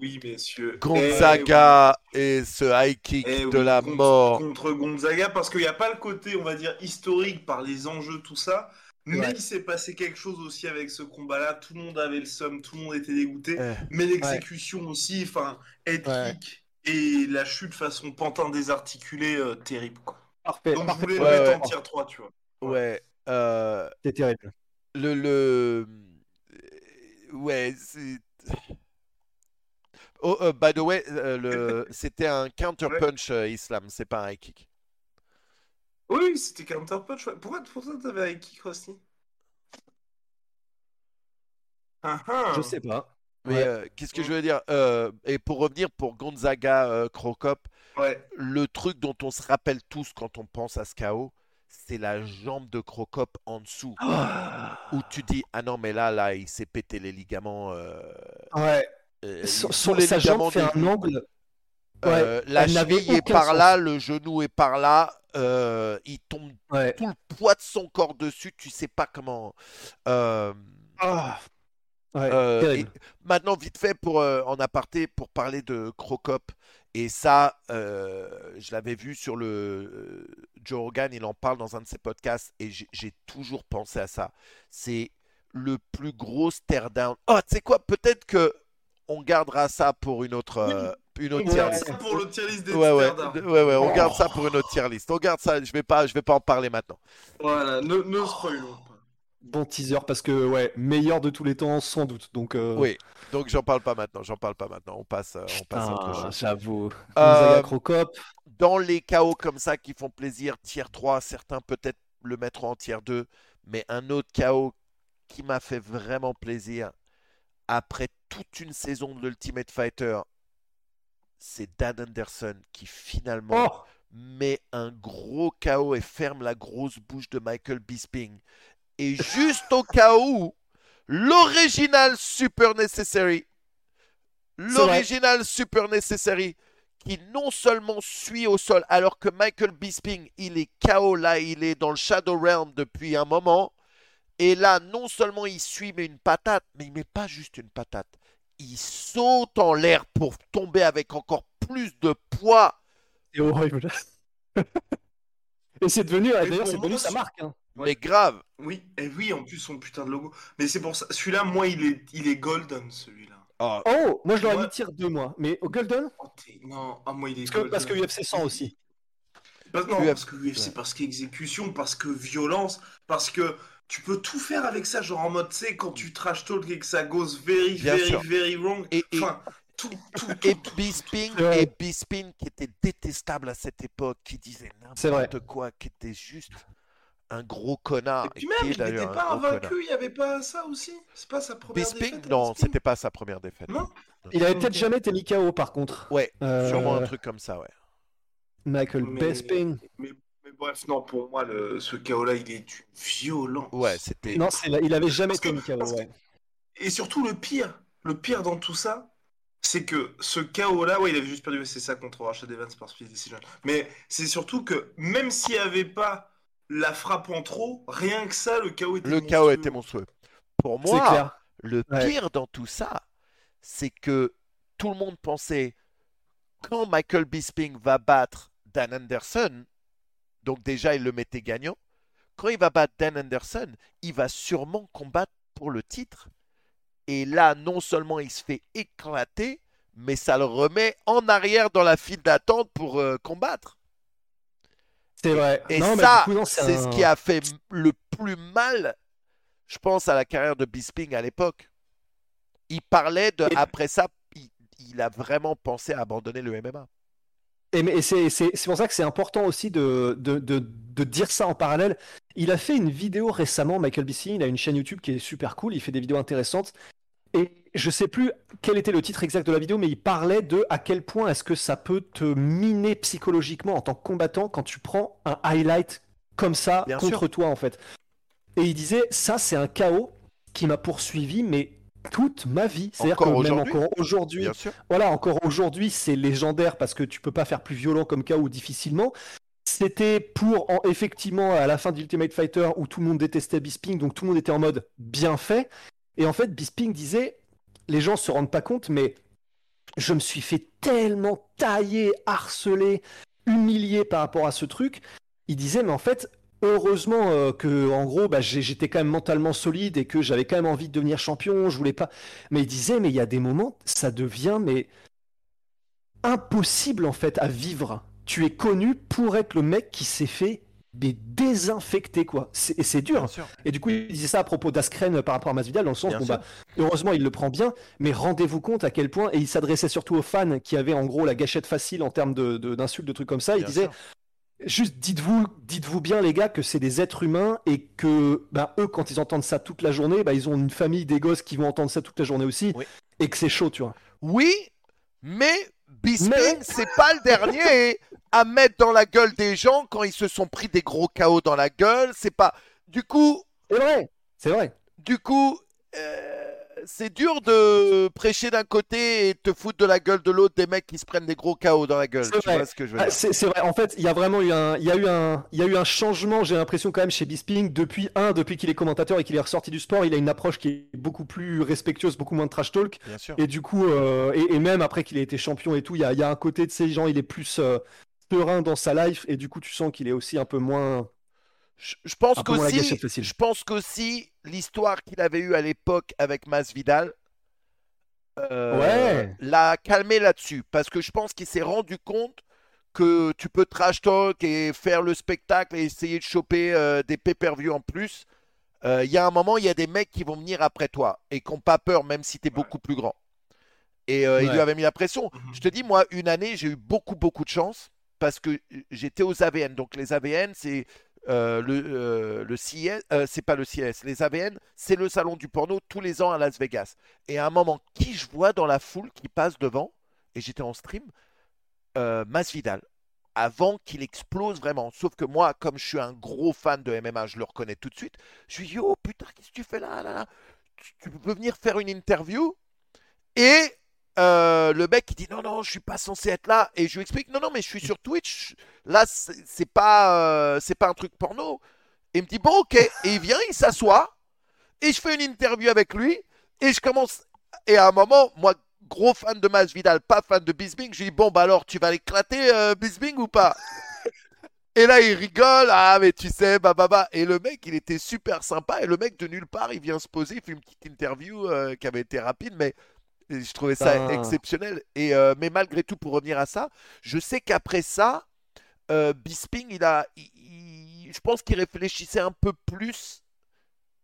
oui, messieurs. Gonzaga et ce high kick Eh oui, de la contre- mort. Contre Gonzaga, parce qu'il n'y a pas le côté, on va dire, historique par les enjeux, tout ça. Mais Ouais. il s'est passé quelque chose aussi avec ce combat-là. Tout le monde avait le seum, tout le monde était dégoûté. Eh. Mais l'exécution aussi, enfin, head Ouais. kick et la chute façon pantin désarticulé, euh, terrible. Quoi. Parfait. Donc je voulais le Ouais, mettre ouais. en tier 3, tu vois. Ouais. euh, C'est terrible. le, le... Ouais, c'est... Oh, euh, by the way, euh, le... c'était un counter punch euh, Islam, c'est pas un high kick. Oui, c'était counter punch. ouais. Pourquoi, pourquoi t'avais un kick, Rusty ah, ah. Je sais pas. Mais Ouais. euh, qu'est-ce que je veux dire? Euh, Et pour revenir pour Gonzaga euh, Crocop, Ouais. le truc dont on se rappelle tous quand on pense à ce KO, c'est la jambe de Crocop en dessous. Où tu dis, ah non, mais là, là, il s'est pété les ligaments. Ouais. son- les sa ligaments jambe fait un angle. La cheville est par sens. là, le genou est par là. il tombe tout le poids de son corps dessus. Tu sais pas comment. Ah. Ouais. euh, et maintenant, vite fait, pour, euh, en aparté, pour parler de Crocop. Et ça, euh, je l'avais vu sur le euh, Joe Rogan, il en parle dans un de ses podcasts. Et j'ai toujours pensé à ça. C'est le plus gros stare down. Oh, tu sais quoi Peut-être que on gardera ça pour une autre, euh, une autre On tier list. pour le tier list des Ouais, ouais, ouais, ouais, on Oh. garde ça pour une autre tier list. On garde ça, je vais pas, je vais pas en parler maintenant. Voilà, ne, ne spoilons pas. Bon teaser parce que ouais meilleur de tous les temps sans doute. Donc euh, Oui, donc j'en parle pas maintenant, j'en parle pas maintenant. On passe, euh, on passe à autre putain, chose. J'avoue. Euh. Dans les chaos comme ça qui font plaisir, tier 3, certains peut-être le mettront en tier 2, mais un autre chaos qui m'a fait vraiment plaisir après toute une saison de l'Ultimate Fighter, c'est Dan Anderson qui finalement Oh met un gros KO et ferme la grosse bouche de Michael Bisping. Et juste au cas où, l'original Super Necessary, l'original Super Necessary, qui non seulement suit au sol, alors que Michael Bisping, il est KO là, il est dans le Shadow Realm depuis un moment. Et là, non seulement il suit, mais une patate, mais il met pas juste une patate. Il saute en l'air pour tomber avec encore plus de poids. C'est horrible. Et c'est devenu, d'ailleurs, pour c'est devenu moi, sa marque. hein. Mais grave. Oui, et oui, en plus son putain de logo. Mais c'est pour ça, celui-là, moi, il est, il est golden, celui-là. Oh, Oh, moi je l'aurais mis tir 2 mois. Mais au Golden? Oh, t'es- non, ah, moi, il est Parce que, golden. parce que UFC 100 aussi. Parce- non, UFC, parce que UFC, ouais. parce qu'exécution, parce que violence, parce que tu peux tout faire avec ça, genre en mode, tu sais, quand tu trash talk et que ça goes very, Bien very, sûr. very wrong. Et- et- Enfin, tout, tout, tout, Et. Bisping, et Bisping qui était détestable à cette époque, qui disait C'est vrai. n'importe quoi, qui était juste un gros connard. Et puis qui même, est il n'était pas invaincu, il n'y avait pas ça aussi? C'est pas sa première Bisping, défaite non, c'était pas sa première défaite. Non? Il avait Ok. peut-être jamais été mis KO par contre. Ouais, Euh, sûrement un truc comme ça, ouais. Michael Mais- Bisping. Mais, mais bref, non, pour moi, le, ce KO-là, il est une violence. Ouais, c'était. Non, il avait jamais Parce été mis KO. parce que- ouais. Et surtout, le pire, le pire dans tout ça, c'est que ce KO-là, ouais, il avait juste perdu, c'est ça, contre Rashad Evans par Split Decision. Mais c'est surtout que même s'il n'y avait pas la frappe en trop, rien que ça, le KO était Le KO monstrueux. était monstrueux. Pour moi, clair. le Ouais. pire dans tout ça, c'est que tout le monde pensait quand Michael Bisping va battre Dan Anderson, donc déjà il le mettait gagnant, quand il va battre Dan Anderson, il va sûrement combattre pour le titre. Et là, non seulement il se fait éclater, mais ça le remet en arrière dans la file d'attente pour euh, combattre. C'est vrai. Et Non, ça, c'est un- ce qui a fait le plus mal, je pense, à la carrière de Bisping à l'époque. Il parlait de, après ça, il, il a vraiment pensé à abandonner le MMA. Et, c'est pour ça que c'est important aussi de, de, de, de dire ça en parallèle. Il a fait une vidéo récemment, Michael Bisping, il a une chaîne YouTube qui est super cool, il fait des vidéos intéressantes. Et je sais plus quel était le titre exact de la vidéo, mais il parlait de à quel point est-ce que ça peut te miner psychologiquement en tant que combattant quand tu prends un highlight comme ça Bien contre sûr. toi en fait. Et il disait ça c'est un chaos qui m'a poursuivi mais toute ma vie. C'est-à-dire que même aujourd'hui encore aujourd'hui, voilà, encore aujourd'hui, c'est légendaire parce que tu peux pas faire plus violent comme KO difficilement. C'était pour, en, effectivement, à la fin d'Ultimate Fighter où tout le monde détestait Bisping, donc tout le monde était en mode bien fait. Et en fait, Bisping disait, les gens se rendent pas compte, mais je me suis fait tellement tailler, harceler, humilier par rapport à ce truc. Il disait, mais en fait, heureusement euh, que, en gros, bah, j'étais quand même mentalement solide et que j'avais quand même envie de devenir champion. Je voulais pas. Mais il disait, mais il y a des moments, ça devient mais impossible en fait à vivre. Tu es connu pour être le mec qui s'est fait mais désinfecter quoi. C'est- Et c'est dur. Sûr. Et du coup, il disait ça à propos d'Askren par rapport à Masvidal, dans le sens, bon, bah, heureusement, il le prend bien, mais rendez-vous compte à quel point, et il s'adressait surtout aux fans qui avaient en gros la gâchette facile en termes de- de- d'insultes, de, trucs comme ça. il Bien disait, sûr. Juste dites-vous dites-vous bien, les gars, que c'est des êtres humains et que bah, eux, quand ils entendent ça toute la journée, bah, ils ont une famille, des gosses qui vont entendre ça toute la journée aussi, Oui. et que c'est chaud, tu vois. Oui, mais Bisping, Mais- c'est pas le dernier à mettre dans la gueule des gens quand ils se sont pris des gros chaos dans la gueule. C'est pas. Du coup, C'est vrai, c'est vrai. du coup, euh, c'est dur de prêcher d'un côté et te foutre de la gueule de l'autre des mecs qui se prennent des gros chaos dans la gueule. C'est Tu vrai. vois ce que je veux Ah, dire c'est c'est vrai, en fait, il y a vraiment eu un, il y a eu un, il y a eu un changement, j'ai l'impression quand même chez Bisping, depuis un, depuis qu'il est commentateur et qu'il est ressorti du sport, il a une approche qui est beaucoup plus respectueuse, beaucoup moins de trash talk, Bien sûr. et du coup, euh, et, et même après qu'il ait été champion et tout, il y a, il y a un côté de ces gens, il est plus euh, serein dans sa life, et du coup, tu sens qu'il est aussi un peu moins, Je, pense qu'aussi, je pense qu'aussi l'histoire qu'il avait eue à l'époque avec Masvidal euh, Ouais. l'a calmé là-dessus. Parce que je pense qu'il s'est rendu compte que tu peux trash talk et faire le spectacle et essayer de choper euh, des pay-per-view en plus. Euh, Il y a un moment, il y a des mecs qui vont venir après toi et qui n'ont pas peur, même si tu es beaucoup plus grand. Et euh, il lui avait mis la pression. Mhm. Je te dis, moi, une année, j'ai eu beaucoup, beaucoup de chance parce que j'étais aux AVN. Donc, les AVN, c'est euh, le, euh, euh, c'est pas le CIS, les AVN, c'est le salon du porno tous les ans à Las Vegas. Et à un moment, qui je vois dans la foule qui passe devant, et j'étais en stream, Masvidal, avant qu'il explose vraiment. Sauf que moi, comme je suis un gros fan de MMA, je le reconnais tout de suite. Je lui dis, oh putain, qu'est-ce que tu fais là, là, là? Tu peux venir faire une interview Et euh, le mec il dit, non, non, je suis pas censé être là. Et je lui explique, non, non, mais je suis sur Twitch. Là, c'est pas, euh, c'est pas un truc porno. Et il me dit, bon, ok. Et il vient, il s'assoit. Et je fais une interview avec lui. Et je commence. Et à un moment, moi, gros fan de Masvidal, pas fan de Bisbing, je lui dis, bon, bah alors, tu vas l'éclater, euh, Bisbing, ou pas? Et là, il rigole. Ah, mais tu sais, bah, bah, bah. Et le mec, il était super sympa. Et le mec, de nulle part, il vient se poser. Il fait une petite interview euh, qui avait été rapide, mais je trouvais ça Ah. exceptionnel. Et, euh, mais malgré tout, pour revenir à ça, je sais qu'après ça, euh, Bisping, il a, il- il- je pense qu'il réfléchissait un peu plus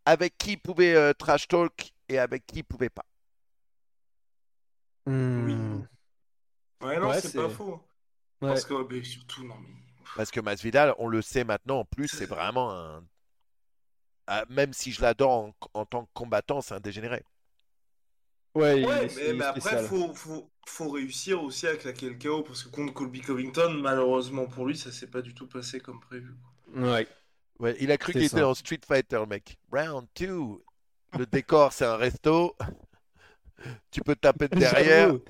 avec qui il pouvait euh, trash talk et avec qui il pouvait pas. Hmm. Ouais, non, Ouais, c'est pas faux. Ouais. Parce que, mais surtout, non, mais. Parce que Masvidal, on le sait maintenant, en plus, c'est vraiment un. Ah, même si je l'adore en, en tant que combattant, c'est un dégénéré. Ouais, Ouais, il mais, après, faut, faut, faut réussir aussi à claquer le KO. Parce que contre Colby Covington, malheureusement pour lui, ça s'est pas du tout passé comme prévu. Ouais. Ouais, il a cru qu'il était dans Street Fighter, le mec. Round 2. Le décor, c'est un resto. tu peux taper de derrière. J'avoue.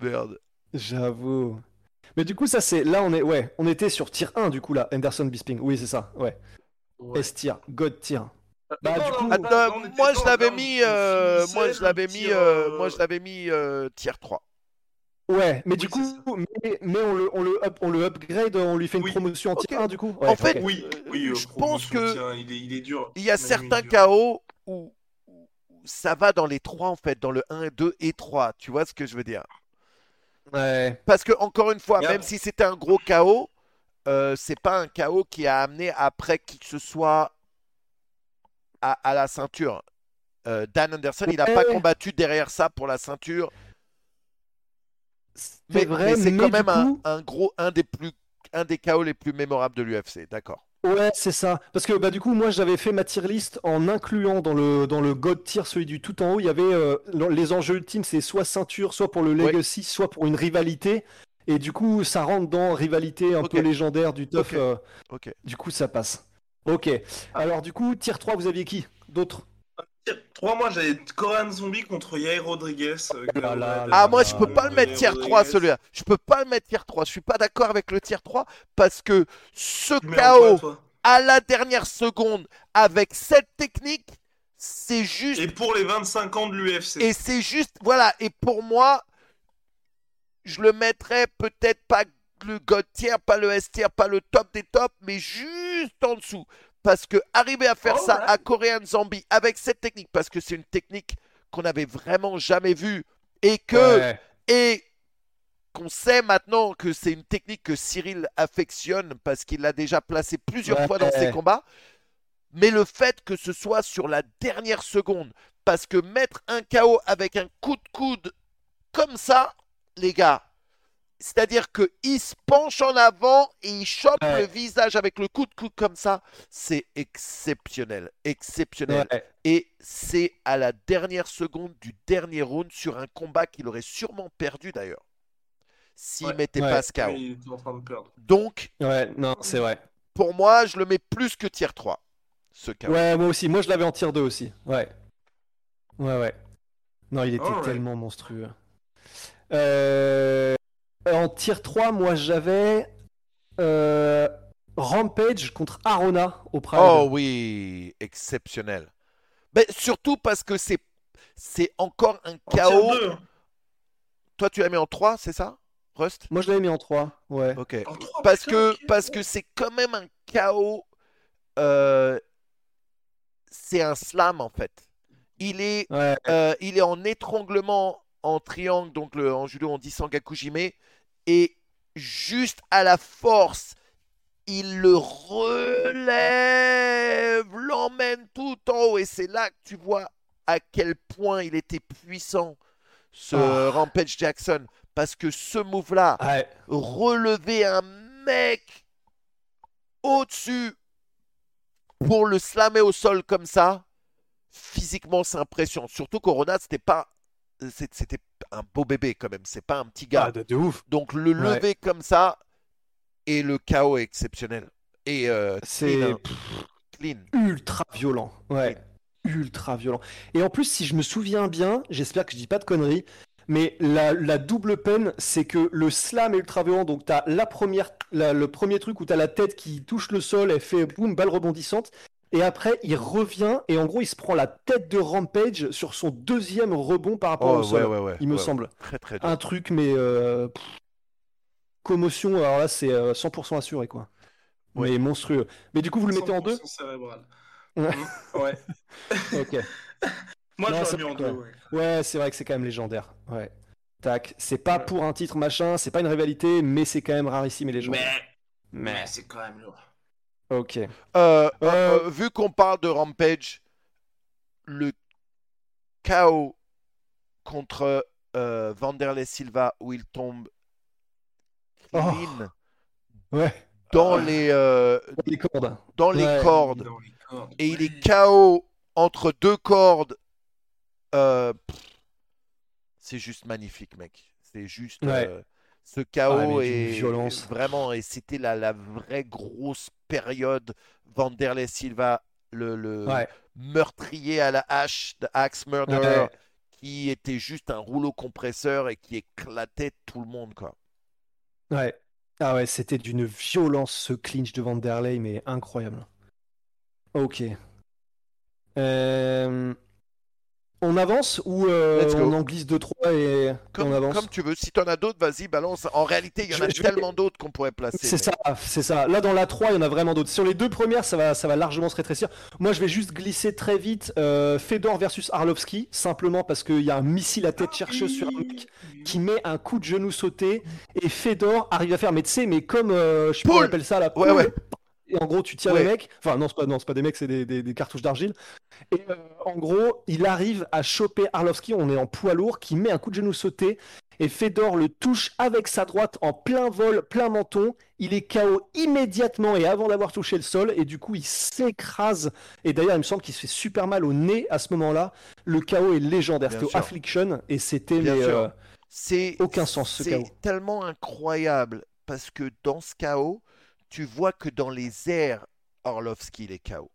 Merde. J'avoue. Mais du coup, ça c'est. Là, on est. Ouais, on était sur tier 1 du coup, là. Anderson Bisping. Oui, c'est ça. Ouais. S tier. God tier. Bah, Non, du coup- Attends, moi je l'avais dans- mis, euh, finissait moi je l'avais mis, euh, euh, moi je l'avais mis euh, tier 3. Ouais, mais Oui, du coup, mais, mais on, le, on, le up- on le upgrade, on lui fait une Oui. promotion en tier 1 du coup. En fait, ok. Oui, Euh, oui, euh, je pense que tiens, il, est, il est dur. Il y a Manu, certains. KO où, où ça va dans les 3 en fait, dans le 1, 2 et 3. Tu vois ce que je veux dire? Ouais. Parce que encore une fois, Mais même si c'était un gros KO, euh, c'est pas un KO qui a amené après qui que ce soit à, à la ceinture. Euh, Dan Anderson, il n'a pas combattu derrière ça pour la ceinture. Mais, vrai, mais c'est quand même un, coup- un gros, un des plus, un des KO les plus mémorables de l'UFC. D'accord. Ouais, c'est ça. Parce que bah, du coup, moi, j'avais fait ma tier list en incluant dans le, dans le God tier, celui du tout en haut, il y avait euh, les enjeux ultimes, c'est soit ceinture, soit pour le Ouais. Legacy, soit pour une rivalité. Et du coup, ça rentre dans rivalité un peu légendaire du tough. Ok. euh, Ok. du coup, ça passe. Ok. Alors, du coup, tier 3, vous aviez qui D'autres Trois mois, j'avais Korean Zombie contre Yair Rodriguez. euh, Oh là là Ah, là moi, là je peux là pas le mettre tier 3, Rodriguez. celui-là. Je peux pas le mettre tier 3. Je suis pas d'accord avec le tier 3 parce que ce KO à la dernière seconde avec cette technique, c'est juste Et pour les 25 ans de l'UFC. et c'est juste voilà et pour moi je le mettrais peut-être pas le God tier, pas le S tier, pas le top des tops, mais juste en dessous. Parce que arriver à faire ça Alright. à Korean Zombie avec cette technique, parce que c'est une technique qu'on n'avait vraiment jamais vue et que Ouais. et qu'on sait maintenant que c'est une technique que Cyril affectionne parce qu'il l'a déjà placée plusieurs Ouais. fois dans ses combats. Mais le fait que ce soit sur la dernière seconde, parce que mettre un KO avec un coup de coude comme ça, les gars, c'est-à-dire qu'il se penche en avant et il chope Ouais. le visage avec le coup de coude comme ça, c'est exceptionnel, exceptionnel. Ouais. Et c'est à la dernière seconde du dernier round sur un combat qu'il aurait sûrement perdu d'ailleurs. S'il Ouais. mettait Ouais. pas ce KO. Mais il est en train de perdre. Donc, Ouais, non, c'est vrai. pour moi, je le mets plus que tier 3, ce KO. Ouais, moi aussi. Moi, je l'avais en tier 2 aussi. Ouais. Ouais, ouais. Non, il était tellement monstrueux. Euh, En tier 3, moi, j'avais euh, Rampage contre Arona au Pride. Oh oui, exceptionnel. Mais surtout parce que c'est c'est encore un En deux, hein. Toi, tu l'as mis en 3, c'est ça Rust? Moi, je l'avais mis en 3. Ouais. Ok. En Parce putain, que parce que c'est quand même un KO. euh, c'est un slam en fait. Il est Ouais. Euh, il est en étranglement en triangle, donc le- en judo on dit Sangakujime, et juste à la force, il le relève, l'emmène tout en haut, et c'est là que tu vois à quel point il était puissant, ce Ah. Rampage Jackson, parce que ce move-là, Ouais. relever un mec au-dessus pour le slammer au sol comme ça, physiquement, c'est impressionnant. Surtout Corona, c'était pas. C'était un beau bébé quand même, c'est pas un petit gars. Ah, de, de ouf. Donc le Ouais. lever comme ça et le chaos est exceptionnel. Et euh, C'est clean, pff, clean. ultra violent. Ouais. Ultra violent. Et en plus, si je me souviens bien, j'espère que je dis pas de conneries, mais la, la double peine, c'est que le slam est ultra violent. Donc, tu as la première, la- le premier truc où tu as la tête qui touche le sol, elle fait boum, balle rebondissante. Et après, il revient et en gros, il se prend la tête de Rampage sur son deuxième rebond par rapport Oh, au sol. ouais, ouais, ouais, il me ouais, semble. Très très dur. Un truc, mais euh, pff, commotion, alors là, c'est euh, 100% assuré, quoi. Ouais. Mais monstrueux. Mais du coup, vous le mettez en deux? 100% cérébral. Ouais. Mm, ouais. Ok. Moi, Non, je c'est l'aurais mis en deux, ouais. Ouais, c'est vrai que c'est quand même légendaire. Ouais. Tac. C'est pas Ouais. pour un titre machin, c'est pas une rivalité, mais c'est quand même rarissime et légendaire. Mais, mais c'est quand même lourd. Ok. Euh, euh, Euh, vu qu'on parle de Rampage, le chaos contre euh, Vanderlei Silva où il tombe Oh. clean Ouais. dans les, euh, Les cordes. dans les Ouais. cordes Dans les cordes, et il est KO entre deux cordes. euh, c'est juste magnifique, mec. C'est juste. Ouais. Ce Ah, chaos d'une est violence. vraiment. Et c'était la, la vraie grosse période. Vanderlei Silva, le, le Ouais. meurtrier à la hache, de Axe Murderer, Ouais. qui était juste un rouleau compresseur et qui éclatait tout le monde, quoi. Ouais. Ah ouais, c'était d'une violence ce clinch de Vanderlei, mais incroyable. Ok. Euh, On avance ou euh, on en glisse 2-3 et... Comme, on avance? comme tu veux. Si tu en as d'autres, vas-y, balance. En réalité, il y en Je a je tellement d'autres qu'on pourrait placer. C'est mais- ça, c'est ça. Là, dans la 3, il y en a vraiment d'autres. Sur les deux premières, ça va, ça va largement se rétrécir. Moi, je vais juste glisser très vite euh, Fedor versus Arlovski, simplement parce qu'il y a un missile à tête chercheuse sur un mec qui met un coup de genou sauté et Fedor arrive à faire, mais tu sais, mais comme, euh, je sais pas comment on appelle ça, la Ouais, ouais. Et en gros, tu tires Ouais. les mecs. Enfin, non, c'est pas, non, pas des mecs, c'est des, des- des cartouches d'argile. Et euh, en gros, il arrive à choper Arlovski, on est en poids lourd, qui met un coup de genou sauté. Et Fedor le touche avec sa droite en plein vol, plein menton. Il est KO immédiatement et avant d'avoir touché le sol. Et du coup, il s'écrase. Et d'ailleurs, il me semble qu'il se fait super mal au nez à ce moment-là. Le KO est légendaire. C'était. Affliction. Et c'était euh, C'est Aucun sens, ce c'est chaos. tellement incroyable parce que dans ce chaos, tu vois que dans les airs, Orlovski il est KO.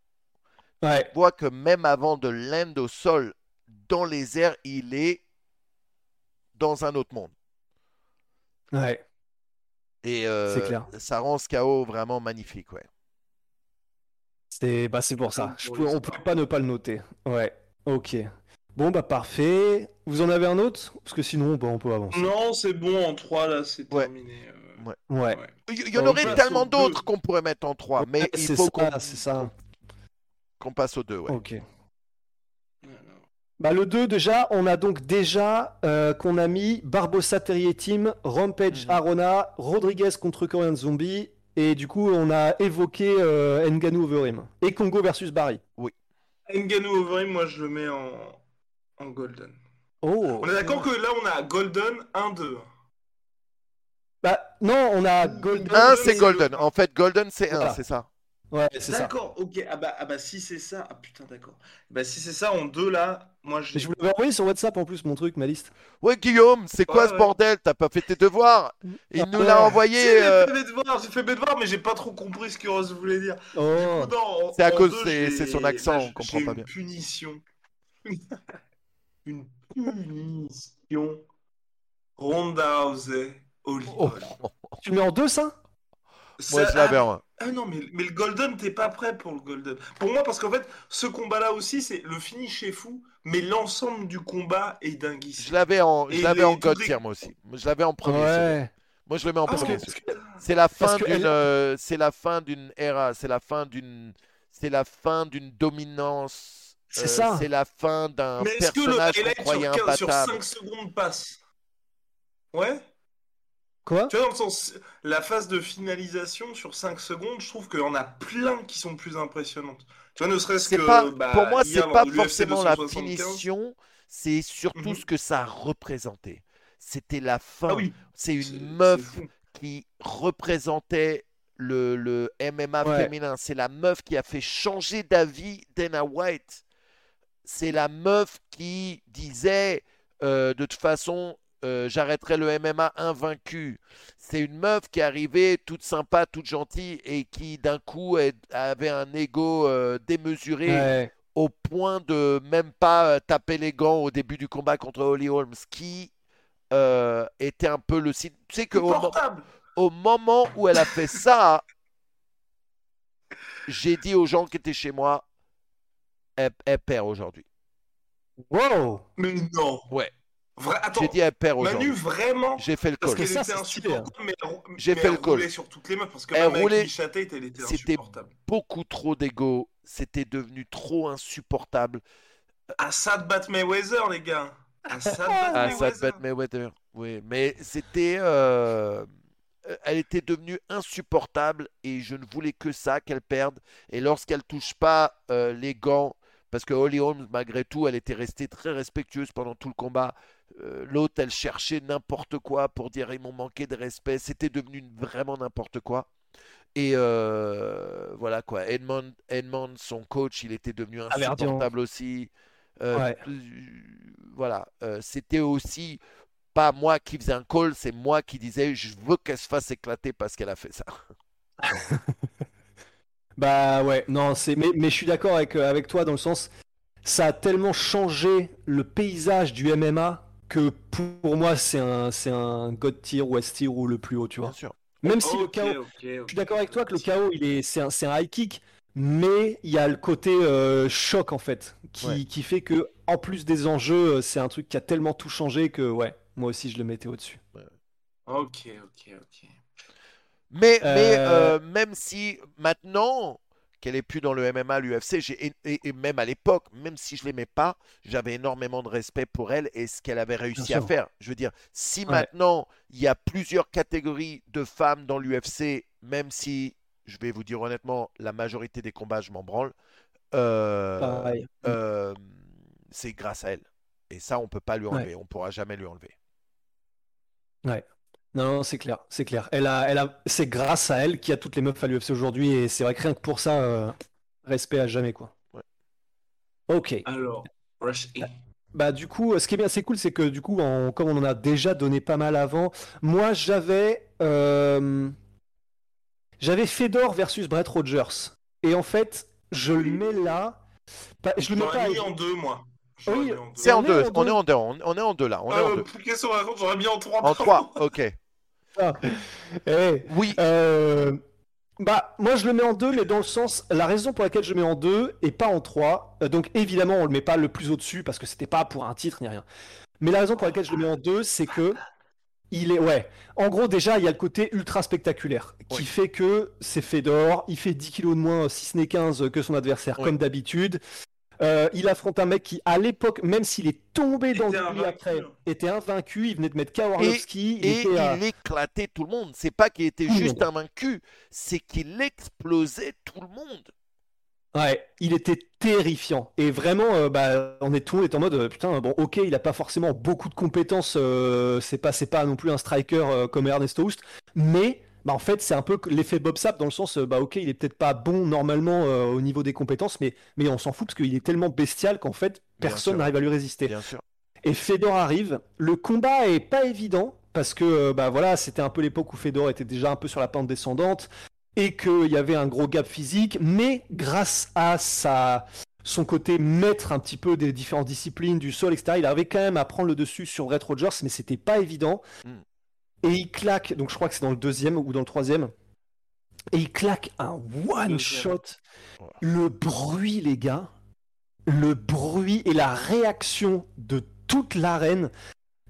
ouais. Tu vois que même avant de land au sol, dans les airs, il est dans un autre monde. Ouais. Et euh, C'est clair. ça rend ce chaos vraiment magnifique, ouais. C'est bah, c'est pour ça. Je peux- on autres. peut pas ne pas le noter. Ouais. Ok. Bon, bah parfait. Vous en avez un autre? Parce que sinon, bah, on peut avancer. Non, c'est bon, en 3, là, c'est Ouais. terminé. Ouais. ouais. Il y, en aurait tellement aux deux. d'autres qu'on pourrait mettre en 3, mais il c'est faut ça, qu'on passe aux deux, ouais. Ok. Bah, le 2, déjà, on a donc déjà euh, qu'on a mis Barbossa Terrier Team, Rampage Mhm. Arona, Rodriguez contre Korean Zombie, et du coup, on a évoqué euh, Nganou Overeem. Et Congo versus Barry. Ngannou Overeem, moi, je le mets en, en golden. Oh On est d'accord que là, on a golden 1-2. Bah, non, on a Golden. Un, Golden, c'est c'est Golden. En fait, Golden, c'est un, Voilà. c'est ça. Ouais, c'est ça. D'accord, ok. Ah bah, ah bah si c'est ça, ah putain d'accord. Bah si c'est ça en deux là, moi Mais j'ai. je vous l'avais envoyé sur WhatsApp en plus, mon truc, ma liste. Ouais, Guillaume, c'est quoi Ouais, ce ouais. bordel? T'as pas fait tes devoirs? Il nous l'a envoyé. Si, j'ai euh, fait mes devoirs, j'ai fait mes devoirs, mais j'ai pas trop compris ce que Rose voulait dire. Oh. Du coup, non, en- C'est à cause- deux, c'est- son accent, là, on comprend j'ai pas une bien. Punition. une punition. Ronda Oh. Tu mets en deux, ça? Moi, je l'avais ah, en un. Ah non, mais, mais le Golden, t'es pas prêt pour le Golden. Pour moi, parce qu'en fait, ce combat-là aussi, c'est le finish est fou, mais l'ensemble du combat est Je dinguissime. l'avais en, je l'avais en God tier, moi aussi. Je l'avais en premier. Ouais. Moi, je le mets en Ah, premier. parce celui-là. que- C'est la fin d'une, elle- euh, c'est la fin d'une ère, c'est la fin d'une, c'est la fin d'une dominance. C'est euh, ça. C'est la fin d'un Mais est-ce que le personnage qu'on croyait sur, 15 sur imbattable. 5 secondes passe? Ouais Quoi Tu vois, dans le sens, la phase de finalisation sur 5 secondes, je trouve qu'il y en a plein qui sont plus impressionnantes. Tu vois, ne serait-ce que. pas, bah, pour moi, c'est pas forcément la 275. finition, c'est surtout Mhm. ce que ça représentait. C'était la fin. Ah oui, C'est une meuf qui représentait le, le MMA Ouais. féminin. C'est la meuf qui a fait changer d'avis Dana White. C'est la meuf qui disait euh, de toute façon, euh, j'arrêterai le MMA invaincu. C'est une meuf qui est arrivée toute sympa, toute gentille et qui d'un coup est- avait un ego euh, démesuré Ouais. au point de même pas euh, taper les gants au début du combat contre Holly Holmes, qui euh, était un peu le signe. Tu sais mo- Portable. au moment où elle a fait ça, j'ai dit aux gens qui étaient chez moi, elle, elle perd aujourd'hui. Wow. Mais non. Ouais, Attends, j'ai dit elle perd Manu, aujourd'hui. vraiment J'ai fait le Parce call. qu'elle ça, était insupportable, mais elle, J'ai mais fait elle le call. roulait sur toutes les meufs, parce que Elle même avec roulait- Misha Tate, elle était C'était- insupportable. Beaucoup trop d'ego, c'était devenu trop insupportable. Assad bat Mayweather, les gars. Assad bat ça Mayweather. bat Mayweather. Oui, mais c'était. euh, Elle était devenue insupportable et je ne voulais que ça, qu'elle perde. Et lorsqu'elle touche pas euh, les gants, parce que Holly Holmes, malgré tout, elle était restée très respectueuse pendant tout le combat. Euh, L'autre, elle cherchait n'importe quoi pour dire ils m'ont manqué de respect. C'était devenu vraiment n'importe quoi. Et euh, voilà quoi. Edmond, Edmond, son coach, il était devenu Averdian. insupportable aussi. Euh, Ouais. voilà. C'était aussi pas moi qui faisais un call, c'est moi qui disais je veux qu'elle se fasse éclater parce qu'elle a fait ça. Bah ouais, non, c'est mais, mais je suis d'accord avec, euh, avec toi dans le sens ça a tellement changé le paysage du MMA que pour moi c'est un c'est un God tier ou S tier ou le plus haut, tu vois. Bien sûr. Même si le ok. je suis d'accord avec toi que le KO il est c'est un, c'est un high kick, mais il y a le côté euh, choc en fait qui, Ouais. qui fait que en plus des enjeux, euh, c'est un truc qui a tellement tout changé que ouais, moi aussi je le mettais au-dessus. Ok, ok, ok. Mais, mais Euh, euh, même si maintenant qu'elle est plus dans le MMA, l'UFC, et, et- même à l'époque, même si je l'aimais pas, j'avais énormément de respect pour elle et ce qu'elle avait réussi à faire. Je veux dire, si Ouais. maintenant il y a plusieurs catégories de femmes dans l'UFC, même si je vais vous dire honnêtement, la majorité des combats, je m'en branle. euh, Pareil. euh, c'est grâce à elle. Et ça, on peut pas lui enlever. On pourra jamais lui enlever. Non, non, c'est clair, c'est clair. Elle a, elle a, c'est grâce à elle qu'il y a toutes les meufs à l'UFC aujourd'hui et c'est vrai que rien que pour ça, euh, respect à jamais quoi. Ouais. Ok. Alors, Rush E. Bah du coup, ce qui est bien, c'est cool, c'est que du coup, comme on en a déjà donné pas mal avant, moi j'avais, euh, j'avais Fedor versus Brett Rogers et en fait, je le mets là, pas- je le mets J'aurais pas. mis en deux, moi. J'aurais Oui, mis en deux. C'est en est deux. On est en deux. On est en deux là. On est en Euh, deux. Qu'est-ce qu'on raconte J'aurais mis en trois. En trois. Ok. Eh, Oui. Euh, bah, moi je le mets en deux, mais dans le sens, la raison pour laquelle je le mets en deux et pas en trois, euh, donc évidemment on le met pas le plus au-dessus parce que c'était pas pour un titre ni rien. Mais la raison pour laquelle je le mets en deux, c'est que il est, ouais. En gros, déjà, il y a le côté ultra spectaculaire qui Oui. fait que c'est Fedor, il fait 10 kilos de moins, si ce n'est 15 que son adversaire, Oui. comme d'habitude. Euh, il affronte un mec qui, à l'époque, même s'il est tombé dans le lit après, était invaincu. Il venait de mettre il Et était il éclatait tout le monde. C'est pas qu'il était le juste invaincu, c'est qu'il explosait tout le monde. Ouais, il était terrifiant. Et vraiment, euh, bah, on est tout est en mode, euh, putain, bon, ok, il a pas forcément beaucoup de compétences, euh, c'est pas, pas non plus un striker euh, comme Ernesto Houst, mais bah, en fait, c'est un peu l'effet Bob Sapp dans le sens, euh, bah, ok, il est peut-être pas bon normalement euh, au niveau des compétences, mais, mais on s'en fout parce qu'il est tellement bestial qu'en fait, personne n'arrive à lui résister. Bien sûr. Et Fedor arrive. Le combat est pas évident parce que euh, bah voilà, c'était un peu l'époque où Fedor était déjà un peu sur la pente descendante et qu'il y avait un gros gap physique, mais grâce à sa son côté maître un petit peu des différentes disciplines du sol, etc. Il arrivait quand même à prendre le dessus sur Brett Rogers, mais c'était pas évident. Mm. Et il claque, donc je crois que c'est dans le deuxième ou dans le troisième, et il claque un one shot. Le bruit, les gars, le bruit et la réaction de toute l'arène.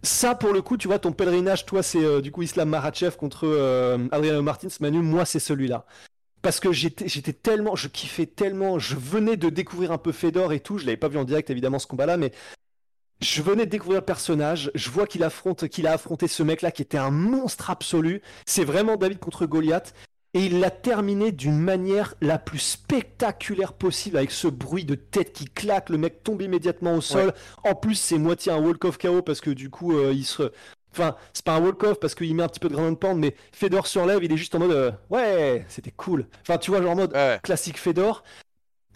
Ça, pour le coup, tu vois, ton pèlerinage, toi, c'est euh, du coup Islam Makhachev contre euh, Adriano Martins. Manu, moi, c'est celui-là. Parce que j'étais j'étais tellement, je kiffais tellement, je venais de découvrir un peu Fedor et tout. Je l'avais pas vu en direct, évidemment, ce combat-là, mais je venais de découvrir le personnage. Je vois qu'il affronte, qu'il a affronté ce mec-là qui était un monstre absolu. C'est vraiment David contre Goliath. Et il l'a terminé d'une manière la plus spectaculaire possible avec ce bruit de tête qui claque, le mec tombe immédiatement au sol. En plus, c'est moitié un walk of KO parce que du coup, euh, il se. Enfin, c'est pas un walk-off parce qu'il met un petit peu de ground pound, mais Fedor surlève, il est juste en mode euh, ouais, c'était cool. Enfin, tu vois, genre en mode Ouais. classique Fedor.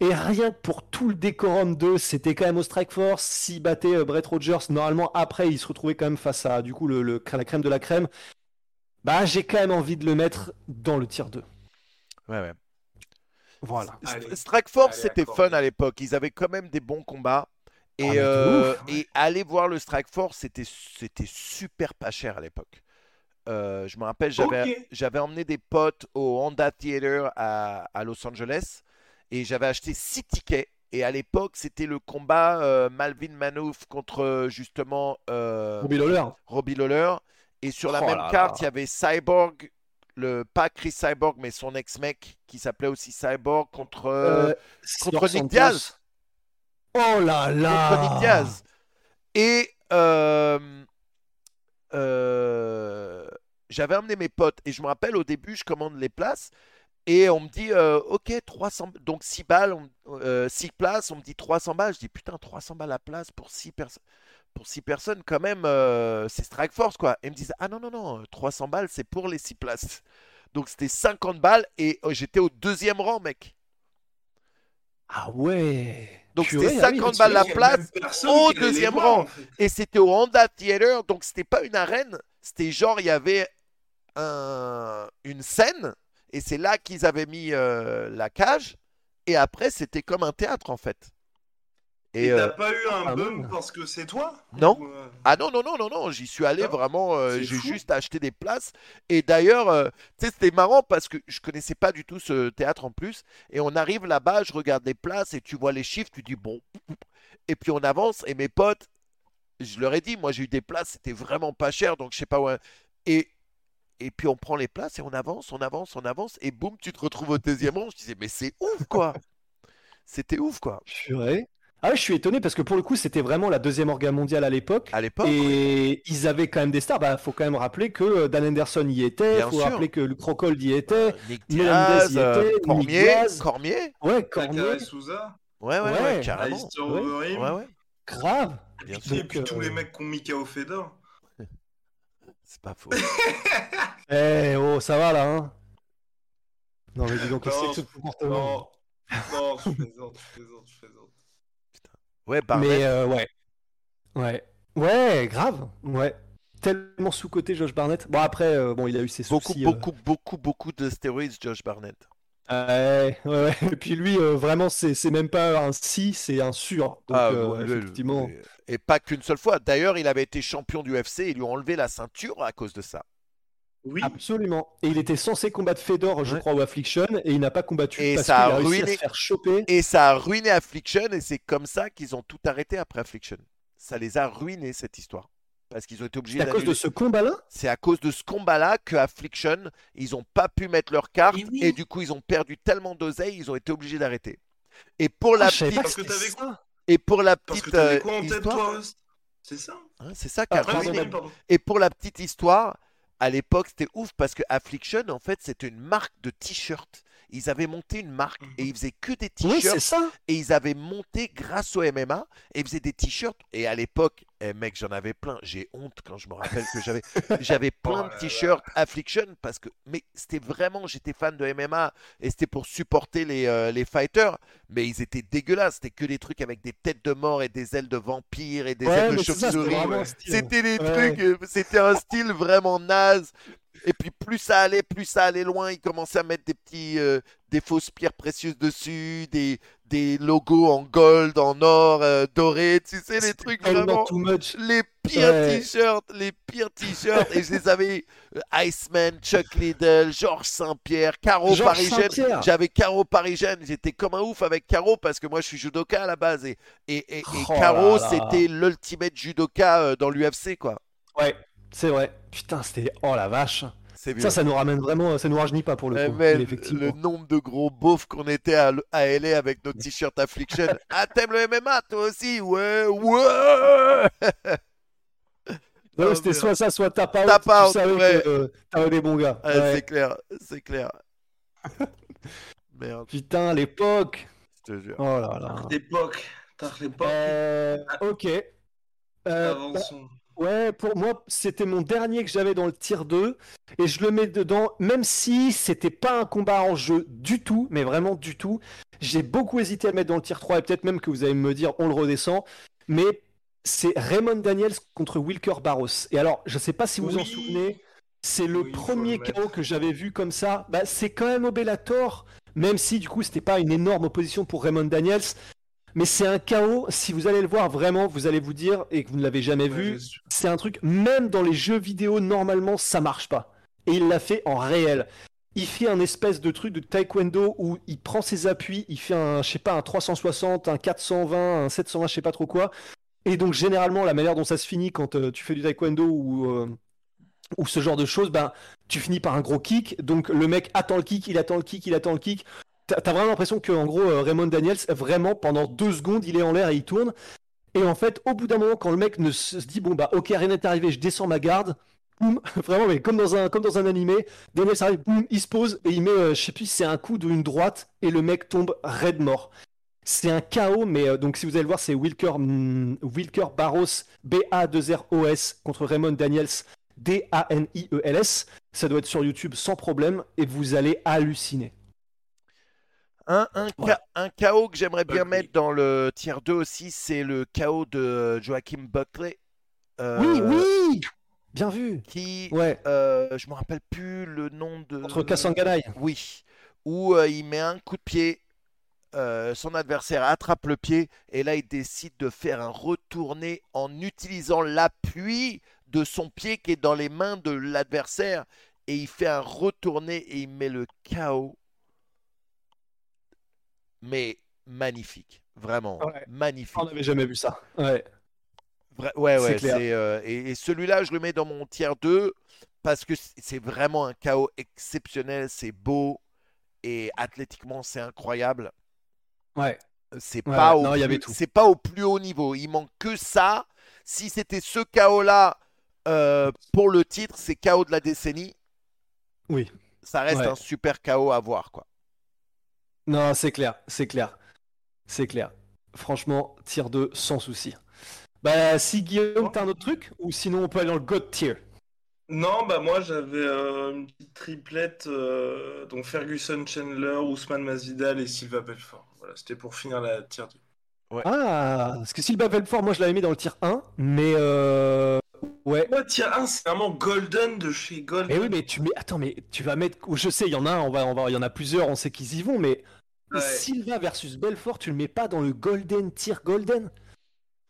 Et rien que pour tout le décorum de, c'était quand même au Strike Force. S'il battait euh, Brett Rogers, normalement après, il se retrouvait quand même face à du coup le, le- la crème de la crème. Bah, j'ai quand même envie de le mettre dans le tier 2. Ouais, ouais. Voilà. Allez. Strike Force, c'était fun à l'époque. Ils avaient quand même des bons combats. Et, Ah, euh, ouf. et aller voir le Strike Force, c'était c'était super pas cher à l'époque. Euh, je me rappelle, j'avais emmené des potes au Honda Theater à, à Los Angeles et j'avais acheté six tickets. Et à l'époque, c'était le combat euh, Malvin Manouf contre euh, justement euh, Robbie Lawler. Robbie Lawler. Et sur la Oh même là carte, il y avait Cyborg, le, pas Chris Cyborg, mais son ex-mec qui s'appelait aussi Cyborg contre, euh, Euh, contre Santos. Nick Diaz. Oh là là. contre Nick Diaz. Et euh, euh, j'avais amené mes potes et je me rappelle au début, je commande les places et on me dit euh, OK, 300 donc 6 balles, 6 places, on me dit 300 balles. Je dis putain, 300 balles à place pour 6 personnes. Pour 6 personnes, quand même, euh, c'est Strike Force quoi. Et ils me disent Ah non, non, non, 300 balles, c'est pour les 6 places. Donc c'était 50 balles et euh, j'étais au deuxième rang, mec. Ah ouais. Donc c'était ah oui, 50 mais balles la place au deuxième voir, rang. en fait. Et c'était au Honda Theater, donc c'était pas une arène, c'était genre il y avait un- une scène, et c'est là qu'ils avaient mis euh, la cage, et après c'était comme un théâtre en fait. Et Et, t'as euh, pas eu un ah parce que c'est toi Non. Ou, euh, ah non, non, non, non, non, j'y suis allé Non, vraiment, euh, j'ai juste acheté des places, et d'ailleurs, euh, tu sais, c'était marrant parce que je connaissais pas du tout ce théâtre en plus, et on arrive là-bas, je regarde les places, et tu vois les chiffres, tu dis bon, et puis on avance, et mes potes, je leur ai dit, moi j'ai eu des places, c'était vraiment pas cher, donc je sais pas où. Et, et puis on prend les places et on avance, on avance, on avance, et boum, tu te retrouves au deuxième rang. Je disais, mais c'est ouf quoi! C'était ouf quoi! Purée. Ah ouais, je suis étonné parce que pour le coup, c'était vraiment la deuxième organe mondiale à l'époque. À l'époque. Et ils avaient quand même des stars. Bah, faut quand même rappeler que euh, Dan Anderson y était. Bien faut sûr. rappeler que Luke Rockhold y était. Euh, Nick Diaz, y euh, était, Cormier. Cormier, Ouais, Cormier. Souza, ouais, ouais, ouais, Ouais. carrément. Ouais. Ouais, ouais, Grave. bien et sûr. Puis tous euh, les mecs qui ont mis KO Fedor. C'est pas faux. Eh oh, ça va là, hein? Non, mais dis donc, Non, ce comportement Non, non, je plaisante, je plaisante, je plaisante. Ouais, Barnett, Mais euh, ouais. Ouais. Ouais, grave. Ouais. Tellement sous-côté Josh Barnett. Bon, après, euh, bon, il a eu ses beaucoup, soucis. euh, beaucoup, beaucoup, beaucoup de stéroïdes, Josh Barnett. Ouais, ouais, ouais. Et puis lui, euh, vraiment, c'est même pas un si, c'est un sûr. Donc, Ah, euh, ouais, effectivement. le- Et pas qu'une seule fois. D'ailleurs, il avait été champion du UFC et ils lui ont enlevé la ceinture à cause de ça. Oui, Absolument. Et il était censé combattre Fedor, je Ouais. crois, au Affliction, et il n'a pas combattu Et parce ça a a réussi à ruiné- se faire choper. Et ça a ruiné Affliction et c'est comme ça qu'ils ont tout arrêté après Affliction. Ça les a ruinés cette histoire. Parce qu'ils ont été obligés C'est à cause de ce combat-là C'est à cause de ce combat-là que Affliction, ils n'ont pas pu mettre leur carte Et oui. et du coup ils ont perdu tellement d'oseille, ils ont été obligés d'arrêter. Et pour la Ah, je savais petite pas Parce que t'avais- ça. et pour la parce que petite euh, quoi en tête, histoire, toi C'est ça? Hein, c'est ça Ah, pardon, pardon. Et pour la petite histoire, à l'époque, c'était ouf parce que Affliction, en fait, c'était une marque de t-shirts. Ils avaient monté une marque et ils faisaient que des Oui, t-shirts c'est ça. et ils avaient monté grâce au MMA et ils faisaient des t-shirts. Et à l'époque, eh, mec, j'en avais plein. J'ai honte quand je me rappelle que j'avais j'avais plein Oh de t-shirts Affliction parce que mais c'était vraiment j'étais fan de MMA et c'était pour supporter les, euh, les fighters mais ils étaient dégueulasses c'était que des trucs avec des têtes de mort et des ailes de vampires et des Ouais, ailes de chauve-souris c'était des Ouais. trucs, euh, c'était un style vraiment naze. Et puis plus ça allait, plus ça allait loin. Ils commençaient à mettre des petits, euh, des fausses pierres précieuses dessus, des, des logos en gold, en or, euh, doré. Tu sais, les trucs vraiment. too much. Les pires Ouais. t-shirts, les pires t-shirts. et je les avais euh, Iceman, Chuck Liddell, Georges Saint-Pierre, Caro Parisienne. J'avais Caro Parisienne. J'étais comme un ouf avec Caro parce que moi je suis judoka à la base. Et, et, et, et Oh Caro, c'était l'ultimate judoka euh, dans l'UFC, quoi. Ouais, c'est vrai. Putain, c'était. Oh la vache. C'est Ça, ça nous ramène vraiment. Ça nous rajeunit pas pour le Eh, coup. mais le- effectivement. le nombre de gros beaufs qu'on était à, LA avec nos t-shirts Affliction. ah, t'aimes le MMA toi aussi? Ouais, ouais c'était soit ça, soit tap out. Tap tu out, savais ouais. que euh, t'avais des bons gars. Ah, Ouais. C'est clair, c'est clair. Merde, Putain, l'époque. je te jure. Oh là là. L'époque. T'as l'époque. Euh, ok. Euh, bah, Avançons. Ouais, pour moi, c'était mon dernier que j'avais dans le tier 2. Et je le mets dedans, même si c'était pas un combat en jeu du tout, mais vraiment du tout. J'ai beaucoup hésité à le mettre dans le tier 3 et peut-être même que vous allez me dire on le redescend. Mais c'est Raymond Daniels contre Wilker Barros. Et alors, je sais pas si vous en souvenez, c'est le Oui, premier le. KO que j'avais vu comme ça. Bah, c'est quand même au Bellator, même si du coup c'était pas une énorme opposition pour Raymond Daniels. Mais c'est un KO, si vous allez le voir vraiment, vous allez vous dire, et que vous ne l'avez jamais Ouais, vu, c'est un truc, même dans les jeux vidéo, normalement, ça marche pas. Et il l'a fait en réel. Il fait un espèce de truc de taekwondo où il prend ses appuis, il fait un, je sais pas, un 360, un 420, un 720, je sais pas trop quoi. Et donc, généralement, la manière dont ça se finit quand euh, tu fais du taekwondo ou, euh, ou ce genre de choses, ben, tu finis par un gros kick. Donc, le mec attend le kick, il attend le kick, il attend le kick. T'as vraiment l'impression que, en gros, euh, Raymond Daniels, vraiment, pendant deux secondes, il est en l'air et il tourne. Et en fait, au bout d'un moment, quand le mec ne se dit, bon, bah, ok, rien n'est arrivé, je descends ma garde, boum, vraiment, mais comme dans un, comme dans un animé, Daniels arrive, boum, il se pose et il met, euh, je sais plus c'est un coup d'une droite et le mec tombe raide mort. C'est un chaos, mais euh, donc si vous allez le voir, c'est Wilker, hmm, Wilker Barros, B-A-2-R-O-S, contre Raymond Daniels, D-A-N-I-E-L-S. Ça doit être sur YouTube sans problème et vous allez halluciner. Un, un, KO que j'aimerais bien mettre dans le tier 2 aussi, c'est le KO de Joachim Buckley. euh, Oui, oui Bien vu Qui, Ouais, euh, je me rappelle plus le nom de. contre Kassanganai. Oui, où euh, il met un coup de pied, euh, son adversaire attrape le pied, et là il décide de faire un retourné en utilisant l'appui de son pied qui est dans les mains de l'adversaire, et il fait un retourné et il met le KO. Mais magnifique, vraiment, Ouais. magnifique. On n'avait jamais vu ça. Ouais. Vra- ouais, C'est ouais, clair. c'est, euh, et, et celui-là, je le mets dans mon tiers 2 parce que c'est vraiment un chaos exceptionnel, c'est beau et athlétiquement, c'est incroyable. Ouais. C'est Ouais, pas, ouais, au non, il y avait plus- tout. c'est pas au plus haut niveau. Il manque que ça. Si c'était ce chaos-là euh, pour le titre, c'est chaos de la décennie. Oui. Ça reste Ouais. un super chaos à voir, quoi. Non, c'est clair, c'est clair. C'est clair. Franchement, tier 2 sans souci. Bah, si Guillaume, t'as un autre truc Ou sinon, on peut aller dans le God tier? Non, bah moi j'avais euh, une petite triplette, euh, donc Ferguson, Chandler, Ousmane Masvidal et Silva Belfort. Voilà, c'était pour finir la tier 2. Ah, parce que Silva Belfort, moi je l'avais mis dans le tier 1, mais euh... Ouais. Moi, tier 1, c'est vraiment Golden de chez Golden. Mais oui, mais tu mets. Attends, mais tu vas mettre. Je sais, il y en a un, on va, on va... il y en a plusieurs, on sait qu'ils y vont, mais. Ouais. Silva versus Belfort, tu le mets pas dans le Golden tier Golden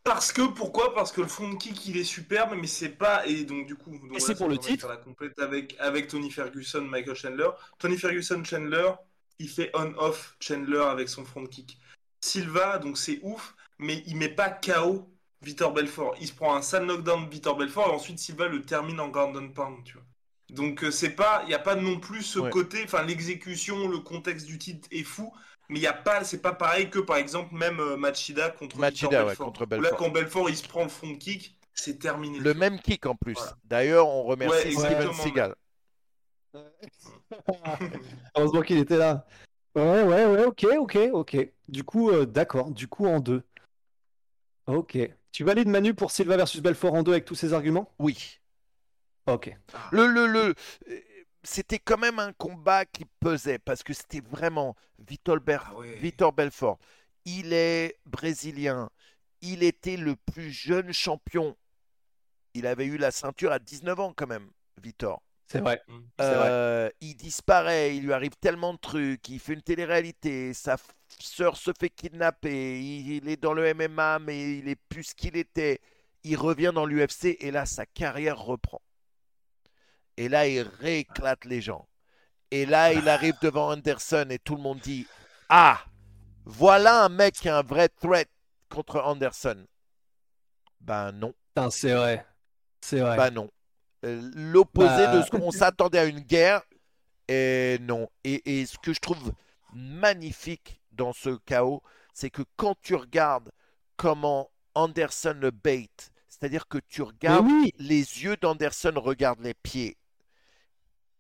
Parce que, pourquoi? Parce que le front kick il est superbe, mais c'est pas. Et donc, du coup. donc voilà, c'est pour le titre. la complète avec, avec Tony Ferguson, Michael Chandler. Tony Ferguson, Chandler, il fait on-off Chandler avec son front kick. Silva, donc c'est ouf, mais il met pas KO Vitor Belfort. Il se prend un sale knockdown de Vitor Belfort et ensuite Silva le termine en Gordon Pound, tu vois. Donc euh, c'est pas, il y a pas non plus ce Ouais. côté, enfin l'exécution, le contexte du titre est fou, mais il y a pas, c'est pas pareil que par exemple même euh, Machida contre Machida, ouais, Belfort. contre Où Là Belfort. quand Belfort il se prend le front kick, c'est terminé. Le même kick en plus. Voilà. D'ailleurs, on remercie Ouais, Steven. Seagal. Heureusement qu'il était là. Ouais, ouais, ouais, ok, ok, ok. Du coup, euh, d'accord, du coup en deux. Ok. Tu valides Manu pour Silva versus Belfort en deux avec tous ces arguments? Oui. Ok. Le, le, le, euh, c'était quand même un combat qui pesait parce que c'était vraiment Vitor, Ber- Ah ouais. Vitor Belfort. Il est brésilien. Il était le plus jeune champion. Il avait eu la ceinture à 19 ans quand même, Vitor. C'est vrai. C'est vrai. Euh, il disparaît, il lui arrive tellement de trucs, il fait une télé-réalité, sa sœur se fait kidnapper, il, il est dans le MMA mais il est plus ce qu'il était. Il revient dans l'UFC et là sa carrière reprend. Et là il rééclate les gens. Et là il arrive devant Anderson et tout le monde dit Ah, voilà un mec qui a un vrai threat contre Anderson. Ben non. C'est vrai. C'est vrai. Bah non. Euh, L'opposé Bah- de ce qu'on s'attendait à une guerre, et non. Et, et ce que je trouve magnifique dans ce chaos, c'est que quand tu regardes comment Anderson le bait, c'est-à-dire que tu regardes oui, les yeux d'Anderson regardent les pieds.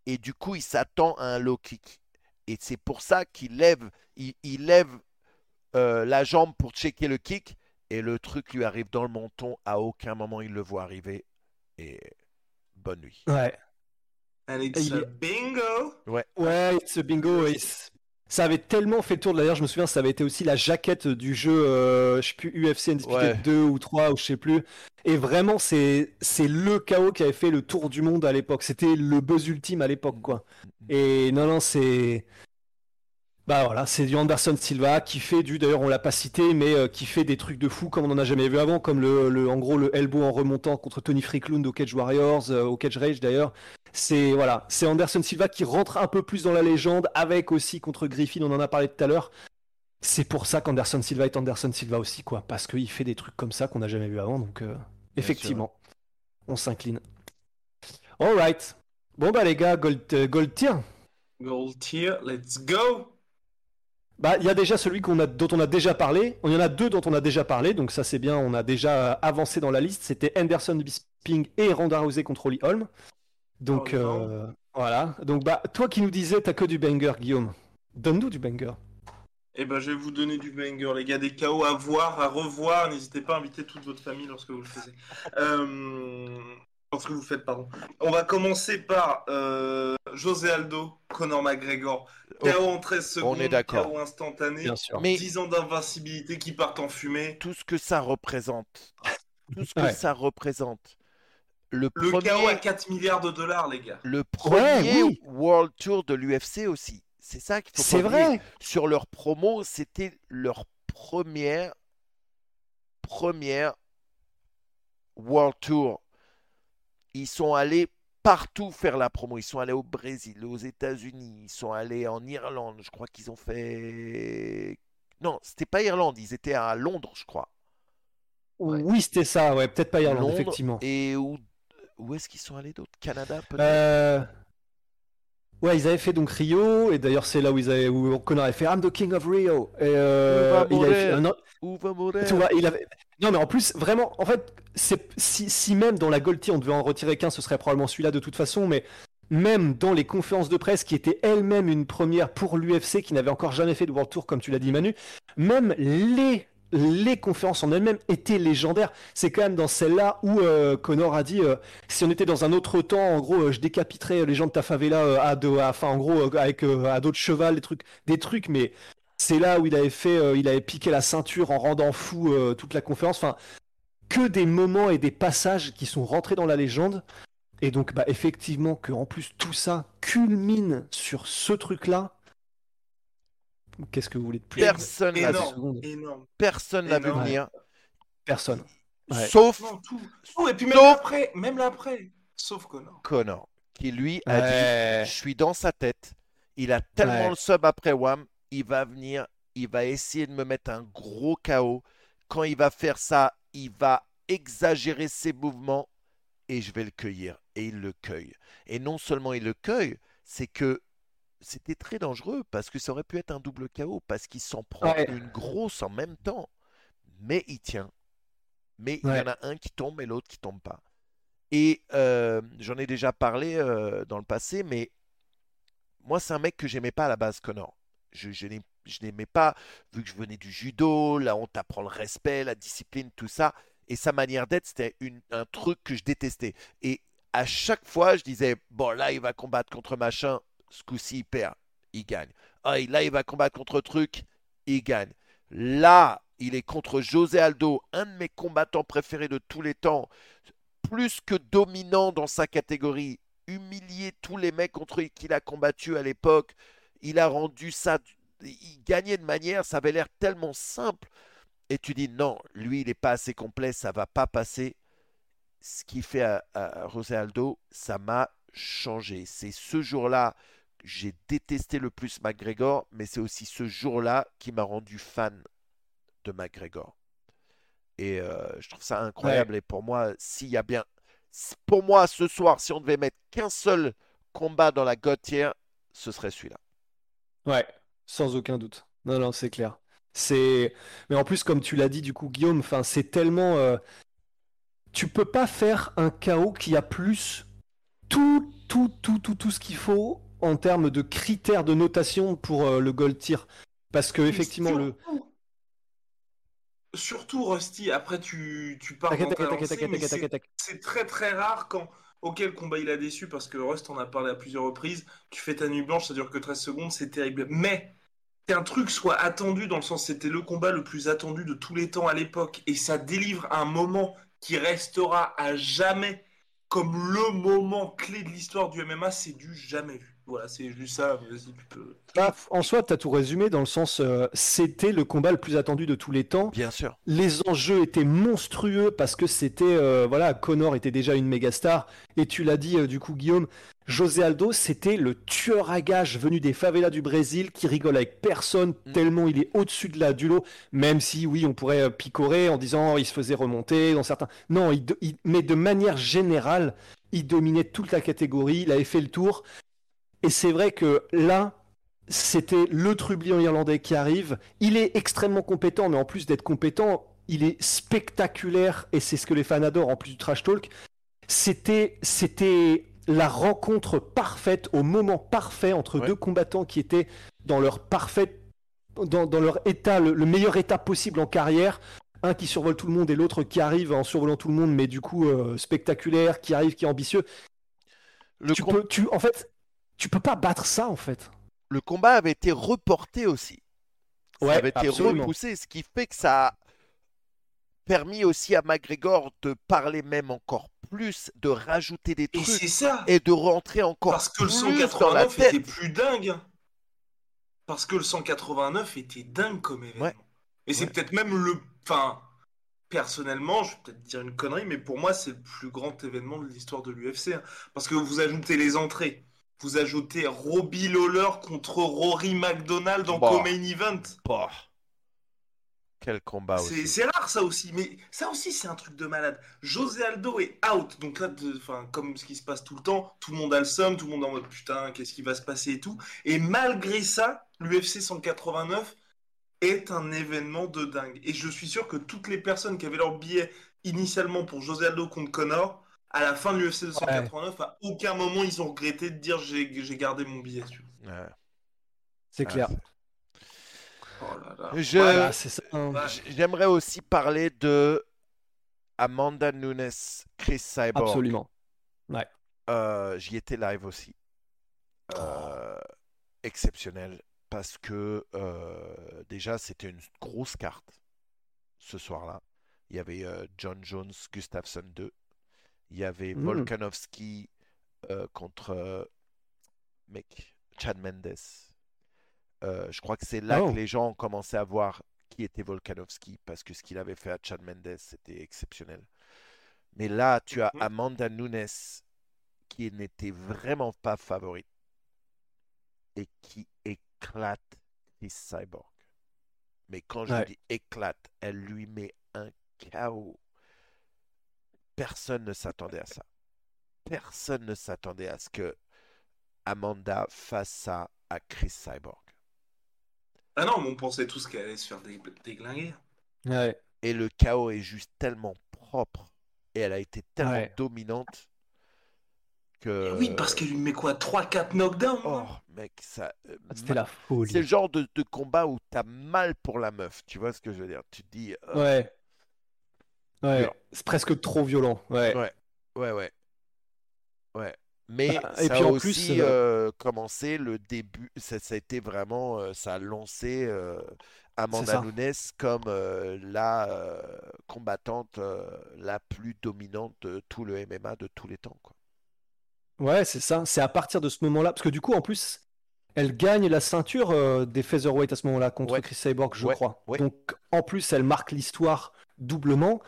Et du coup, il s'attend à un low kick. Et c'est pour ça qu'il lève, il, il lève euh, la jambe pour checker le kick. Et le truc lui arrive dans le menton. À aucun moment il le voit arriver. Et bonne nuit. Ouais. And it's Il a bingo. Ouais, ce bingo, et c- ça avait tellement fait le tour. D'ailleurs, je me souviens, ça avait été aussi la jaquette du jeu, euh, je sais plus, UFC Undisputed Ouais. 2 ou 3, ou je sais plus. Et vraiment, c'est c'est le chaos qui avait fait le tour du monde à l'époque. C'était le buzz ultime à l'époque, quoi. Et non, non, c'est. Bah voilà, c'est du Anderson Silva qui fait du, d'ailleurs on l'a pas cité, mais euh, qui fait des trucs de fou comme on en a jamais vu avant, comme le, le- en gros le elbow en remontant contre Tony Freaklund au Cage Warriors, euh, au Cage Rage d'ailleurs. C'est voilà, c'est Anderson Silva qui rentre un peu plus dans la légende, avec aussi contre Griffin, on en a parlé tout à l'heure. C'est pour ça qu'Anderson Silva est Anderson Silva aussi, quoi, parce qu'il fait des trucs comme ça qu'on n'a jamais vu avant, donc euh, effectivement, on s'incline. Alright. Bon bah les gars, Gold, euh, Gold Tier. Gold tier, let's go. Bah, il y a déjà celui a, dont on a déjà parlé. Il y en a deux dont on a déjà parlé, donc ça c'est bien. On a déjà avancé dans la liste. C'était Anderson Bisping et Ronda Rousey contre Holly Holm. Donc Oh, euh, voilà. Donc bah, toi qui nous disais t'as que du banger, Guillaume. Donne-nous du banger. Eh ben, je vais vous donner du banger, les gars, des KO à voir, à revoir. N'hésitez pas à inviter toute votre famille lorsque vous le faites. Euh... Lorsque vous le faites, pardon. On va commencer par euh, José Aldo, Conor McGregor. KO en 13 secondes, est d'accord. KO instantané. Bien sûr. Mais 10 ans d'invincibilité qui partent en fumée. tout ce que ça représente, tout ce que Ouais. ça représente, le Le premier, KO à 4 milliards de dollars, les gars. le premier oui. World Tour de l'UFC aussi. C'est ça qu'il faut C'est vrai. Sur leur promo, c'était leur première première World Tour. Ils sont allés partout faire la promo. Ils sont allés au Brésil, aux États-Unis, ils sont allés en Irlande. Je crois qu'ils ont fait. Non, c'était pas Irlande, ils étaient à Londres, je crois. Oui, c'était ça. Ouais, peut-être pas Irlande, Londres, effectivement. Et où, où est-ce qu'ils sont allés d'autres? Canada, peut-être? Euh, Ouais, ils avaient fait donc Rio, et d'ailleurs c'est là où ils avaient, où Conor avait fait I'm the King of Rio. Et euh, Il va il avait fait Tu vois, il avait. Non, mais en plus, vraiment, en fait, c'est si, si même dans la Gold Tier, on devait en retirer qu'un, ce serait probablement celui-là de toute façon, mais même dans les conférences de presse, qui étaient elles-mêmes une première pour l'UFC, qui n'avait encore jamais fait de World Tour, comme tu l'as dit, Manu, même les. Les conférences en elles-mêmes étaient légendaires. C'est quand même dans celle-là où euh, Connor a dit euh, si on était dans un autre temps, en gros, euh, je décapiterais les gens de ta favela euh, à, de, à- enfin, en gros, avec à d'autres chevals, des trucs, des trucs, mais c'est là où il avait fait, il avait piqué la ceinture en rendant fou toute la conférence. Enfin, que des moments et des passages qui sont rentrés dans la légende. Et donc, bah, effectivement, que en plus tout ça culmine sur ce truc-là. Qu'est-ce que vous voulez de plus Personne l'a vu. Personne l'a vu venir. Personne. Ouais. Sauf Non, tout. tout. Et puis même Sauf- après, même là après. Sauf Conor. Connor, qui lui a dit. Je suis dans sa tête. Il a tellement Ouais. le sub après Wham. Il va venir. Il va essayer de me mettre un gros KO. Quand il va faire ça, il va exagérer ses mouvements et je vais le cueillir. Et il le cueille. Et non seulement il le cueille, c'est que c'était très dangereux parce que ça aurait pu être un double KO parce qu'il s'en prend Ouais. une grosse en même temps. Mais il tient. Mais il y en a un qui tombe et l'autre qui tombe pas. Et euh, j'en ai déjà parlé euh, dans le passé, mais moi, c'est un mec que j'aimais pas à la base, Connor. Je, je n'ai- je n'aimais pas, vu que je venais du judo, là on t'apprend le respect, la discipline, tout ça. Et sa manière d'être, c'était un truc que je détestais. Et à chaque fois, je disais, bon, là, il va combattre contre machin, ce coup-ci, il perd, il gagne. Ah, là, il va combattre contre truc, il gagne. Là, il est contre José Aldo, un de mes combattants préférés de tous les temps, plus que dominant dans sa catégorie, humilié tous les mecs contre qui il a combattu à l'époque. Il a rendu ça, il gagnait de manière, ça avait l'air tellement simple. Et tu dis non, lui il n'est pas assez complet, ça va pas passer. Ce qu'il fait à, à José Aldo, ça m'a changé. C'est ce jour-là j'ai détesté le plus McGregor, mais c'est aussi ce jour-là qui m'a rendu fan de McGregor. Et euh, je trouve ça incroyable. Et pour moi, s'il y a bien. Pour moi, ce soir, si on devait mettre qu'un seul combat dans la Gautière, ce serait celui-là. Ouais, sans aucun doute. Non, non, c'est clair. C'est, mais en plus, comme tu l'as dit, du coup, Guillaume, c'est tellement. euh, Tu peux pas faire un KO qui a plus tout, tout, tout, tout, tout ce qu'il faut en termes de critères de notation pour euh, le gold tier. Parce que effectivement, le. surtout Rusty, après tu, tu t'inquiète. c'est très très rare quand. Ok, le combat il a déçu parce que Rust en a parlé à plusieurs reprises. Tu fais ta nuit blanche, ça dure que 13 secondes, c'est terrible. Mais qu'un truc soit attendu dans le sens c'était le combat le plus attendu de tous les temps à l'époque et ça délivre un moment qui restera à jamais comme le moment clé de l'histoire du MMA, c'est du jamais vu. Voilà, c'est juste ça. Vas-y, tu peux. Bah, en soi, t'as tout résumé dans le sens, euh, c'était le combat le plus attendu de tous les temps. Bien sûr. Les enjeux étaient monstrueux parce que c'était, euh, voilà, Connor était déjà une méga star. Et tu l'as dit, euh, du coup, Guillaume, José Aldo, c'était le tueur à gages venu des favelas du Brésil qui rigole avec personne Mm. tellement il est au-dessus de la du lot. Même si, oui, on pourrait picorer en disant il se faisait remonter dans certains. Non, il, il- mais de manière générale, il dominait toute la catégorie, il avait fait le tour. Et c'est vrai que là, c'était le trublion irlandais qui arrive. Il est extrêmement compétent, mais en plus d'être compétent, il est spectaculaire et c'est ce que les fans adorent en plus du trash talk. C'était, c'était la rencontre parfaite au moment parfait entre Ouais. deux combattants qui étaient dans leur parfait, dans, dans leur état, le, le meilleur état possible en carrière. Un qui survole tout le monde et l'autre qui arrive en survolant tout le monde, mais du coup euh, spectaculaire, qui arrive, qui est ambitieux. Le, tu com- peux, tu, en fait, tu peux pas battre ça en fait. le combat avait été reporté aussi. Ça Ouais, avait été absolument. repoussé, ce qui fait que ça a permis aussi à McGregor de parler même encore plus, de rajouter des Et trucs c'est ça. et de rentrer encore Parce que le plus dans la 189 tête. était plus dingue. Parce que le 189 était dingue comme événement. Ouais. Et c'est Ouais. peut-être même le. Enfin, personnellement, je vais peut-être dire une connerie, mais pour moi, c'est le plus grand événement de l'histoire de l'UFC. hein. Parce que vous ajoutez les entrées. Vous ajoutez Robbie Lawler contre Rory McDonald en Bah. co-main event. Bah. Quel combat C'est aussi. c'est rare ça aussi, mais ça aussi c'est un truc de malade. José Aldo est out, donc là, de- comme ce qui se passe tout le temps, tout le monde a le somme, tout le monde est en mode putain, qu'est-ce qui va se passer et tout. Et malgré ça, l'UFC 189 est un événement de dingue. Et je suis sûr que toutes les personnes qui avaient leur billet initialement pour José Aldo contre Connor, à la fin de l'UFC 289, à aucun moment ils ont regretté de dire j'ai gardé mon billet. tu vois. Ouais. C'est clair. Oh là là. Je- Voilà, c'est ça. Ouais. J- J'aimerais aussi parler de Amanda Nunes, Chris Cyborg. Absolument. Euh, J'y étais live aussi. Euh, Exceptionnel parce que euh, déjà c'était une grosse carte ce soir-là. Il y avait euh, John Jones, Gustafsson 2. Il y avait Mm. Volkanovski euh, contre euh, mec, Chad Mendes. Euh, je crois que c'est là Oh. que les gens ont commencé à voir qui était Volkanovski parce que ce qu'il avait fait à Chad Mendes c'était exceptionnel. Mais là, tu as Mhm. Amanda Nunes qui n'était vraiment pas favorite et qui éclate Chris Cyborg. Mais quand je Ouais. dis éclate, elle lui met un chaos. Personne ne s'attendait à ça. Personne ne s'attendait à ce que Amanda fasse ça à Chris Cyborg. Ah non, mais on pensait tous qu'elle allait se faire dé- déglinguer. Ouais. Et le chaos est juste tellement propre et elle a été tellement Ouais. dominante que. Oui, parce qu'elle lui met quoi 3-4 knockdowns Oh, non mec, ça. euh, C'était ma- la folie. C'est le genre de, de combat où t'as mal pour la meuf, tu vois ce que je veux dire? Tu te dis, euh, Ouais. Ouais. C'est presque trop violent. Ouais. Ouais. ouais, ouais, ouais. Mais Bah, et ça puis a en aussi plus, euh, commencé le début, ça, ça a été vraiment, euh, ça a lancé euh, Amanda. Nunes comme euh, la euh, combattante euh, la plus dominante de tout le MMA de tous les temps, quoi. Ouais, c'est ça. C'est à partir de ce moment-là. Parce que du coup, en plus, elle gagne la ceinture euh, des Featherweight à ce moment-là contre Ouais. Chris Cyborg, je Ouais, crois. ouais. Donc, en plus, elle marque l'histoire doublement.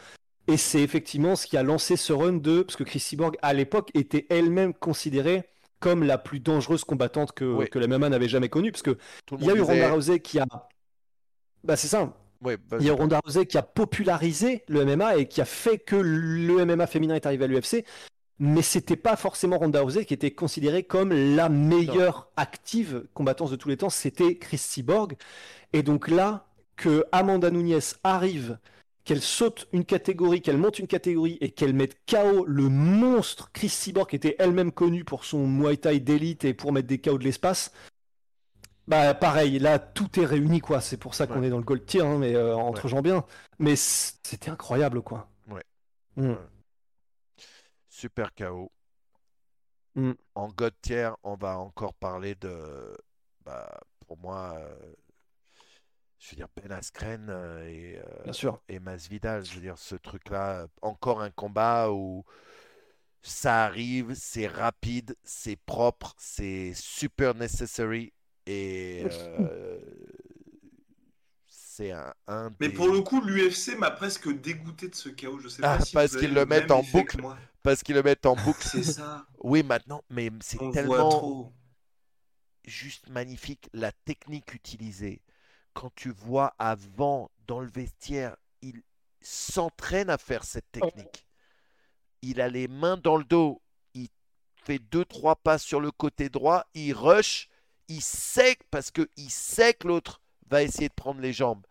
Et c'est effectivement ce qui a lancé ce run de. Parce que Chris Cyborg, à l'époque, était elle-même considérée comme la plus dangereuse combattante que, que la MMA n'avait jamais connue. Parce que Tout le il y a eu disait- Ronda Rousey qui a. Bah, c'est ça. Ouais, Il y a. Ronda Rousey qui a popularisé le MMA et qui a fait que le MMA féminin est arrivé à l'UFC. Mais c'était pas forcément Ronda Rousey qui était considérée comme la meilleure active combattante de tous les temps. C'était Chris Cyborg. Et donc là, que Amanda Nunes arrive, qu'elle saute une catégorie, qu'elle monte une catégorie et qu'elle mette KO le monstre Chris Cyborg qui était elle-même connue pour son Muay Thai d'élite et pour mettre des KO de l'espace. Bah pareil, là tout est réuni quoi. C'est pour ça qu'on Ouais. est dans le gold tier, hein, mais euh, entre gens bien. Mais c'était incroyable quoi. Ouais. Mm. Super KO. Mm. En God tier, on va encore parler de. Bah, pour moi, euh, je veux dire, Ben Askren euh, et, euh, Bien sûr. et Masvidal. Je veux dire, ce truc-là, euh, encore un combat où ça arrive, c'est rapide, c'est propre, c'est super necessary et euh, c'est un, un Mais des- pour le coup, l'UFC m'a presque dégoûté de ce chaos. Je sais Ah, pas si parce qu'ils le mettent en boucle. moi. parce qu'ils le mettent en boucle. C'est ça. Oui, maintenant, mais c'est tellement trop. juste magnifique la technique utilisée. Quand tu vois avant dans le vestiaire, il s'entraîne à faire cette technique. Il a les mains dans le dos, il fait deux trois pas sur le côté droit, il rush, il sait parce que il sait que l'autre va essayer de prendre les jambes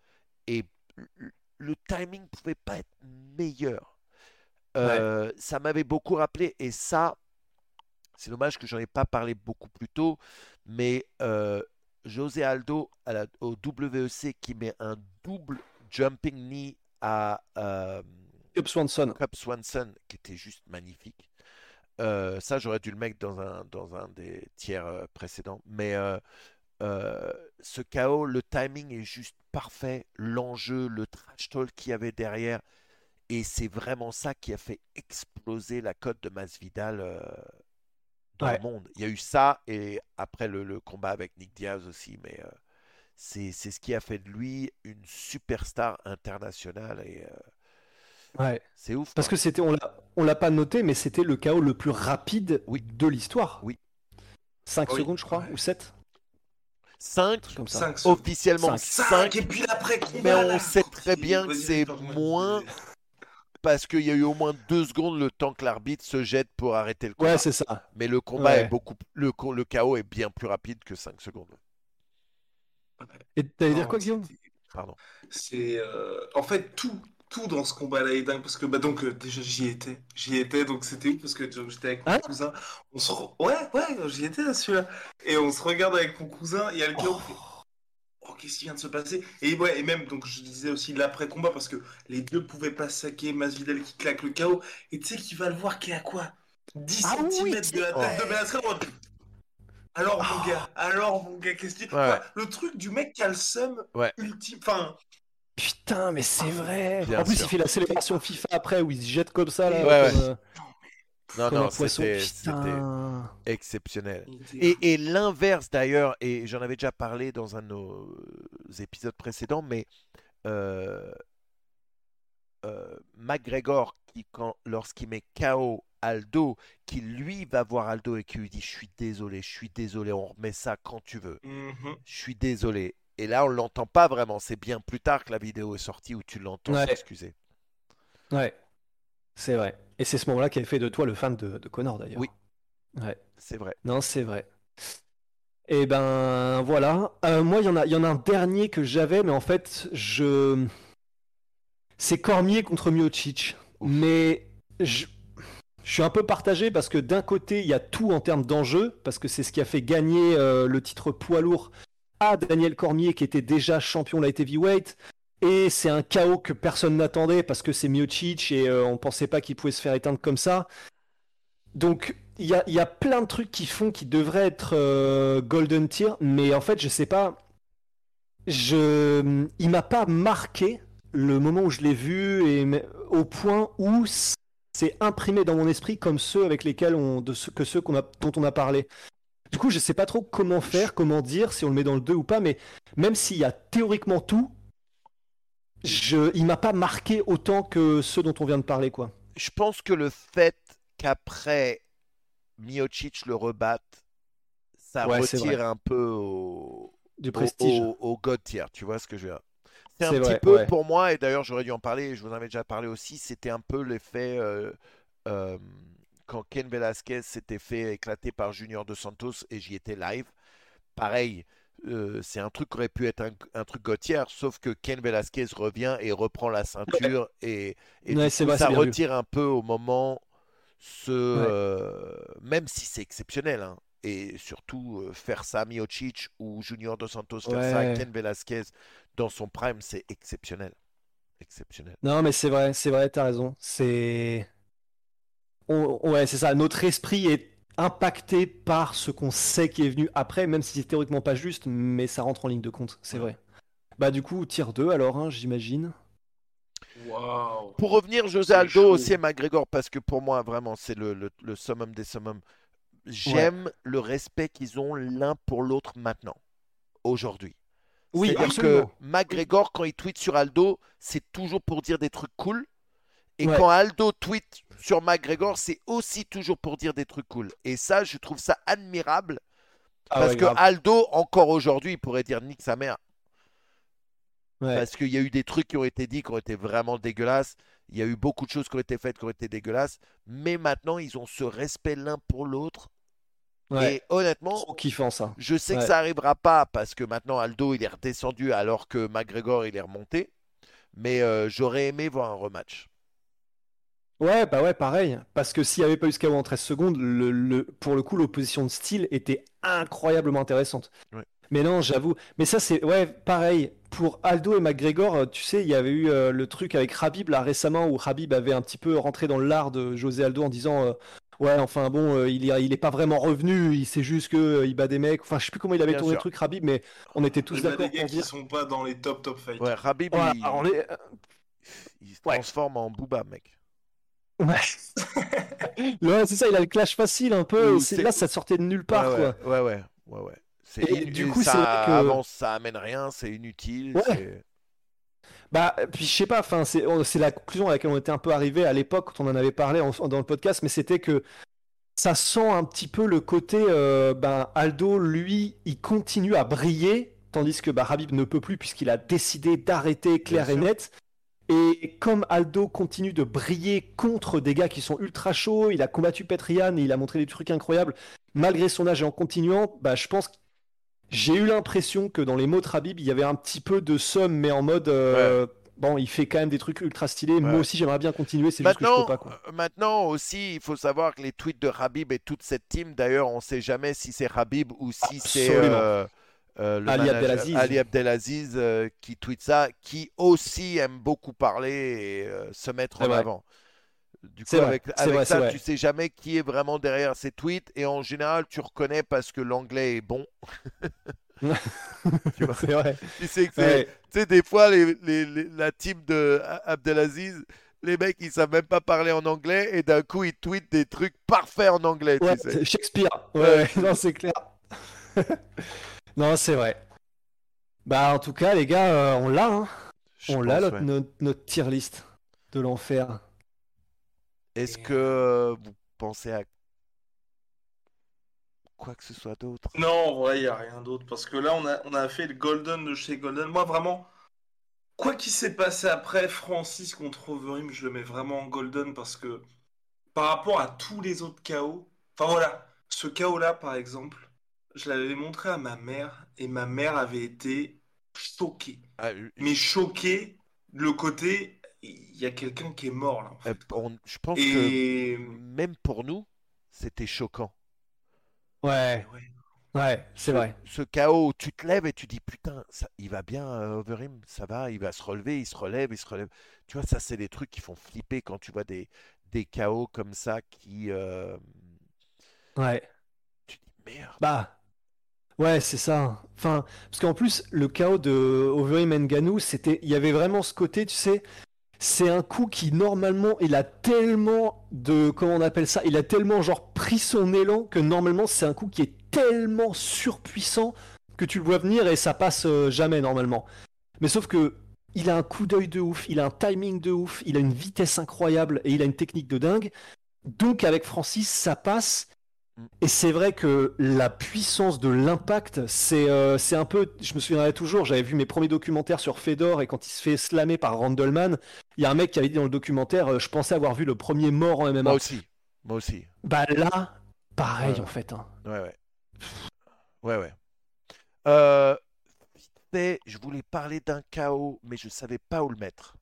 et le- le timing pouvait pas être meilleur. Euh, Ça m'avait beaucoup rappelé et ça, c'est dommage que j'en ai pas parlé beaucoup plus tôt, mais euh, José Aldo à la- au WEC qui met un double jumping knee à euh, Cub Swanson. Swanson qui était juste magnifique. Euh, ça, j'aurais dû le mettre dans un, dans un des tiers euh, précédents. Mais euh, ce chaos, le timing est juste parfait. L'enjeu, le trash talk qu'il y avait derrière. Et c'est vraiment ça qui a fait exploser la cote de Masvidal dans Ouais. le monde. Il y a eu ça et après le, le combat avec Nick Diaz aussi. Mais euh, c'est c'est ce qui a fait de lui une superstar internationale. Et euh, Ouais. c'est ouf. Parce quoi. que c'était, on l'a, on l'a pas noté, mais c'était le chaos le plus rapide Oui. de l'histoire. Oui. 5 Oui. secondes, je crois, Ouais. ou 7 5 Comme ça. 5 officiellement Cinq. 5 et puis l'après mais on sait très bien que c'est moins parce qu'il y a eu au moins 2 secondes le temps que l'arbitre se jette pour arrêter le combat. Ouais, c'est ça. mais le combat Ouais. est beaucoup le, le chaos est bien plus rapide que 5 secondes. Et t'allais dire quoi, Guillaume? Pardon. C'est euh, en fait tout tout dans ce combat-là est dingue parce que bah donc euh, déjà j'y étais j'y étais donc c'était ouf parce que j'étais avec mon Hein? cousin on se re- ouais ouais j'y étais là celui-là et on se regarde avec mon cousin il y a le on fait, oh qu'est-ce qui vient de se passer et ouais et même donc je disais aussi l'après combat parce que les deux pouvaient pas saquer Masvidal qui claque le chaos et tu sais qu'il va le voir qui est à quoi? 10 Ah oui, cm de la tête de va- alors mon gars alors mon gars qu'est-ce que tu Ouais, ouais. Enfin, le truc du mec qui a le seum Ouais. ultime enfin Putain, mais c'est vrai. Bien en plus, sûr. il fait la célébration FIFA après où il se jette comme ça là. Ouais, comme, euh, Non non, c'était exceptionnel. Et, et l'inverse d'ailleurs, et j'en avais déjà parlé dans un de nos épisodes précédents, mais euh, euh, McGregor, qui, quand, lorsqu'il met KO Aldo, qui lui va voir Aldo et qui lui dit Je suis désolé, je suis désolé, on remet ça quand tu veux, Mhm. je suis désolé. Et là, on l'entend pas vraiment, c'est bien plus tard que la vidéo est sortie où tu l'entends Ouais. s'excuser. Ouais, c'est vrai. Et c'est ce moment-là qui avait fait de toi le fan de, de Connor d'ailleurs. Oui. Ouais. C'est vrai. Non, c'est vrai. Et ben voilà. Euh, moi, il y en a, il y en a un dernier que j'avais, mais en fait, je. C'est Cormier contre Miocic. Mais je... je suis un peu partagé parce que d'un côté, il y a tout en termes d'enjeu, parce que c'est ce qui a fait gagner euh, le titre poids lourd à Daniel Cormier, qui était déjà champion light heavyweight. Et c'est un chaos que personne n'attendait parce que c'est Miocic et euh, on pensait pas qu'il pouvait se faire éteindre comme ça. Donc il y a, y a plein de trucs qui font qui devraient être euh, golden tier, mais en fait je sais pas. Je, il m'a pas marqué le moment où je l'ai vu et au point où c'est imprimé dans mon esprit comme ceux avec lesquels on, de que ceux a, dont on a parlé. Du coup, je sais pas trop comment faire, comment dire, si on le met dans le 2 ou pas, mais même s'il y a théoriquement tout, je, il m'a pas marqué autant que ceux dont on vient de parler, quoi. Je pense que le fait qu'après Miocic le rebatte, ça Ouais, retire un peu au, Du prestige. Au, au God tier, tu vois ce que je veux dire. C'est un petit peu ouais. pour moi, et d'ailleurs j'aurais dû en parler, je vous en avais déjà parlé aussi, c'était un peu l'effet euh, euh, quand Ken Velasquez s'était fait éclater par Junior Dos Santos et j'y étais live. Pareil, euh, c'est un truc qui aurait pu être un, un truc Gauthier, sauf que Ken Velasquez revient et reprend la ceinture et, et Ouais, du c'est coup, vrai, ça vu. retire un peu au moment ce, euh, même si c'est exceptionnel, hein, et surtout euh, faire ça Miocic ou Junior Dos Santos faire ça à. Ken Velasquez dans son prime, c'est exceptionnel. Exceptionnel. Non, mais c'est vrai, c'est vrai, t'as raison. C'est. On- Ouais, c'est ça. Notre esprit est impacté par ce qu'on sait qui est venu après, même si c'est théoriquement pas juste, mais ça rentre en ligne de compte, c'est vrai. Bah, du coup, tier 2 alors, hein, j'imagine. Pour revenir, José Aldo aussi et McGregor, parce que pour moi, vraiment, c'est le, le, le summum des summums. J'aime le respect qu'ils ont l'un pour l'autre maintenant, aujourd'hui. Oui, C'est-à-dire absolument. que McGregor, quand il tweet sur Aldo, c'est toujours pour dire des trucs cool. Et Ouais. quand Aldo tweet sur McGregor, c'est aussi toujours pour dire des trucs cool. Et ça, je trouve ça admirable. Ah parce ouais, que grave. Aldo, encore aujourd'hui, il pourrait dire nique sa mère. Ouais. Parce qu'il y a eu des trucs qui ont été dits qui ont été vraiment dégueulasses. Il y a eu beaucoup de choses qui ont été faites qui ont été dégueulasses. Mais maintenant, ils ont ce respect l'un pour l'autre. Ouais. Et honnêtement, kiffant ça. je sais que ça arrivera pas parce que maintenant Aldo il est redescendu alors que McGregor il est remonté. Mais euh, j'aurais aimé voir un rematch. Ouais, bah ouais, pareil. Parce que s'il n'y avait pas eu ce KO en 13 secondes, le, le- pour le coup, l'opposition de style était incroyablement intéressante. Ouais. Mais non, j'avoue. Mais ça, c'est. Ouais, pareil. Pour Aldo et McGregor, euh, tu sais, il y avait eu euh, le truc avec Khabib là récemment où Khabib avait un petit peu rentré dans l'art de José Aldo en disant euh, Ouais, enfin bon, euh, il est, il est pas vraiment revenu, il sait juste que euh, il bat des mecs. Enfin, je sais plus comment il avait Bien tourné sûr. le truc, Khabib, mais on était tous Il y a d'accord des gars qui dire. sont pas dans les top top fights. Ouais, Rabib Ouais, il, on est- il se Ouais. transforme en Booba, mec. Ouais. C'est ça, il a le clash facile un peu. Et Là, ça sortait de nulle part, ouais, quoi. ouais, ouais, ouais, ouais, Et du coup, ça que- avance, ça amène rien, c'est inutile. Ouais. Bah, puis je sais pas, enfin, c'est la conclusion à laquelle on était un peu arrivé à l'époque quand on en avait parlé en- dans le podcast, mais c'était que ça sent un petit peu le côté, euh, ben, Aldo, lui, il continue à briller, tandis que bah, Habib ne peut plus puisqu'il a décidé d'arrêter clair Bien et sûr. net. Et comme Aldo continue de briller contre des gars qui sont ultra chauds, il a combattu Petrian et il a montré des trucs incroyables, malgré son âge et en continuant, bah, je pense que j'ai eu l'impression que dans les mots de Habib, il y avait un petit peu de somme, mais en mode euh, bon, il fait quand même des trucs ultra stylés. Moi aussi, j'aimerais bien continuer, c'est juste que je Maintenant, peux pas. Quoi. euh, maintenant aussi, il faut savoir que les tweets de Habib et toute cette team, d'ailleurs, on ne sait jamais si c'est Habib ou si c'est euh, euh, Ali manager- Abdelaziz. Ali Abdelaziz euh, qui tweet ça, qui aussi aime beaucoup parler et euh, se mettre en vrai. avant. Du coup, avec, c'est avec vrai, ça, vrai. tu sais jamais qui est vraiment derrière ces tweets et en général, tu reconnais parce que l'anglais est bon. Tu vois? c'est vrai. Tu sais que c'est Ouais. tu sais, des fois, les, les- les- la team de Abdelaziz, les mecs, ils savent même pas parler en anglais et d'un coup, ils tweetent des trucs parfaits en anglais, Ouais, tu sais. c'est Shakespeare. Ouais, non, c'est clair. non, c'est vrai. Bah, en tout cas, les gars, euh, on l'a, hein. On l'a, notre, ouais. notre, notre tier list de l'enfer. Est-ce que vous pensez à quoi que ce soit d'autre? Non, en vrai, il n'y a rien d'autre. Parce que là, on a, on a fait le Golden de chez Golden. Moi, vraiment, quoi qu'il s'est passé après, Francis contre Overeem, je le mets vraiment en Golden parce que par rapport à tous les autres KO, enfin voilà, ce KO-là, par exemple, je l'avais montré à ma mère et ma mère avait été choquée. Ah, Mais choquée, le côté, il y a quelqu'un qui est mort là. En euh, on- Je pense Et. que même pour nous, c'était choquant. Ouais, Ouais. ouais, c'est Ce- vrai. Ce chaos où tu te lèves et tu dis putain, ça, il va bien, euh, Overeem, ça va, il va se relever, il se relève, il se relève. Tu vois, ça, c'est des trucs qui font flipper quand tu vois des, des chaos comme ça qui. euh, Ouais. tu dis merde. Bah, ouais, c'est ça. Enfin, parce qu'en plus, le chaos de Overeem Ngannou, c'était, il y avait vraiment ce côté, tu sais, c'est un coup qui normalement, il a tellement de, comment on appelle ça, il a tellement genre pris son élan que normalement, c'est un coup qui est tellement surpuissant que tu le vois venir et ça passe euh, jamais normalement. Mais sauf que il a un coup d'œil de ouf, il a un timing de ouf, il a une vitesse incroyable et il a une technique de dingue. Donc avec Francis, ça passe. Et c'est vrai que la puissance de l'impact, c'est euh, c'est un peu. Je me souviendrai toujours, j'avais vu mes premiers documentaires sur Fedor et quand il se fait slammer par Randleman, il y a un mec qui avait dit dans le documentaire euh, Je pensais avoir vu le premier mort en MMA. Moi aussi. Moi aussi. Bah là, pareil Ouais. en fait. hein. Ouais, ouais. Ouais, ouais. Euh, je voulais parler d'un chaos, mais je ne savais pas où le mettre.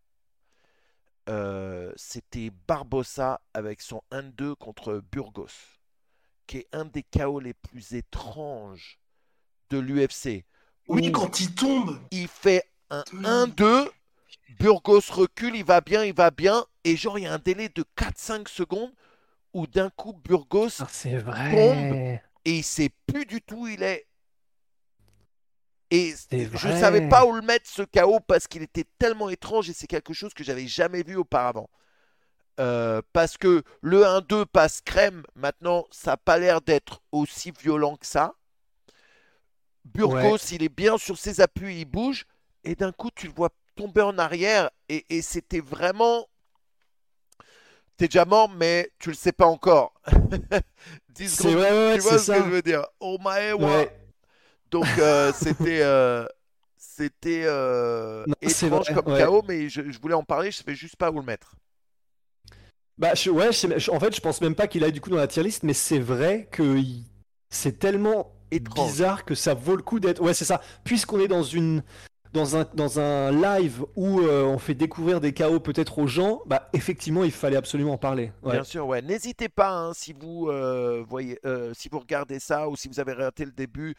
Euh, C'était Barbossa avec son 1-2 contre Burgos, qui est un des chaos les plus étranges de l'UFC. Oui, quand il tombe. il fait un Oui. 1-2, Burgos recule, il va bien, il va bien, et genre il y a un délai de 4-5 secondes où d'un coup Burgos Ah, c'est vrai. Bombe. et il sait plus du tout où il est. Et C'est je vrai. savais pas où le mettre ce chaos parce qu'il était tellement étrange et c'est quelque chose que j'avais jamais vu auparavant. Euh, parce que le 1-2 passe crème, maintenant ça n'a pas l'air d'être aussi violent que ça. Burgos, Ouais. il est bien sur ses appuis, il bouge, et d'un coup tu le vois tomber en arrière, et, et c'était vraiment. T'es déjà mort, mais tu le sais pas encore. 10 C'est secondes, vrai, tu vois ce ça. que je veux dire Oh my. Ouais. Donc euh, c'était euh, c'était euh, c'est étrange vrai, comme ouais. chaos, mais je, je voulais en parler, je savais juste pas où le mettre. Bah, je, ouais, je en fait, je pense même pas qu'il aille du coup dans la tier list, mais c'est vrai que c'est tellement Étrange. bizarre que ça vaut le coup d'être. Ouais, c'est ça. Puisqu'on est dans une dans un dans un live où euh, on fait découvrir des chaos peut-être aux gens, bah effectivement, il fallait absolument en parler. Ouais. Bien sûr, ouais. N'hésitez pas hein, si vous euh, voyez, euh, si vous regardez ça ou si vous avez raté le début.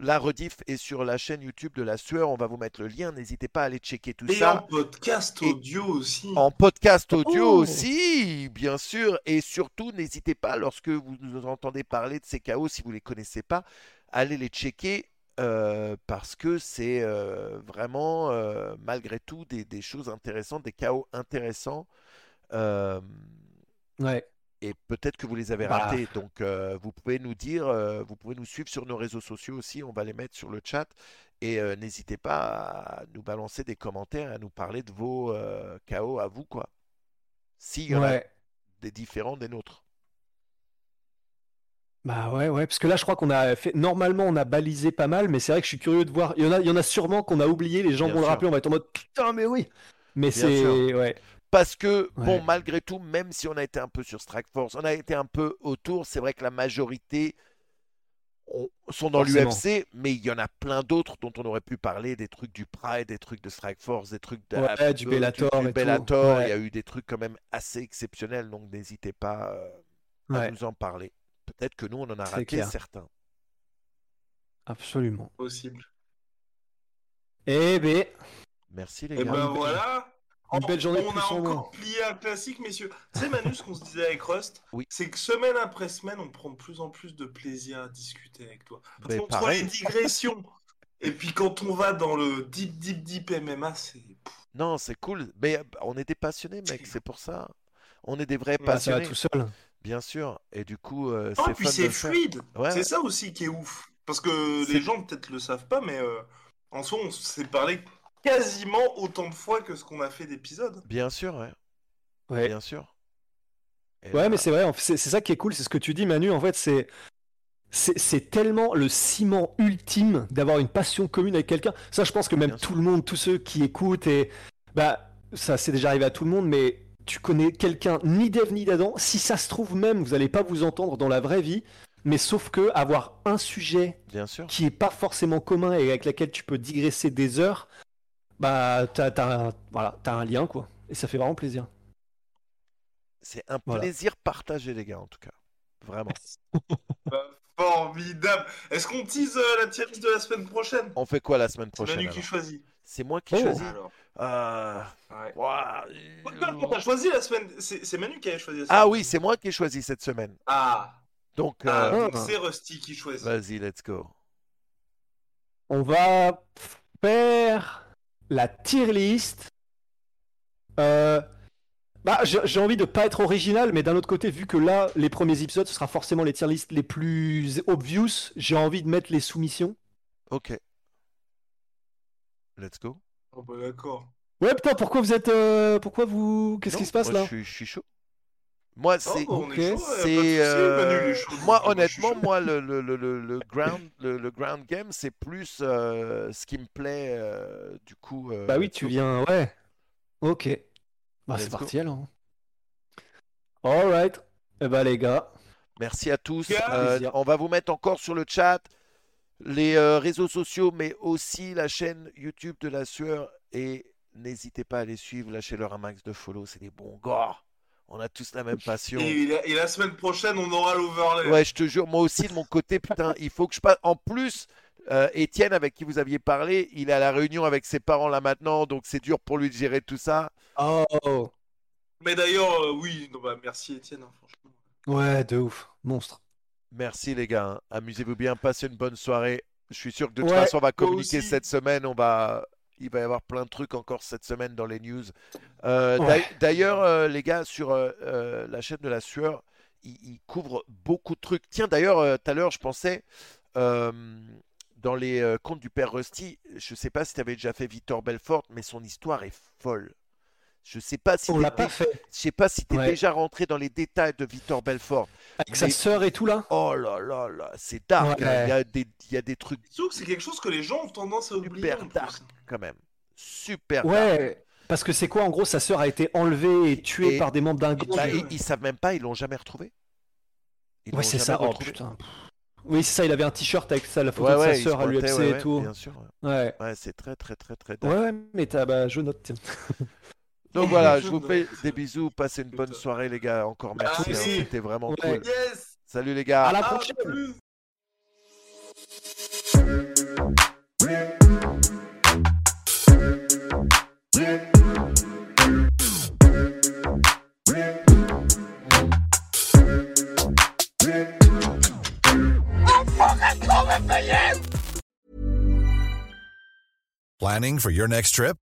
La rediff est sur la chaîne YouTube de la sueur. On va vous mettre le lien. N'hésitez pas à aller checker tout Et ça. en podcast Et- audio aussi. En podcast audio Oh. aussi, bien sûr. Et surtout, n'hésitez pas, lorsque vous nous entendez parler de ces chaos, si vous ne les connaissez pas, allez les checker euh, parce que c'est euh, vraiment, euh, malgré tout, des, des choses intéressantes, des chaos intéressants. Euh, Ouais. Et peut-être que vous les avez Bah. ratés. Donc, euh, vous pouvez nous dire, euh, vous pouvez nous suivre sur nos réseaux sociaux aussi. On va les mettre sur le chat. Et euh, n'hésitez pas à nous balancer des commentaires, à nous parler de vos chaos à vous, quoi. S'il y en a des différents des nôtres. Bah ouais, ouais, parce que là, je crois qu'on a fait. Normalement, on a balisé pas mal, mais c'est vrai que je suis curieux de voir. Il y en a, il y en a sûrement qu'on a oublié. Les gens Bien vont le rappeler. On va être en mode putain, mais oui. Mais c'est ouais. Parce que, bon, malgré tout, même si on a été un peu sur Strike Force, on a été un peu autour, c'est vrai que la majorité on- sont dans l'UFC, mais il y en a plein d'autres dont on aurait pu parler, des trucs du Pride, des trucs de Strike Force, des trucs de, Ouais, du de- Bellator et du tout. Bellator. Ouais. Il y a eu des trucs quand même assez exceptionnels, donc n'hésitez pas euh, à nous en parler. Peut-être que nous, on en a raté clair. certains. absolument. Possible. Eh ben, Merci les Et gars. ben belle- voilà. Une belle journée on a encore plié un classique, messieurs. Tu sais, Manu, ce qu'on se disait avec Rust, Oui. c'est que semaine après semaine, on prend de plus en plus de plaisir à discuter avec toi. Parce Ben, qu'entre les digressions, et puis quand on va dans le deep, deep, deep MMA, c'est. Non, c'est cool. Mais euh, on est des passionnés, mec, c'est pour ça. On est des vrais ça va passionnés, tout seul. bien sûr. Et du coup, euh, c'est et puis c'est fluide. Ouais, c'est ouais. ça aussi qui est ouf. Parce que les gens peut-être le savent pas, mais euh, en soi, on s'est parlé quasiment autant de fois que ce qu'on a fait d'épisodes. Bien sûr, ouais. Ouais. Bien sûr. Et Ouais, là, mais c'est vrai, c'est ça qui est cool, c'est ce que tu dis, Manu. En fait, c'est c'est c'est tellement le ciment ultime d'avoir une passion commune avec quelqu'un. Ça, je pense que même Bien sûr. tout le monde, tous ceux qui écoutent, et bah, ça, c'est déjà arrivé à tout le monde, mais tu connais quelqu'un ni d'Ève ni d'Adam. Si ça se trouve même, vous n'allez pas vous entendre dans la vraie vie, mais sauf que avoir un sujet Bien sûr. qui est pas forcément commun et avec laquelle tu peux digresser des heures, bah, t'as voilà, t'as un lien, quoi. Et ça fait vraiment plaisir. C'est un Voilà. plaisir partagé, les gars, en tout cas. Vraiment. Bah, formidable. Est-ce qu'on tease euh, la tier de la semaine prochaine? On fait quoi la semaine C'est prochaine Manu qui choisit. C'est moi qui Oh. choisis. Alors, Euh, ouais. Pourquoi t'as choisi la semaine C'est c'est Manu qui avait choisi la semaine. Ah oui, c'est moi qui ai choisi cette semaine. Ah, Donc, Ah, euh, donc c'est Rusty qui choisit. vas-y, let's go. On va faire la tier list. Euh, Bah, j'ai envie de pas être original, mais d'un autre côté, vu que là, les premiers épisodes, ce sera forcément les tier lists les plus obvious, j'ai envie de mettre les soumissions. Ok. Let's go. Oh, bah, d'accord. Ouais, putain, pourquoi vous êtes. euh, Pourquoi vous. Qu'est-ce qui se passe moi, là? je suis, je suis chaud. Moi, Oh, c'est. C'est euh, moi honnêtement moi le, le, le, le, le ground le, le ground game c'est plus euh, ce qui me plaît euh, du coup euh, Bah oui, tu viens. Ouais. Ok. Bah, c'est parti alors. Alright. Eh bah, les gars. merci à tous. Euh, on va vous mettre encore sur le chat les euh, réseaux sociaux mais aussi la chaîne YouTube de la sueur et n'hésitez pas à les suivre lâchez leur un max de follow c'est des bons gars On a tous la même passion. Et, la- et la semaine prochaine, on aura l'overlay. Ouais, je te jure, moi aussi de mon côté, putain, il faut que je passe. En plus, euh, Étienne, avec qui vous aviez parlé, il est à la réunion avec ses parents là maintenant, donc c'est dur pour lui de gérer tout ça. Oh, Mais d'ailleurs, euh, oui, non, bah, merci Étienne, hein, franchement. ouais, de ouf, monstre. Merci les gars, hein. amusez-vous bien, passez une bonne soirée. Je suis sûr que de toute Ouais, façon, on va communiquer cette semaine, on va... il va y avoir plein de trucs encore cette semaine dans les news. Euh, Ouais. D'ailleurs, euh, les gars, sur euh, la chaîne de la sueur, ils ils couvrent beaucoup de trucs. Tiens, d'ailleurs, tout à l'heure, je pensais, dans les contes du père Rusty, je sais pas si tu avais déjà fait Victor Belfort, mais son histoire est folle. Je sais pas si On t'es l'a pas dé- fait je sais pas si tu es Ouais. déjà rentré dans les détails de Victor Belfort. avec sa sœur et tout là. Oh là là là, c'est dark. Ouais. hein. Il y a des, il y a des trucs c'est quelque chose que les gens ont tendance à oublier. super dark quand même. Super dark. Ouais, parce que c'est quoi en gros Sa sœur a été enlevée et tuée Et- par des membres d'un gang. Bah, ils, ils savent même pas, ils l'ont jamais retrouvé. Ils Ouais, c'est ça. Oh putain. Oui, c'est ça. Il avait un t-shirt avec ça, la photo Ouais, de ouais, sa sœur à l'UFC ouais, et ouais, tout. Bien sûr. ouais. Ouais. Ouais, c'est très très très très dark. Ouais, ouais, mais t'as, bah, je note. Donc voilà, je vous fais des bisous, passez une bonne soirée les gars. Encore merci, Allez. hein, c'était vraiment Ouais. cool. Yes Salut les gars. À la prochaine. Planning for your next trip?